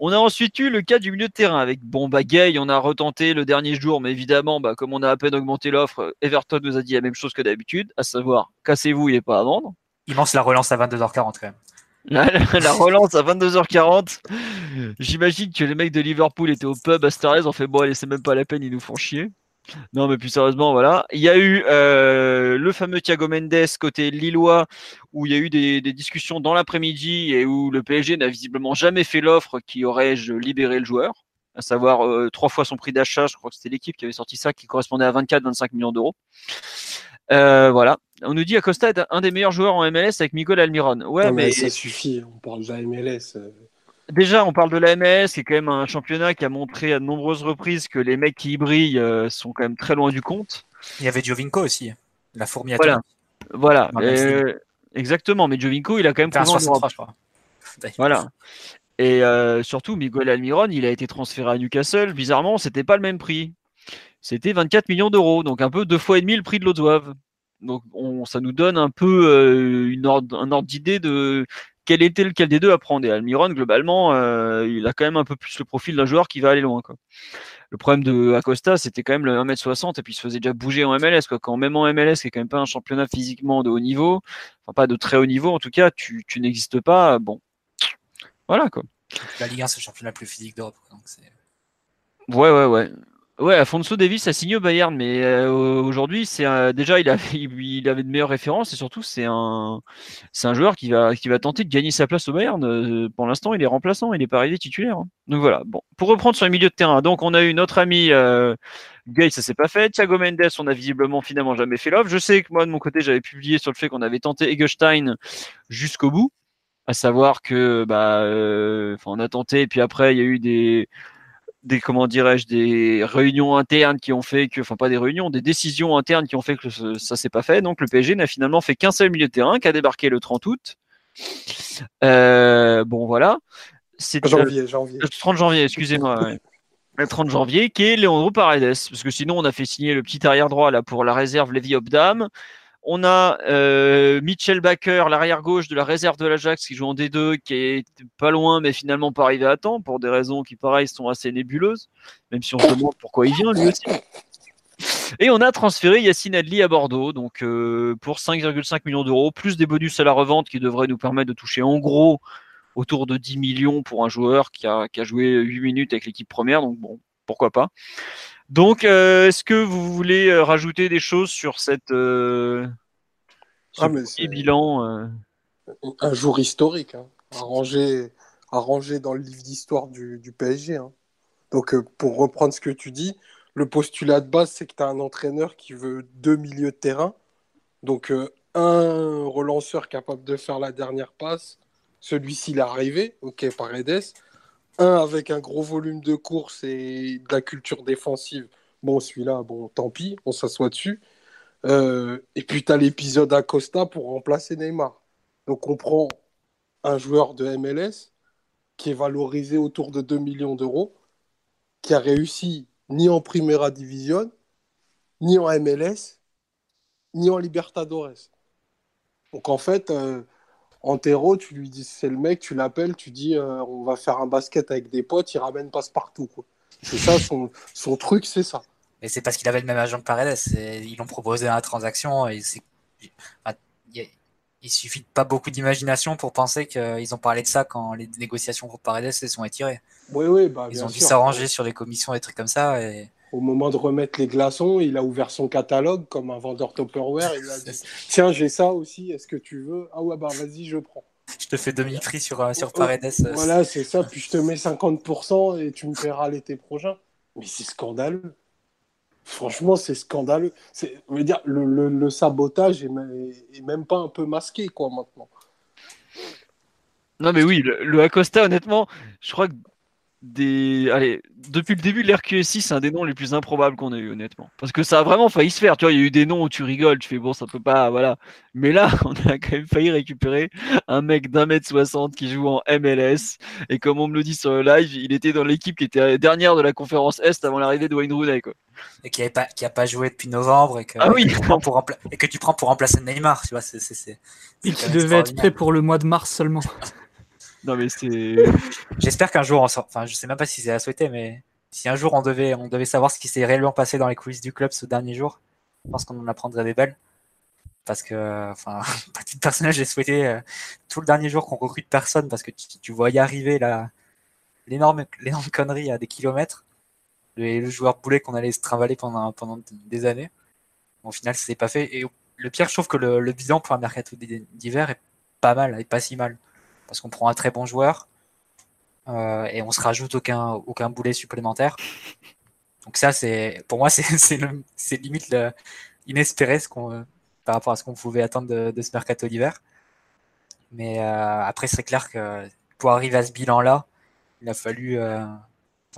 On a ensuite eu le cas du milieu de terrain avec bon bah Gay, on a retenté le dernier jour, mais évidemment, bah, comme on a à peine augmenté l'offre, Everton nous a dit la même chose que d'habitude, à savoir cassez-vous, il n'est pas à vendre. Il lance la relance à 22h40 quand même. La, relance à 22h40. J'imagine que les mecs de Liverpool étaient au pub à Starez, on fait bon allez c'est même pas la peine, ils nous font chier. Non, mais plus sérieusement, voilà. Il y a eu euh, le fameux Thiago Mendes côté Lillois, où il y a eu des, discussions dans l'après-midi et où le PSG n'a visiblement jamais fait l'offre qui aurait-je libéré le joueur. à savoir euh, trois fois son prix d'achat. Je crois que c'était l'équipe qui avait sorti ça, qui correspondait à 24-25 millions d'euros. Euh, voilà. On nous dit Acosta est un des meilleurs joueurs en MLS avec Miguel Almiron. Ouais, mais, ça suffit. On parle de la MLS. Déjà, on parle de la MLS, qui est quand même un championnat qui a montré à de nombreuses reprises que les mecs qui y brillent sont quand même très loin du compte. Il y avait Giovinco aussi, la fourmi Voilà. Voilà. exactement. Mais Giovinco, il a quand même pris je crois. Voilà. Et euh, surtout, Miguel Almiron, il a été transféré à Newcastle. Bizarrement, c'était pas le même prix. C'était 24 millions d'euros, donc un peu deux fois et demi le prix de l'Ozoave. Donc on, ça nous donne un peu euh, une ordre, un ordre d'idée de quel était lequel des deux à prendre? Et Almiron, globalement, euh, il a quand même un peu plus le profil d'un joueur qui va aller loin. Quoi. Le problème de Acosta, c'était quand même le 1m60 et puis il se faisait déjà bouger en MLS. Quoi. Quand même en MLS, qui est quand même pas un championnat physiquement de haut niveau, enfin pas de très haut niveau en tout cas, tu, tu n'existes pas. Bon, voilà quoi. La Ligue 1, c'est le championnat le plus physique d'Europe. Ouais, ouais, ouais. Ouais, Afonso Davis a signé au Bayern, mais euh, aujourd'hui, c'est déjà il avait, il avait de meilleures références et surtout c'est un, c'est un joueur qui va, qui va tenter de gagner sa place au Bayern. Euh, pour l'instant, il est remplaçant, il n'est pas arrivé titulaire. Hein. Donc voilà. Bon, pour reprendre sur le milieu de terrain, donc on a eu notre ami euh, Gay, ça s'est pas fait. Thiago Mendes, on a visiblement finalement jamais fait l'offre. Je sais que moi de mon côté, j'avais publié sur le fait qu'on avait tenté Egelstein jusqu'au bout à savoir que bah euh, on a tenté et puis après il y a eu des des comment dirais-je des réunions internes qui ont fait que enfin pas des réunions des décisions internes qui ont fait que ça s'est pas fait. Donc le PSG n'a finalement fait qu'un seul milieu de terrain qui a débarqué le 30 août. Euh, bon voilà. C'est janvier, janvier. le 30 janvier excusez-moi le 30 janvier qui est Leandro Paredes parce que sinon on a fait signer le petit arrière droit là pour la réserve Lévi Obdam on a euh, Mitchell Baker, l'arrière gauche de la réserve de l'Ajax, qui joue en D2, qui est pas loin, mais finalement pas arrivé à temps, pour des raisons qui, pareil, sont assez nébuleuses, même si on se demande pourquoi il vient lui aussi. Et on a transféré Yacine Adli à Bordeaux, donc euh, pour 5,5 millions d'euros, plus des bonus à la revente qui devraient nous permettre de toucher en gros autour de 10 millions pour un joueur qui a, qui a joué 8 minutes avec l'équipe première, donc bon, pourquoi pas. Donc, euh, est-ce que vous voulez euh, rajouter des choses sur cette euh, ah, bilan Un jour historique, hein, à, ranger, dans le livre d'histoire du, PSG. Hein. Donc, pour reprendre ce que tu dis, le postulat de base, c'est que tu as un entraîneur qui veut deux milieux de terrain. Donc, un relanceur capable de faire la dernière passe. Celui-ci, il est arrivé, ok, Paredes un avec un gros volume de course et de la culture défensive. Bon, celui-là, bon, tant pis, on s'assoit dessus. Euh, et puis, tu as l'épisode Acosta pour remplacer Neymar. Donc, on prend un joueur de MLS qui est valorisé autour de 2 millions d'euros, qui a réussi ni en Primera Division, ni en MLS, ni en Libertadores. Donc, en fait, euh, Antero, tu lui dis, c'est le mec, tu l'appelles, tu dis, euh, on va faire un basket avec des potes, il ramène passe-partout. C'est ça, son, son truc, c'est ça. Et c'est parce qu'il avait le même agent que Paredes. Ils l'ont proposé dans la transaction. Et il suffit de pas beaucoup d'imagination pour penser qu'ils ont parlé de ça quand les négociations pour Paredes se sont étirées. Oui, oui, bah, Ils ont dû s'arranger sur les commissions, des trucs comme ça. Et au moment de remettre les glaçons, il a ouvert son catalogue comme un vendeur Tupperware. Il a dit Tiens, j'ai ça aussi, est-ce que tu veux? Ah ouais, bah vas-y, je prends. Je te fais demi-prix sur, euh, sur Paredes. Euh, voilà, c'est ça. Puis je te mets 50% et tu me paieras l'été prochain. Mais c'est scandaleux. Franchement, c'est scandaleux. C'est, dire, le, le, sabotage est, même pas un peu masqué, quoi, maintenant. Non, mais oui, le, le Acosta, honnêtement, je crois que des. Allez, depuis le début de l'RQSI, c'est un des noms les plus improbables qu'on ait eu, honnêtement. Parce que ça a vraiment failli se faire. Tu vois, il y a eu des noms où tu rigoles, tu fais bon, ça peut pas, voilà. Mais là, on a quand même failli récupérer un mec d'un mètre soixante qui joue en MLS. Et comme on me le dit sur le live, il était dans l'équipe qui était dernière de la conférence Est avant l'arrivée de Wayne Rooney, quoi. Et qui n'a pas, qui a pas joué depuis novembre et que, ah oui. tu pour et que tu prends pour remplacer Neymar, tu vois. C'est, c'est, et qui devait être prêt pour le mois de mars seulement. Non, mais c'est. J'espère qu'un jour, enfin, je sais même pas si c'est à souhaiter, mais si un jour on devait, on devait savoir ce qui s'est réellement passé dans les coulisses du club ce dernier jour, je pense qu'on en apprendrait des belles. Parce que, enfin, petit personnage, j'ai souhaité euh, tout le dernier jour qu'on recrute personne parce que tu, vois y arriver l'énorme, l'énorme connerie à des kilomètres. Le, le joueur boulet qu'on allait se trimballer pendant, pendant des années. au final, ça s'est pas fait. Et le pire, je trouve que le, le bilan pour un mercato d'hiver est pas mal, est pas si mal parce qu'on prend un très bon joueur. euh, et on se rajoute aucun, aucun boulet supplémentaire. Donc ça, c'est pour moi, c'est limite inespéré ce qu'on, par rapport à ce qu'on pouvait attendre de, ce mercato d'hiver. Mais euh, après, c'est clair que pour arriver à ce bilan-là, il a fallu, euh,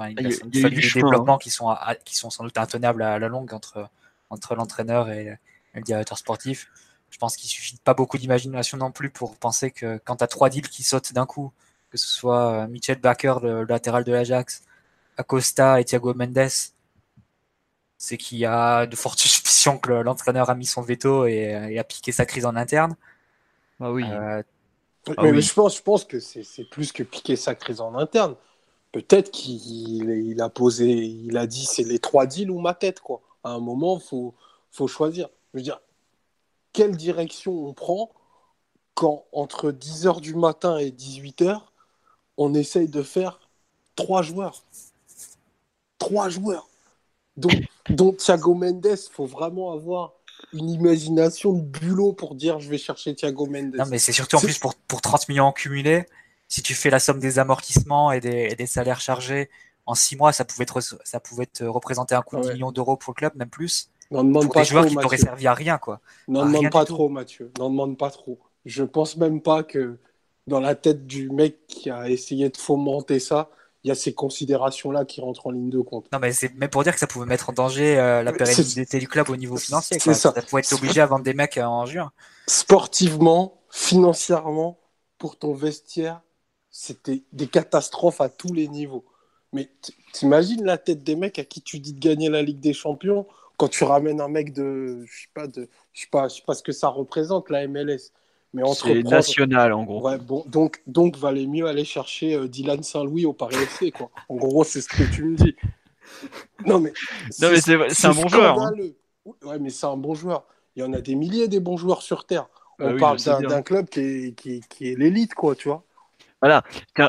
il, a, fallu des développements qui sont, qui sont sans doute intenables à la longue entre, entre l'entraîneur et, le directeur sportif. Je pense qu'il suffit pas beaucoup d'imagination non plus pour penser que quand tu as trois deals qui sautent d'un coup, que ce soit euh, Michel Baker, le latéral de l'Ajax, Acosta et Thiago Mendes, c'est qu'il y a de fortes suspicions que l'entraîneur a mis son veto et, a piqué sa crise en interne. Ah oui. Euh, ah mais, je, pense, je pense que c'est plus que piquer sa crise en interne. Peut-être qu'il a posé, il a dit c'est les trois deals ou ma tête. Quoi. À un moment, il faut, faut choisir. Je veux dire, quelle direction on prend quand entre 10h du matin et 18h, on essaye de faire trois joueurs. Trois joueurs. Donc, donc Thiago Mendes, il faut vraiment avoir une imagination de bulot pour dire je vais chercher Thiago Mendes. Non, mais c'est surtout en plus pour, pour 30 millions cumulés. Si tu fais la somme des amortissements et des, des salaires chargés en 6 mois, ça pouvait, être, ça pouvait te représenter un coût de millions d'euros pour le club, même plus. N'en demande pas des joueurs qui t'auraient servi à rien, quoi. N'en demande pas trop, Mathieu. N'en demande pas trop. Je pense même pas que dans la tête du mec qui a essayé de fomenter ça, il y a ces considérations-là qui rentrent en ligne de compte. Non, mais c'est même pour dire que ça pouvait mettre en danger euh, la pérennité du club au niveau financier. Ça. ça. pouvait être obligé à vendre des mecs euh, en juin. Sportivement, financièrement, pour ton vestiaire, c'était des catastrophes à tous les niveaux. Mais t'imagines la tête des mecs à qui tu dis de gagner la Ligue des Champions quand tu ramènes un mec de, je sais pas, de, je sais pas, je sais pas ce que ça représente la MLS. Mais c'est national en gros. Ouais, bon, donc, donc valait mieux aller chercher euh, Dylan Saint-Louis au Paris FC quoi. En gros, c'est ce que tu me dis. Non mais, non, mais c'est, un bon joueur. Hein. Ouais, mais c'est un bon joueur. Il y en a des milliers des bons joueurs sur terre. Ah On parle d'un, club qui est, qui, qui est l'élite quoi, tu vois. Voilà.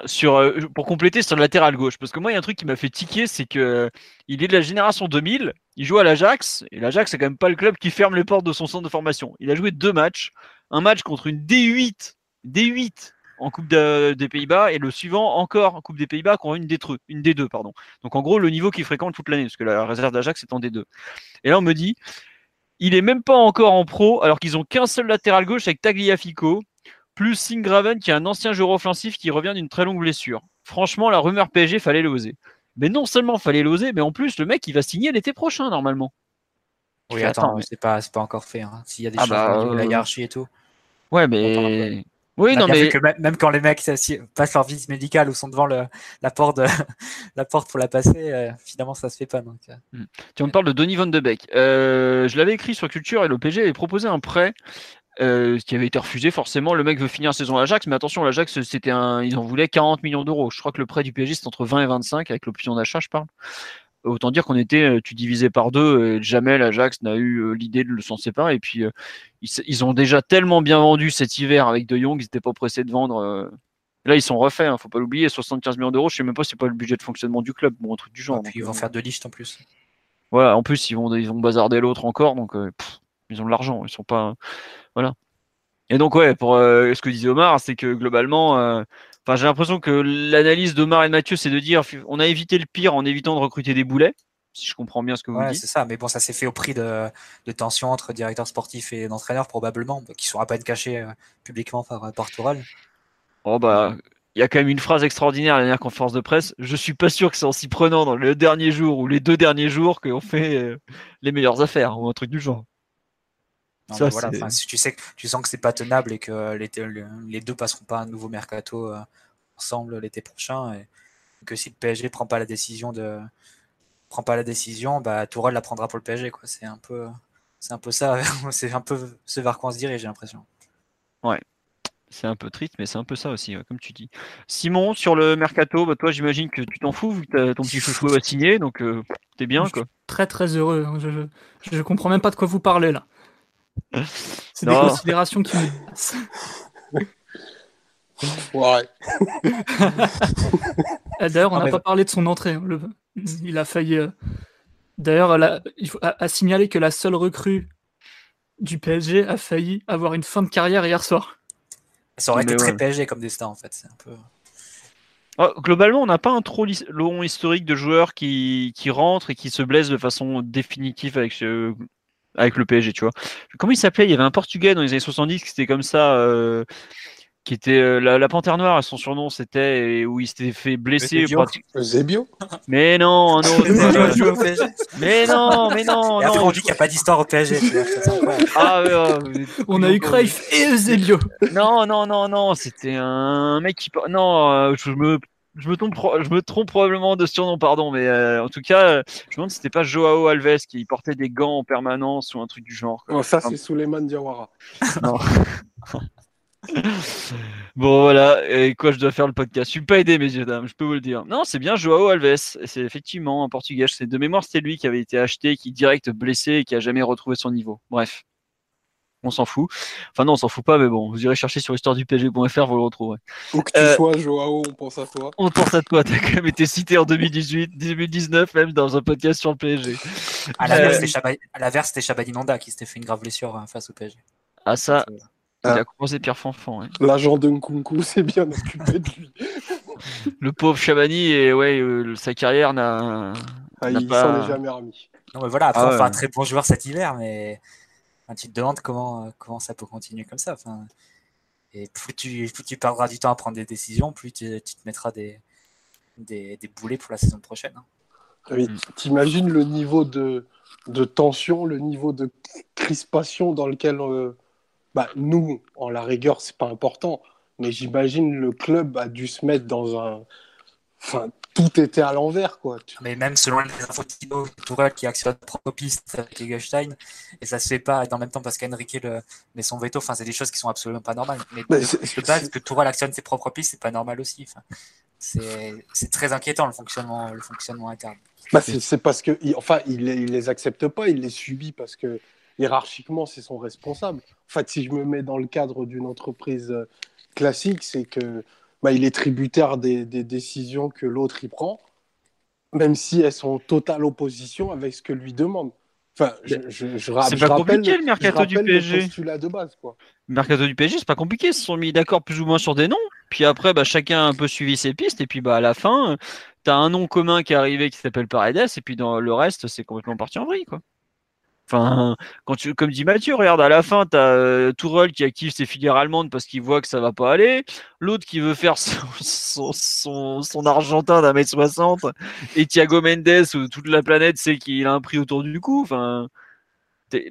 sur, euh, pour compléter sur le latéral gauche, parce que moi, il y a un truc qui m'a fait tiquer, c'est que euh, il est de la génération 2000, il joue à l'Ajax, et l'Ajax, c'est quand même pas le club qui ferme les portes de son centre de formation. Il a joué deux matchs, un match contre une D8, D8 en Coupe des Pays-Bas, et le suivant encore en Coupe des Pays-Bas contre une, D2, une D2. Pardon. Donc en gros, le niveau qu'il fréquente toute l'année, parce que la réserve d'Ajax est en D2. Et là, on me dit, il est même pas encore en pro, alors qu'ils ont qu'un seul latéral gauche avec Tagliafico, plus Singraven qui est un ancien joueur offensif qui revient d'une très longue blessure. Franchement, la rumeur PSG, fallait l'oser. Mais non seulement fallait l'oser, mais en plus, le mec, il va signer l'été prochain, normalement. Oui, attends, mais... c'est pas, pas encore fait. Hein. S'il y a des ah choses bah, la euh, hiérarchie et tout. Ouais, mais. Oui, non, mais. Que même quand les mecs passent leur visite médicale ou sont devant le, la, porte la porte pour la passer, euh, finalement, ça se fait pas. Donc... Euh. Tu me parles de Donny Van de Beek. je l'avais écrit sur Culture et l'OPG avait proposé un prêt euh, qui avait été refusé forcément. Le mec veut finir saison à l'Ajax, mais attention, l'Ajax, c'était un, ils en voulaient 40 millions d'euros. Je crois que le prêt du PSG, c'est entre 20 et 25 avec l'option d'achat, je parle. Autant dire qu'on était, euh, tu divisais par deux, et jamais l'Ajax n'a eu euh, l'idée de le s'en séparer. Et puis, ils, ont déjà tellement bien vendu cet hiver avec De Jong, ils n'étaient pas pressés de vendre. Là, ils sont refaits, hein, faut pas l'oublier, 75 millions d'euros. Je sais même pas si c'est pas le budget de fonctionnement du club, bon, un truc du genre. ils vont faire deux listes en plus. Voilà, en plus, ils vont, ils vont bazarder l'autre encore, donc ils ont de l'argent. Ils sont pas. Voilà. Et donc, ouais, pour euh, ce que disait Omar, c'est que globalement, euh, j'ai l'impression que l'analyse d'Omar et de Mathieu, c'est de dire on a évité le pire en évitant de recruter des boulets, si je comprends bien ce que vous ouais, dites. c'est ça, mais bon, ça s'est fait au prix de, de tensions entre directeurs sportifs et d'entraîneurs, probablement, qui sont à peine cachés euh, publiquement par, par Tourelle. Oh, bah. Il y a quand même une phrase extraordinaire à la dernière conférence de presse. Je suis pas sûr que c'est en s'y prenant dans le dernier jour ou les deux derniers jours qu'on fait les meilleures affaires ou un truc du genre si tu sais que tu sens que c'est pas tenable et que les, les deux passeront pas un nouveau mercato euh, ensemble l'été prochain et que si le PSG prend pas la décision de prend pas la décision, bah Tourelle la prendra pour le PSG quoi. C'est un peu c'est un peu ça, c'est un peu ce vers quoi on se dirige, j'ai l'impression. Ouais. C'est un peu triste, mais c'est un peu ça aussi, comme tu dis. Simon, sur le mercato, bah, toi, j'imagine que tu t'en fous vu que ton petit chouchou a signé, donc euh, t'es bien, quoi. Très très heureux. Hein. Je, je, je, comprends même pas de quoi vous parlez là. C'est des considérations qui Ouais. Ah, d'ailleurs, on n'a pas parlé de son entrée. Hein. Il a failli. Euh, d'ailleurs, il faut à, signaler que la seule recrue du PSG a failli avoir une fin de carrière hier soir. Ça aurait été très PSG comme destin en fait. C'est un peu. Oh, globalement, on n'a pas un trop long historique de joueurs qui, qui rentrent et qui se blessent de façon définitive avec, avec le PSG, tu vois. Comment il s'appelait? Il y avait un Portugais dans les années 70 qui était comme ça. Euh, qui était euh, la, Panthère Noire, son surnom c'était où il s'était fait blesser. Zebio Mais non, non. mais non, mais non. Et après on dit qu'il n'y a pas d'histoire au PSG. ah, on a eu Cruyff et Zebio. Non, non, non, non, c'était un mec qui. Non, euh, je me je me, trompe, je me trompe probablement de surnom, pardon, mais euh, en tout cas, je me demande si c'était pas Joao Alves qui portait des gants en permanence ou un truc du genre. Non, ça c'est Souleymane Diawara. non. bon voilà, et quoi je dois faire le podcast? Je suis pas aidé, messieurs dames, je peux vous le dire. Non, c'est bien Joao Alves. C'est effectivement un Portugais. C'est de mémoire, c'était lui qui avait été acheté, qui direct blessé et qui a jamais retrouvé son niveau. Bref, on s'en fout. Enfin non, on s'en fout pas, mais bon, vous irez chercher sur histoire du PSG.fr, vous le retrouverez. Où que tu euh, sois, Joao, on pense à toi. On pense à toi. T'as quand même été cité en 2018, 2019 même dans un podcast sur le PSG. À l'inverse, c'était Chabani Nanda qui s'était fait une grave blessure hein, face au PSG. Ah ça. Il a croisé Pierre Fanfan. L'agent de Nkunku s'est bien occupé de lui. le pauvre Chabani, et ouais, euh, sa carrière n'a. Ah, il pas... s'en est jamais remis. Non, mais voilà, après, ah, un très bon joueur cet hiver, mais tu te demandes comment, comment ça peut continuer comme ça. Enfin, et plus tu, plus tu perdras du temps à prendre des décisions, plus tu, te mettras des, des, des, boulets pour la saison prochaine. Hein. Oui, T'imagines le niveau de, de tension, le niveau de crispation dans lequel. Euh, bah, nous, en la rigueur, c'est pas important. Mais j'imagine le club a dû se mettre dans un. Enfin, tout était à l'envers, quoi. Mais même selon les infos de Tourelle qui actionne propre piste avec Egelstein, et ça se fait pas, et en même temps parce qu'Henrique le... met son veto, enfin, c'est des choses qui sont absolument pas normales. Mais de, base, que Tourelle actionne ses propres pistes, c'est pas normal aussi. Enfin, c'est très inquiétant le fonctionnement, le fonctionnement interne. Bah, c'est parce que, enfin, il, il les accepte pas, il les subit parce que hiérarchiquement, c'est son responsable. En fait, si je me mets dans le cadre d'une entreprise euh, classique, c'est que bah, il est tributaire des, décisions que l'autre y prend, même si elles sont en totale opposition avec ce que lui demande. Enfin, je, je, je, c'est pas compliqué le mercato du PSG. Le de base, quoi. Le mercato du PSG, c'est pas compliqué. Ils se sont mis d'accord plus ou moins sur des noms. Puis après, bah, chacun a un peu suivi ses pistes. Et puis bah, à la fin, tu as un nom commun qui est arrivé qui s'appelle Paredes. Et puis dans le reste, c'est complètement parti en vrille. Quoi. Enfin, quand tu, comme dit Mathieu, regarde, à la fin, tu as euh, Tourelle qui active ses filières allemandes parce qu'il voit que ça va pas aller. L'autre qui veut faire son, son, son, argentin d'un mètre soixante. Et Thiago Mendes, où toute la planète sait qu'il a un prix autour du cou. Enfin,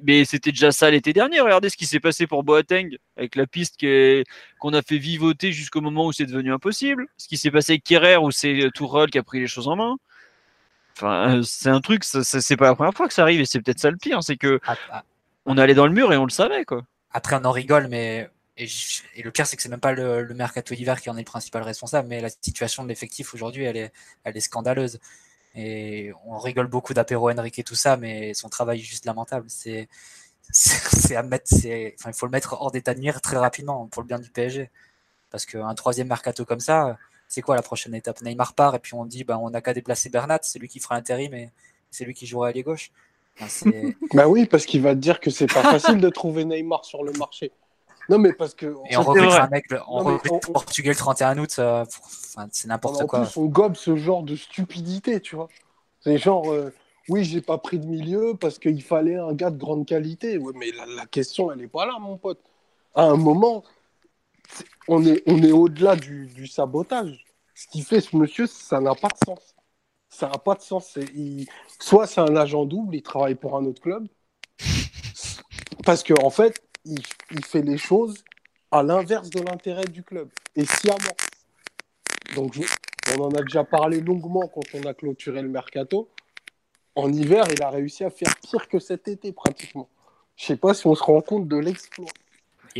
mais c'était déjà ça l'été dernier. Regardez ce qui s'est passé pour Boateng avec la piste qu'on a fait vivoter jusqu'au moment où c'est devenu impossible. Ce qui s'est passé avec Kerrer où c'est Tourelle qui a pris les choses en main. Enfin, c'est un truc, c'est pas la première fois que ça arrive et c'est peut-être ça le pire, c'est que ah, ah. on allait dans le mur et on le savait quoi. Après, on en rigole, mais et, le pire, c'est que c'est même pas le, le mercato d'hiver qui en est le principal responsable, mais la situation de l'effectif aujourd'hui, elle est, elle est scandaleuse. Et on rigole beaucoup d'apéro Henrique et tout ça, mais son travail est juste lamentable. C'est, c'est à mettre, enfin, il faut le mettre hors d'état de mire très rapidement pour le bien du PSG. Parce qu'un troisième mercato comme ça, c'est quoi la prochaine étape? Neymar part et puis on dit bah, on n'a qu'à déplacer Bernat, c'est lui qui fera l'intérim et c'est lui qui jouera à l'aile gauche. bah oui, parce qu'il va te dire que c'est pas facile de trouver Neymar sur le marché. Non, mais parce que. Et on recrute un mec, on recrute Portugal le 31 août, euh, c'est n'importe quoi. Plus, on gobe ce genre de stupidité, tu vois. C'est genre, euh, oui, j'ai pas pris de milieu parce qu'il fallait un gars de grande qualité. Ouais, mais la, question, elle est pas là, mon pote. À un moment, on est, au-delà du, sabotage. Ce qui fait ce monsieur, ça n'a pas de sens. Ça n'a pas de sens. soit c'est un agent double, il travaille pour un autre club, parce qu'en en fait, il, fait les choses à l'inverse de l'intérêt du club, et sciemment. Donc, on en a déjà parlé longuement quand on a clôturé le mercato. En hiver, il a réussi à faire pire que cet été, pratiquement. Je ne sais pas si on se rend compte de l'exploit.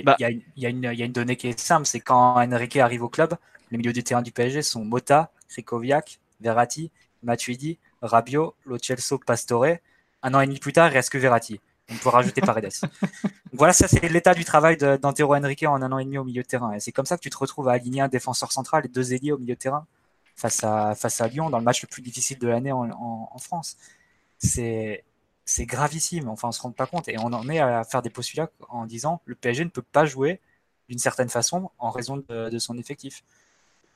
Bah. Il y, a, une donnée qui est simple, c'est quand Enrique arrive au club, les milieux du terrain du PSG sont Mota, Krikoviak, Verratti, Matuidi, Rabiot, Lo Pastore. Un an et demi plus tard, il reste que Verratti. On peut rajouter Paredes. voilà, ça c'est l'état du travail d'Antero Henrique en un an et demi au milieu de terrain. Et c'est comme ça que tu te retrouves à aligner un défenseur central et deux ailiers au milieu de terrain face à, face à Lyon dans le match le plus difficile de l'année en, en France. C'est c'est gravissime. Enfin, on se rend pas compte. Et on en est à faire des postulats en disant le PSG ne peut pas jouer d'une certaine façon en raison de, son effectif.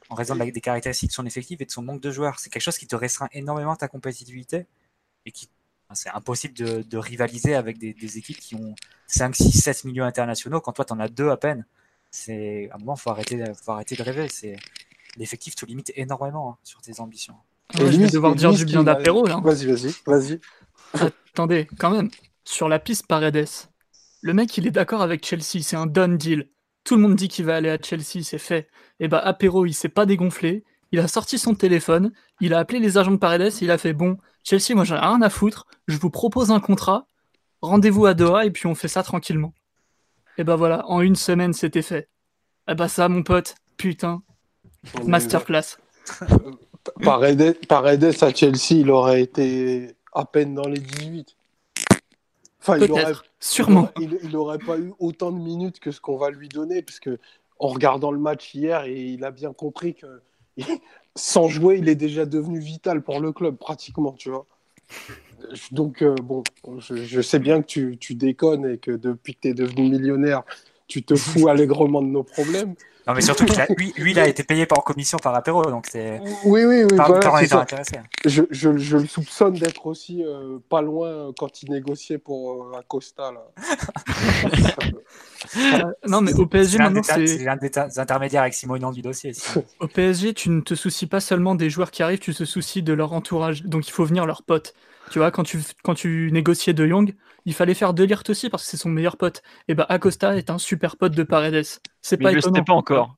en raison des caractéristiques de son effectif et de son manque de joueurs. C'est quelque chose qui te restreint énormément ta compétitivité et qui c'est impossible de, rivaliser avec des, équipes qui ont 5, 6, 7 millions internationaux quand toi tu en as deux à peine. C'est à un moment faut arrêter, faut arrêter de rêver. C'est l'effectif te limite énormément hein, sur tes ambitions. je vais devoir dire du bien d'apéro Vas-y, vas-y, vas-y. Attendez, quand même, sur la piste Paredes, le mec il est d'accord avec Chelsea, c'est un done deal. Tout le monde dit qu'il va aller à Chelsea, c'est fait. Et bah apéro, il s'est pas dégonflé, il a sorti son téléphone, il a appelé les agents de Paredes, il a fait bon, Chelsea, moi j'en ai rien à foutre, je vous propose un contrat, rendez-vous à Doha et puis on fait ça tranquillement. Et bah voilà, en une semaine c'était fait. Et bah ça, mon pote, putain, masterclass. Paredes, Paredes à Chelsea, il aurait été à peine dans les 18. Enfin, il aurait, sûrement. Il n'aurait pas eu autant de minutes que ce qu'on va lui donner, puisque en regardant le match hier, il a bien compris que sans jouer, il est déjà devenu vital pour le club, pratiquement, tu vois. Donc, euh, bon, je, sais bien que tu, tu, déconnes et que depuis que tu es devenu millionnaire, tu te fous allègrement de nos problèmes. Non, mais surtout lui, lui, il a été payé par commission par apéro, donc c'est. Oui, oui, oui. intéressé. Je, je, je, le soupçonne d'être aussi euh, pas loin quand il négociait pour euh, Acosta. Là. Euh, non, mais au PSG, maintenant, c'est. l'un des intermédiaires avec Simon du dossier. Au PSG, tu ne te soucies pas seulement des joueurs qui arrivent, tu te soucies de leur entourage. Donc il faut venir leurs potes. Tu vois, quand tu, quand tu négociais De Jong, il fallait faire De Ligt aussi parce que c'est son meilleur pote. Et bah Acosta est un super pote de Paredes. C'est pas ils étonnant. le pas encore.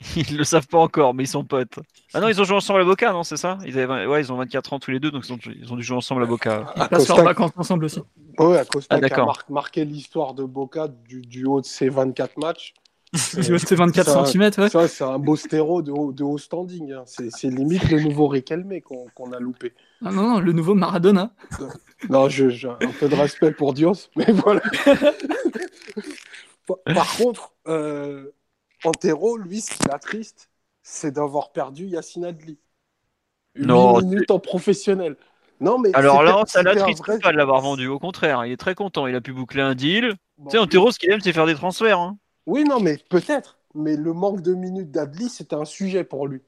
Ils le savent pas encore, mais ils sont potes. Ah non, ils ont joué ensemble à Boca, non, c'est ça? Ils avaient... Ouais, ils ont 24 ans tous les deux, donc ils ont, ils ont dû jouer ensemble à Boca. Ils passent leurs vacances ensemble aussi. Ouais, Acosta ah, a marqué l'histoire de Boca du, du haut de ses 24 matchs. C'est 24 cm, ouais. Ça, c'est un beau stéro de haut, de haut standing. Hein. C'est limite le nouveau Riquelme qu'on a loupé. Ah non, non, le nouveau Maradona. Non, j'ai un peu de respect pour Dios, mais voilà. Par contre, euh, Antero, lui, ce qui triste, c'est d'avoir perdu Yacine Adli. Une minute en professionnel. Non, mais Alors là, ça l'attriste pas de l'avoir vendu. Au contraire, il est très content. Il a pu boucler un deal. tu sais, Antero, ce qu'il aime, c'est faire des transferts. Hein. Oui, non, mais peut-être. Mais le manque de minutes d'Adli, c'était un sujet pour lui.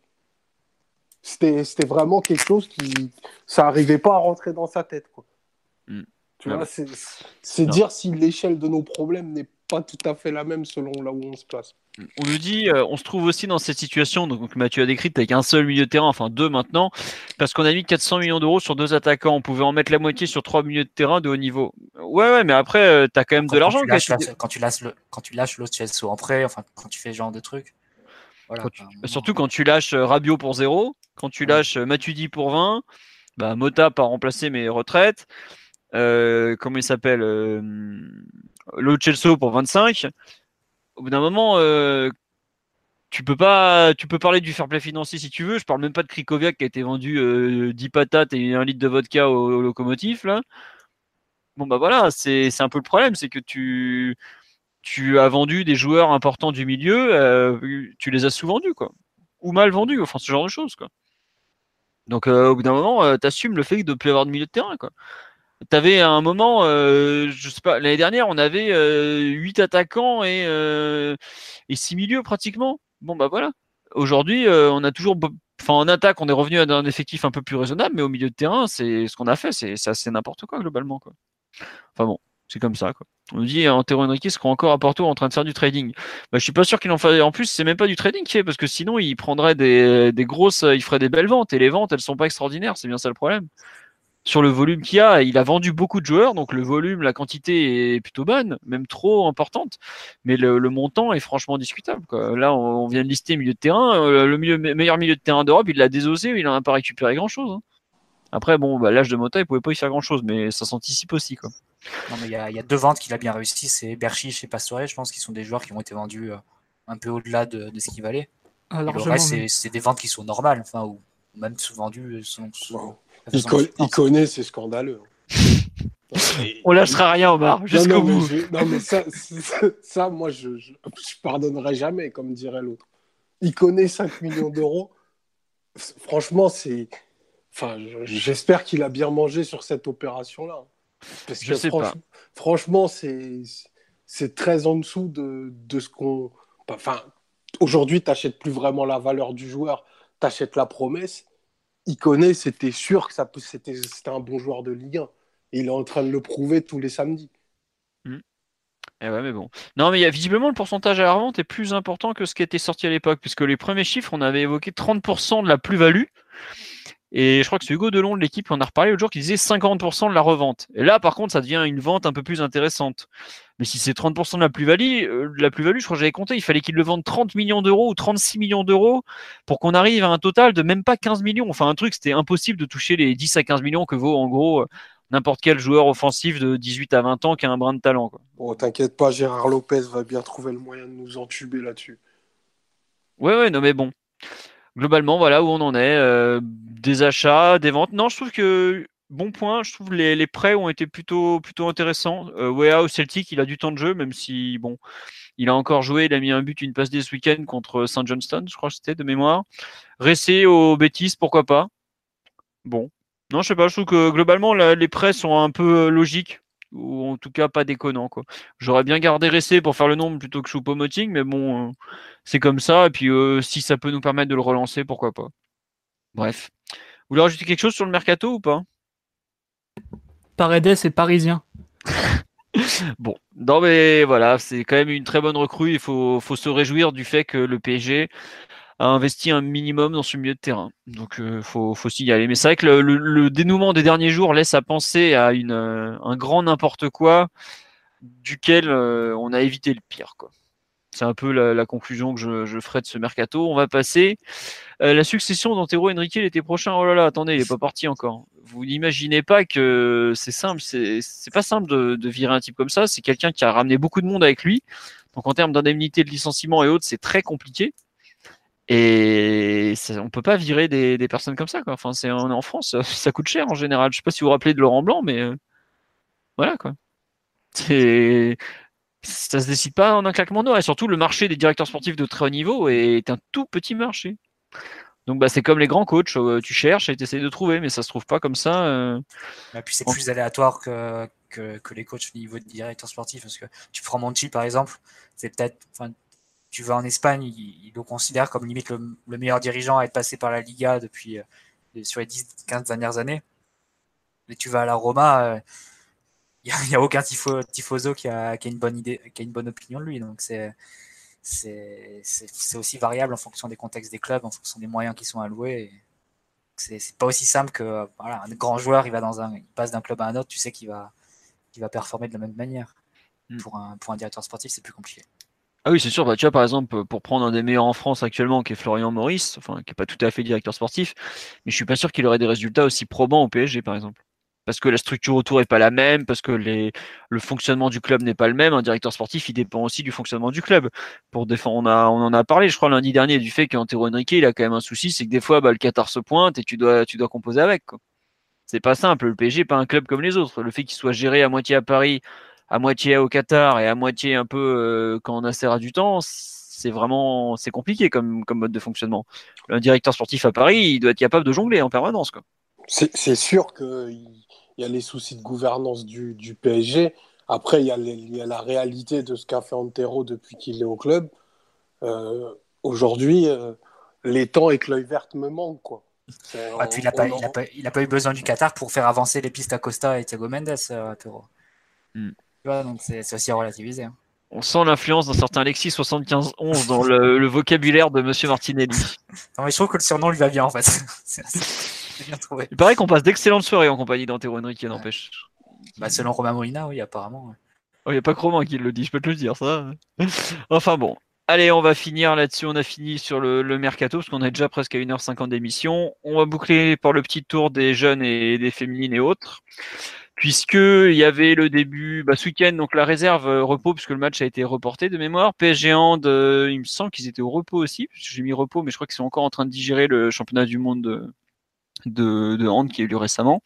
C'était vraiment quelque chose qui. Ça n'arrivait pas à rentrer dans sa tête. Quoi. Hmm. Tu vois, c'est dire si l'échelle de nos problèmes n'est pas tout à fait la même selon là où on se place. On nous dit, euh, on se trouve aussi dans cette situation, donc Mathieu a décrit avec un seul milieu de terrain, enfin deux maintenant, parce qu'on a mis 400 millions d'euros sur deux attaquants. On pouvait en mettre la moitié sur trois milieux de terrain de haut niveau. Ouais, ouais, mais après, euh, tu as quand même de l'argent. Quand, tu lâches le, quand tu lâches l'autre Chelsea en prêt, enfin, quand tu fais ce genre de truc. surtout quand tu lâches euh, Rabiot pour zéro, quand tu lâches Matuidi pour 20, bah, Mota pas remplacer mes retraites. comment il s'appelle Chelsea pour 25 au bout d'un moment, euh, tu peux pas, tu peux parler du fair play financier si tu veux. Je parle même pas de Krikoviak qui a été vendu euh, 10 patates et un litre de vodka au, locomotif là. Bon bah voilà, c'est un peu le problème, c'est que tu tu as vendu des joueurs importants du milieu, euh, tu les as sous-vendus quoi, ou mal vendus, enfin ce genre de choses quoi. Donc euh, au bout d'un moment, tu assumes le fait de ne plus avoir de milieu de terrain quoi. T'avais à un moment, euh, je sais pas, l'année dernière, on avait euh, 8 attaquants et, euh, 6 milieux pratiquement. Bon, bah voilà. Aujourd'hui, euh, on a toujours. Enfin, en attaque, on est revenu à un effectif un peu plus raisonnable, mais au milieu de terrain, c'est ce qu'on a fait, c'est n'importe quoi globalement. Enfin bon, c'est comme ça. On nous dit Antero Henrique sera encore à Porto en train de faire du trading. Bah, je suis pas sûr qu'il en fasse. En plus, c'est même pas du trading qu'il fait, parce que sinon, il prendrait des, des grosses. Il ferait des belles ventes, et les ventes, elles sont pas extraordinaires, c'est bien ça le problème sur le volume qu'il a, il a vendu beaucoup de joueurs, donc le volume, la quantité est plutôt bonne, même trop importante, mais le, montant est franchement discutable. Là, on, vient de lister milieu de terrain, euh, le meilleur milieu de terrain d'Europe, il l'a désossé, il n'a pas récupéré grand-chose. Hein. Après, bon, bah, l'âge de Mota, il pouvait pas y faire grand-chose, mais ça s'anticipe aussi. Quoi. Non, mais il y, a deux ventes qu'il a bien réussi, c'est Berchiche et Pastore, je pense qu'ils sont des joueurs qui ont été vendus euh, un peu au-delà de, ce qu'ils valaient. Alors, le reste, c'est des ventes qui sont normales, enfin, ou même sous-vendues. Il, connaît, c'est scandaleux. On lâchera rien, Omar, jusqu'au bout. non, mais ça, ça, moi, je, je, pardonnerai jamais, comme dirait l'autre. Il connaît 5 millions d'euros. Franchement, c'est. Enfin, j'espère qu'il a bien mangé sur cette opération-là. Parce je que sais pas. franchement, c'est très en dessous de, de ce qu'on. Enfin, aujourd'hui, tu n'achètes plus vraiment la valeur du joueur, tu achètes la promesse. Il connaît, c'était sûr que c'était un bon joueur de Ligue 1. Et il est en train de le prouver tous les samedis. Hmm. Eh. Non, mais y a, visiblement, le pourcentage à la revente est plus important que ce qui était sorti à l'époque, puisque les premiers chiffres, on avait évoqué 30% de la plus-value. Et je crois que c'est Hugo Delon de l'équipe, on a reparlé l'autre jour, qui disait 50% de la revente. Et là, par contre, ça devient une vente un peu plus intéressante. Mais si c'est 30% de la plus-value, euh, la plus-value, je crois que j'avais compté, il fallait qu'il le vende 30 millions d'euros ou 36 millions d'euros pour qu'on arrive à un total de même pas 15 millions. Enfin, un truc, c'était impossible de toucher les 10 à 15 millions que vaut en gros euh, n'importe quel joueur offensif de 18 à 20 ans qui a un brin de talent. Bon, t'inquiète pas, Gérard Lopez va bien trouver le moyen de nous entuber là-dessus. Ouais, ouais, non, mais bon globalement, voilà où on en est. Euh, des achats, des ventes. Non, je trouve que bon point. Je trouve les, les prêts ont été plutôt plutôt intéressants. Euh, Wea au Celtic, il a du temps de jeu, même si bon, il a encore joué. Il a mis un but, une passe dès ce week-end contre Saint Johnston, je crois que c'était de mémoire. Ressé au Betis, pourquoi pas. Bon, non, je sais pas. Je trouve que globalement les prêts sont un peu logiques ou en tout cas pas déconnant quoi. J'aurais bien gardé Ressé pour faire le nombre plutôt que Choupo-Moting, mais bon, euh, c'est comme ça. Et puis euh, si ça peut nous permettre de le relancer, pourquoi pas. Bref. Vous voulez rajouter quelque chose sur le mercato ou pas? Paredes est parisien. bon, non mais voilà, c'est quand même une très bonne recrue. Il faut, faut se réjouir du fait que le PSG a investi un minimum dans ce milieu de terrain. Donc euh, faut, faut s'y aller. Mais c'est vrai que le, dénouement des derniers jours laisse à penser à une, euh, un grand n'importe quoi duquel euh, on a évité le pire. Quoi. C'est un peu la, conclusion que je, je, ferai de ce mercato. On va passer. la succession d'Antero Henrique l'été prochain. Oh là là, attendez, il n'est pas parti encore. Vous n'imaginez pas que c'est simple. C'est pas simple de, de virer un type comme ça. C'est quelqu'un qui a ramené beaucoup de monde avec lui. Donc en termes d'indemnité de licenciement et autres, c'est très compliqué. Et ça, on peut pas virer des, des, personnes comme ça. Quoi. Enfin, c'est en, en, France, ça, coûte cher en général. Je sais pas si vous vous rappelez de Laurent Blanc, mais euh, voilà quoi. C'est ça se décide pas en un claquement de doigts. Et surtout, le marché des directeurs sportifs de très haut niveau est un tout petit marché. Donc bah, c'est comme les grands coachs, euh, tu cherches et tu essaies de trouver, mais ça se trouve pas comme ça. Euh... Et puis c'est plus aléatoire que, que, que, les coachs au niveau de directeur sportif, parce que tu prends Monchi par exemple, c'est peut-être, tu vas en Espagne, il, le considère comme limite le, meilleur dirigeant à être passé par la Liga depuis euh, sur les 10-15 dernières années. Mais tu vas à la Roma, il euh, n'y a, aucun tifoso qui a, qui a, une bonne idée, qui a une bonne opinion de lui. Donc c'est c'est aussi variable en fonction des contextes des clubs, en fonction des moyens qui sont alloués. C'est pas aussi simple que voilà, un grand joueur, il va dans un, il passe d'un club à un autre, tu sais qu'il va, qu'il va performer de la même manière. Mm. Pour un, pour un directeur sportif, c'est plus compliqué. Ah oui, c'est sûr. Bah, tu vois, par exemple, pour prendre un des meilleurs en France actuellement, qui est Florian Maurice, enfin, qui n'est pas tout à fait directeur sportif, mais je suis pas sûr qu'il aurait des résultats aussi probants au PSG, par exemple. Parce que la structure autour est pas la même, parce que le fonctionnement du club n'est pas le même. Un directeur sportif, il dépend aussi du fonctionnement du club. Pour défendre, on, en a parlé, je crois, lundi dernier, du fait qu'Antero Henrique, il a quand même un souci, c'est que des fois, bah, le Qatar se pointe et tu dois, tu dois composer avec. C'est pas simple. Le PSG n'est pas un club comme les autres. Le fait qu'il soit géré à moitié à Paris, à moitié au Qatar et à moitié un peu euh, quand on a serré du temps, c'est vraiment c'est compliqué comme, comme mode de fonctionnement. Un directeur sportif à Paris, il doit être capable de jongler en permanence. C'est sûr qu'il y a les soucis de gouvernance du, du PSG. Après, il y, a il y, a la réalité de ce qu'a fait Antero depuis qu'il est au club. Euh, Aujourd'hui, euh, les temps avec l'œil vert me manquent. Quoi. Ah, il n'a pas, pas, pas, eu besoin du Qatar pour faire avancer les pistes à Costa et Thiago Mendes, Donc c'est aussi à relativiser. Hein. On sent l'influence d'un certain Alexis 75-11 dans le, vocabulaire de Monsieur Martinelli. non, mais je trouve que le surnom lui va bien en fait. bien trouvé. Il paraît qu'on passe d'excellentes soirées en compagnie d'Antero Henry qui n'empêche. Bah, selon Romain Molina, oui, apparemment. Il n'y a pas que Romain qui le dit, je peux te le dire, ça. enfin bon. Allez, on va finir là-dessus. On a fini sur le, mercato parce qu'on est déjà presque à 1h50 d'émission. On va boucler par le petit tour des jeunes et des féminines et autres puisque il y avait le début bah, ce week-end donc la réserve euh, repos puisque le match a été reporté de mémoire. PSG Hand euh, il me semble qu'ils étaient au repos aussi j'ai mis repos mais je crois qu'ils sont encore en train de digérer le championnat du monde de, de, hand qui a eu lieu récemment.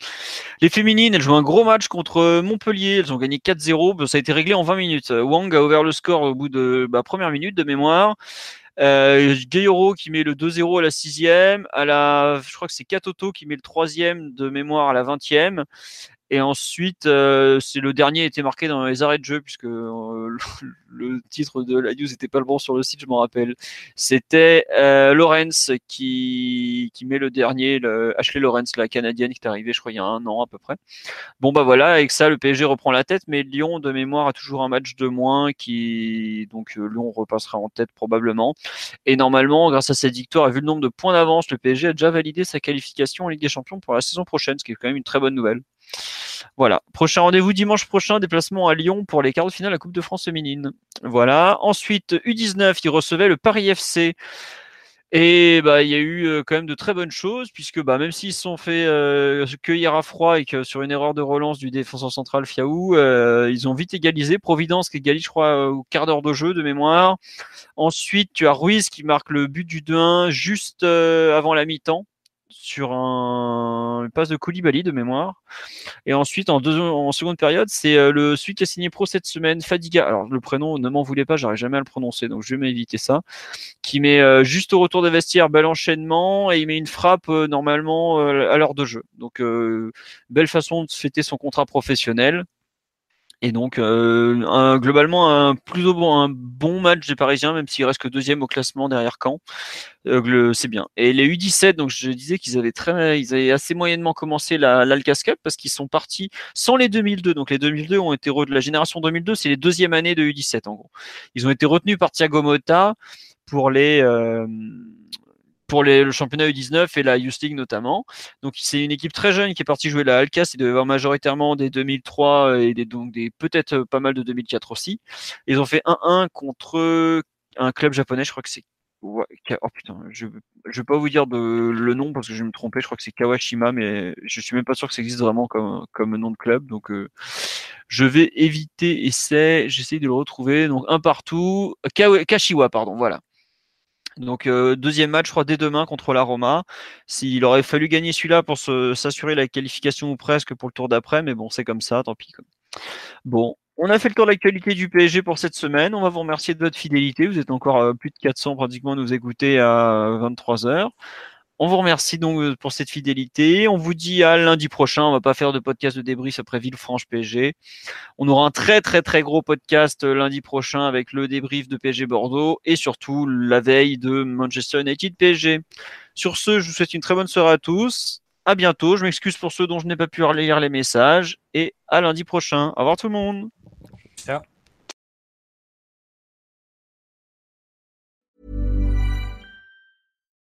Les féminines elles jouent un gros match contre Montpellier. Elles ont gagné 4-0 bah, ça a été réglé en 20 minutes. Wang a ouvert le score au bout de bah, première minute de mémoire. Euh, Gayoro qui met le 2-0 à la sixième, à la, je crois que c'est Katoto qui met le troisième de mémoire à la vingtième, Et ensuite, euh, c'est le dernier été marqué dans les arrêts de jeu, puisque euh, le, titre de la news n'était pas le bon sur le site, je m'en rappelle. C'était euh, Lawrence qui, qui met le dernier, le, Ashley Lawrence, la canadienne, qui est arrivée, je crois, il y a un an à peu près. Bon, bah voilà, avec ça, le PSG reprend la tête, mais Lyon, de mémoire, a toujours un match de moins, qui donc Lyon repassera en tête probablement. Et normalement, grâce à cette victoire et vu le nombre de points d'avance, le PSG a déjà validé sa qualification en Ligue des Champions pour la saison prochaine, ce qui est quand même une très bonne nouvelle. Voilà. Prochain rendez-vous dimanche prochain, déplacement à Lyon pour les quarts de finale de la Coupe de France féminine. Voilà. Ensuite, U19, il recevait le Paris FC. Et bah il y a eu euh, quand même de très bonnes choses puisque bah même s'ils se sont fait euh, cueillir à froid et que sur une erreur de relance du défenseur central Fiaou, euh, ils ont vite égalisé. Providence qui égalise je crois au quart d'heure de jeu de mémoire. Ensuite tu as Ruiz qui marque le but du 2-1 juste avant la mi-temps sur un passe de Koulibaly de mémoire. Et ensuite, en, en seconde période, c'est euh, le celui qui a signé pro cette semaine, Fadiga. Alors le prénom, ne m'en voulez pas, j'arrive jamais à le prononcer, donc je vais m'éviter ça. Qui met euh, juste au retour des vestiaires, bel enchaînement, et il met une frappe euh, normalement à l'heure de jeu. Donc belle façon de fêter son contrat professionnel. Et donc, euh, un, globalement, un plutôt bon, un bon match des Parisiens, même s'il reste que deuxième au classement derrière Caen. Euh, c'est bien. Et les U17, donc je disais qu'ils avaient très, ils avaient assez moyennement commencé la l'Alcas Cup parce qu'ils sont partis sans les 2002. Donc les 2002 ont été de la génération 2002, c'est les deuxièmes années de U17 en gros. Ils ont été retenus par Thiago Motta pour les euh, pour le championnat U19 et la Youth League notamment. Donc c'est une équipe très jeune qui est partie jouer la Alcas. Il devait avoir majoritairement des 2003 et des, donc des peut-être pas mal de 2004 aussi. Ils ont fait 1-1 contre un club japonais, je crois que c'est oh putain, je ne vais pas vous dire de, le nom parce que je vais me tromper, je crois que c'est Kawashima, mais je suis même pas sûr que ça existe vraiment comme, comme nom de club. Donc euh, je vais éviter et j'essaie de le retrouver. Donc un partout, Kashiwa, pardon, voilà. Donc euh, deuxième match, je crois, dès demain contre la Roma. S'il aurait fallu gagner celui-là pour s'assurer la qualification ou presque pour le tour d'après, mais bon, c'est comme ça, tant pis. Bon, on a fait le tour de l'actualité du PSG pour cette semaine. On va vous remercier de votre fidélité. Vous êtes encore euh, plus de 400 pratiquement à nous écouter à 23 heures. On vous remercie donc euh, pour cette fidélité. On vous dit à lundi prochain. On va pas faire de podcast de débrief après Villefranche PSG. On aura un très très très gros podcast euh, lundi prochain avec le débrief de PSG Bordeaux et surtout la veille de Manchester United PSG. Sur ce, je vous souhaite une très bonne soirée à tous. À bientôt. Je m'excuse pour ceux dont je n'ai pas pu lire les messages et à lundi prochain. Au revoir tout le monde. Ciao.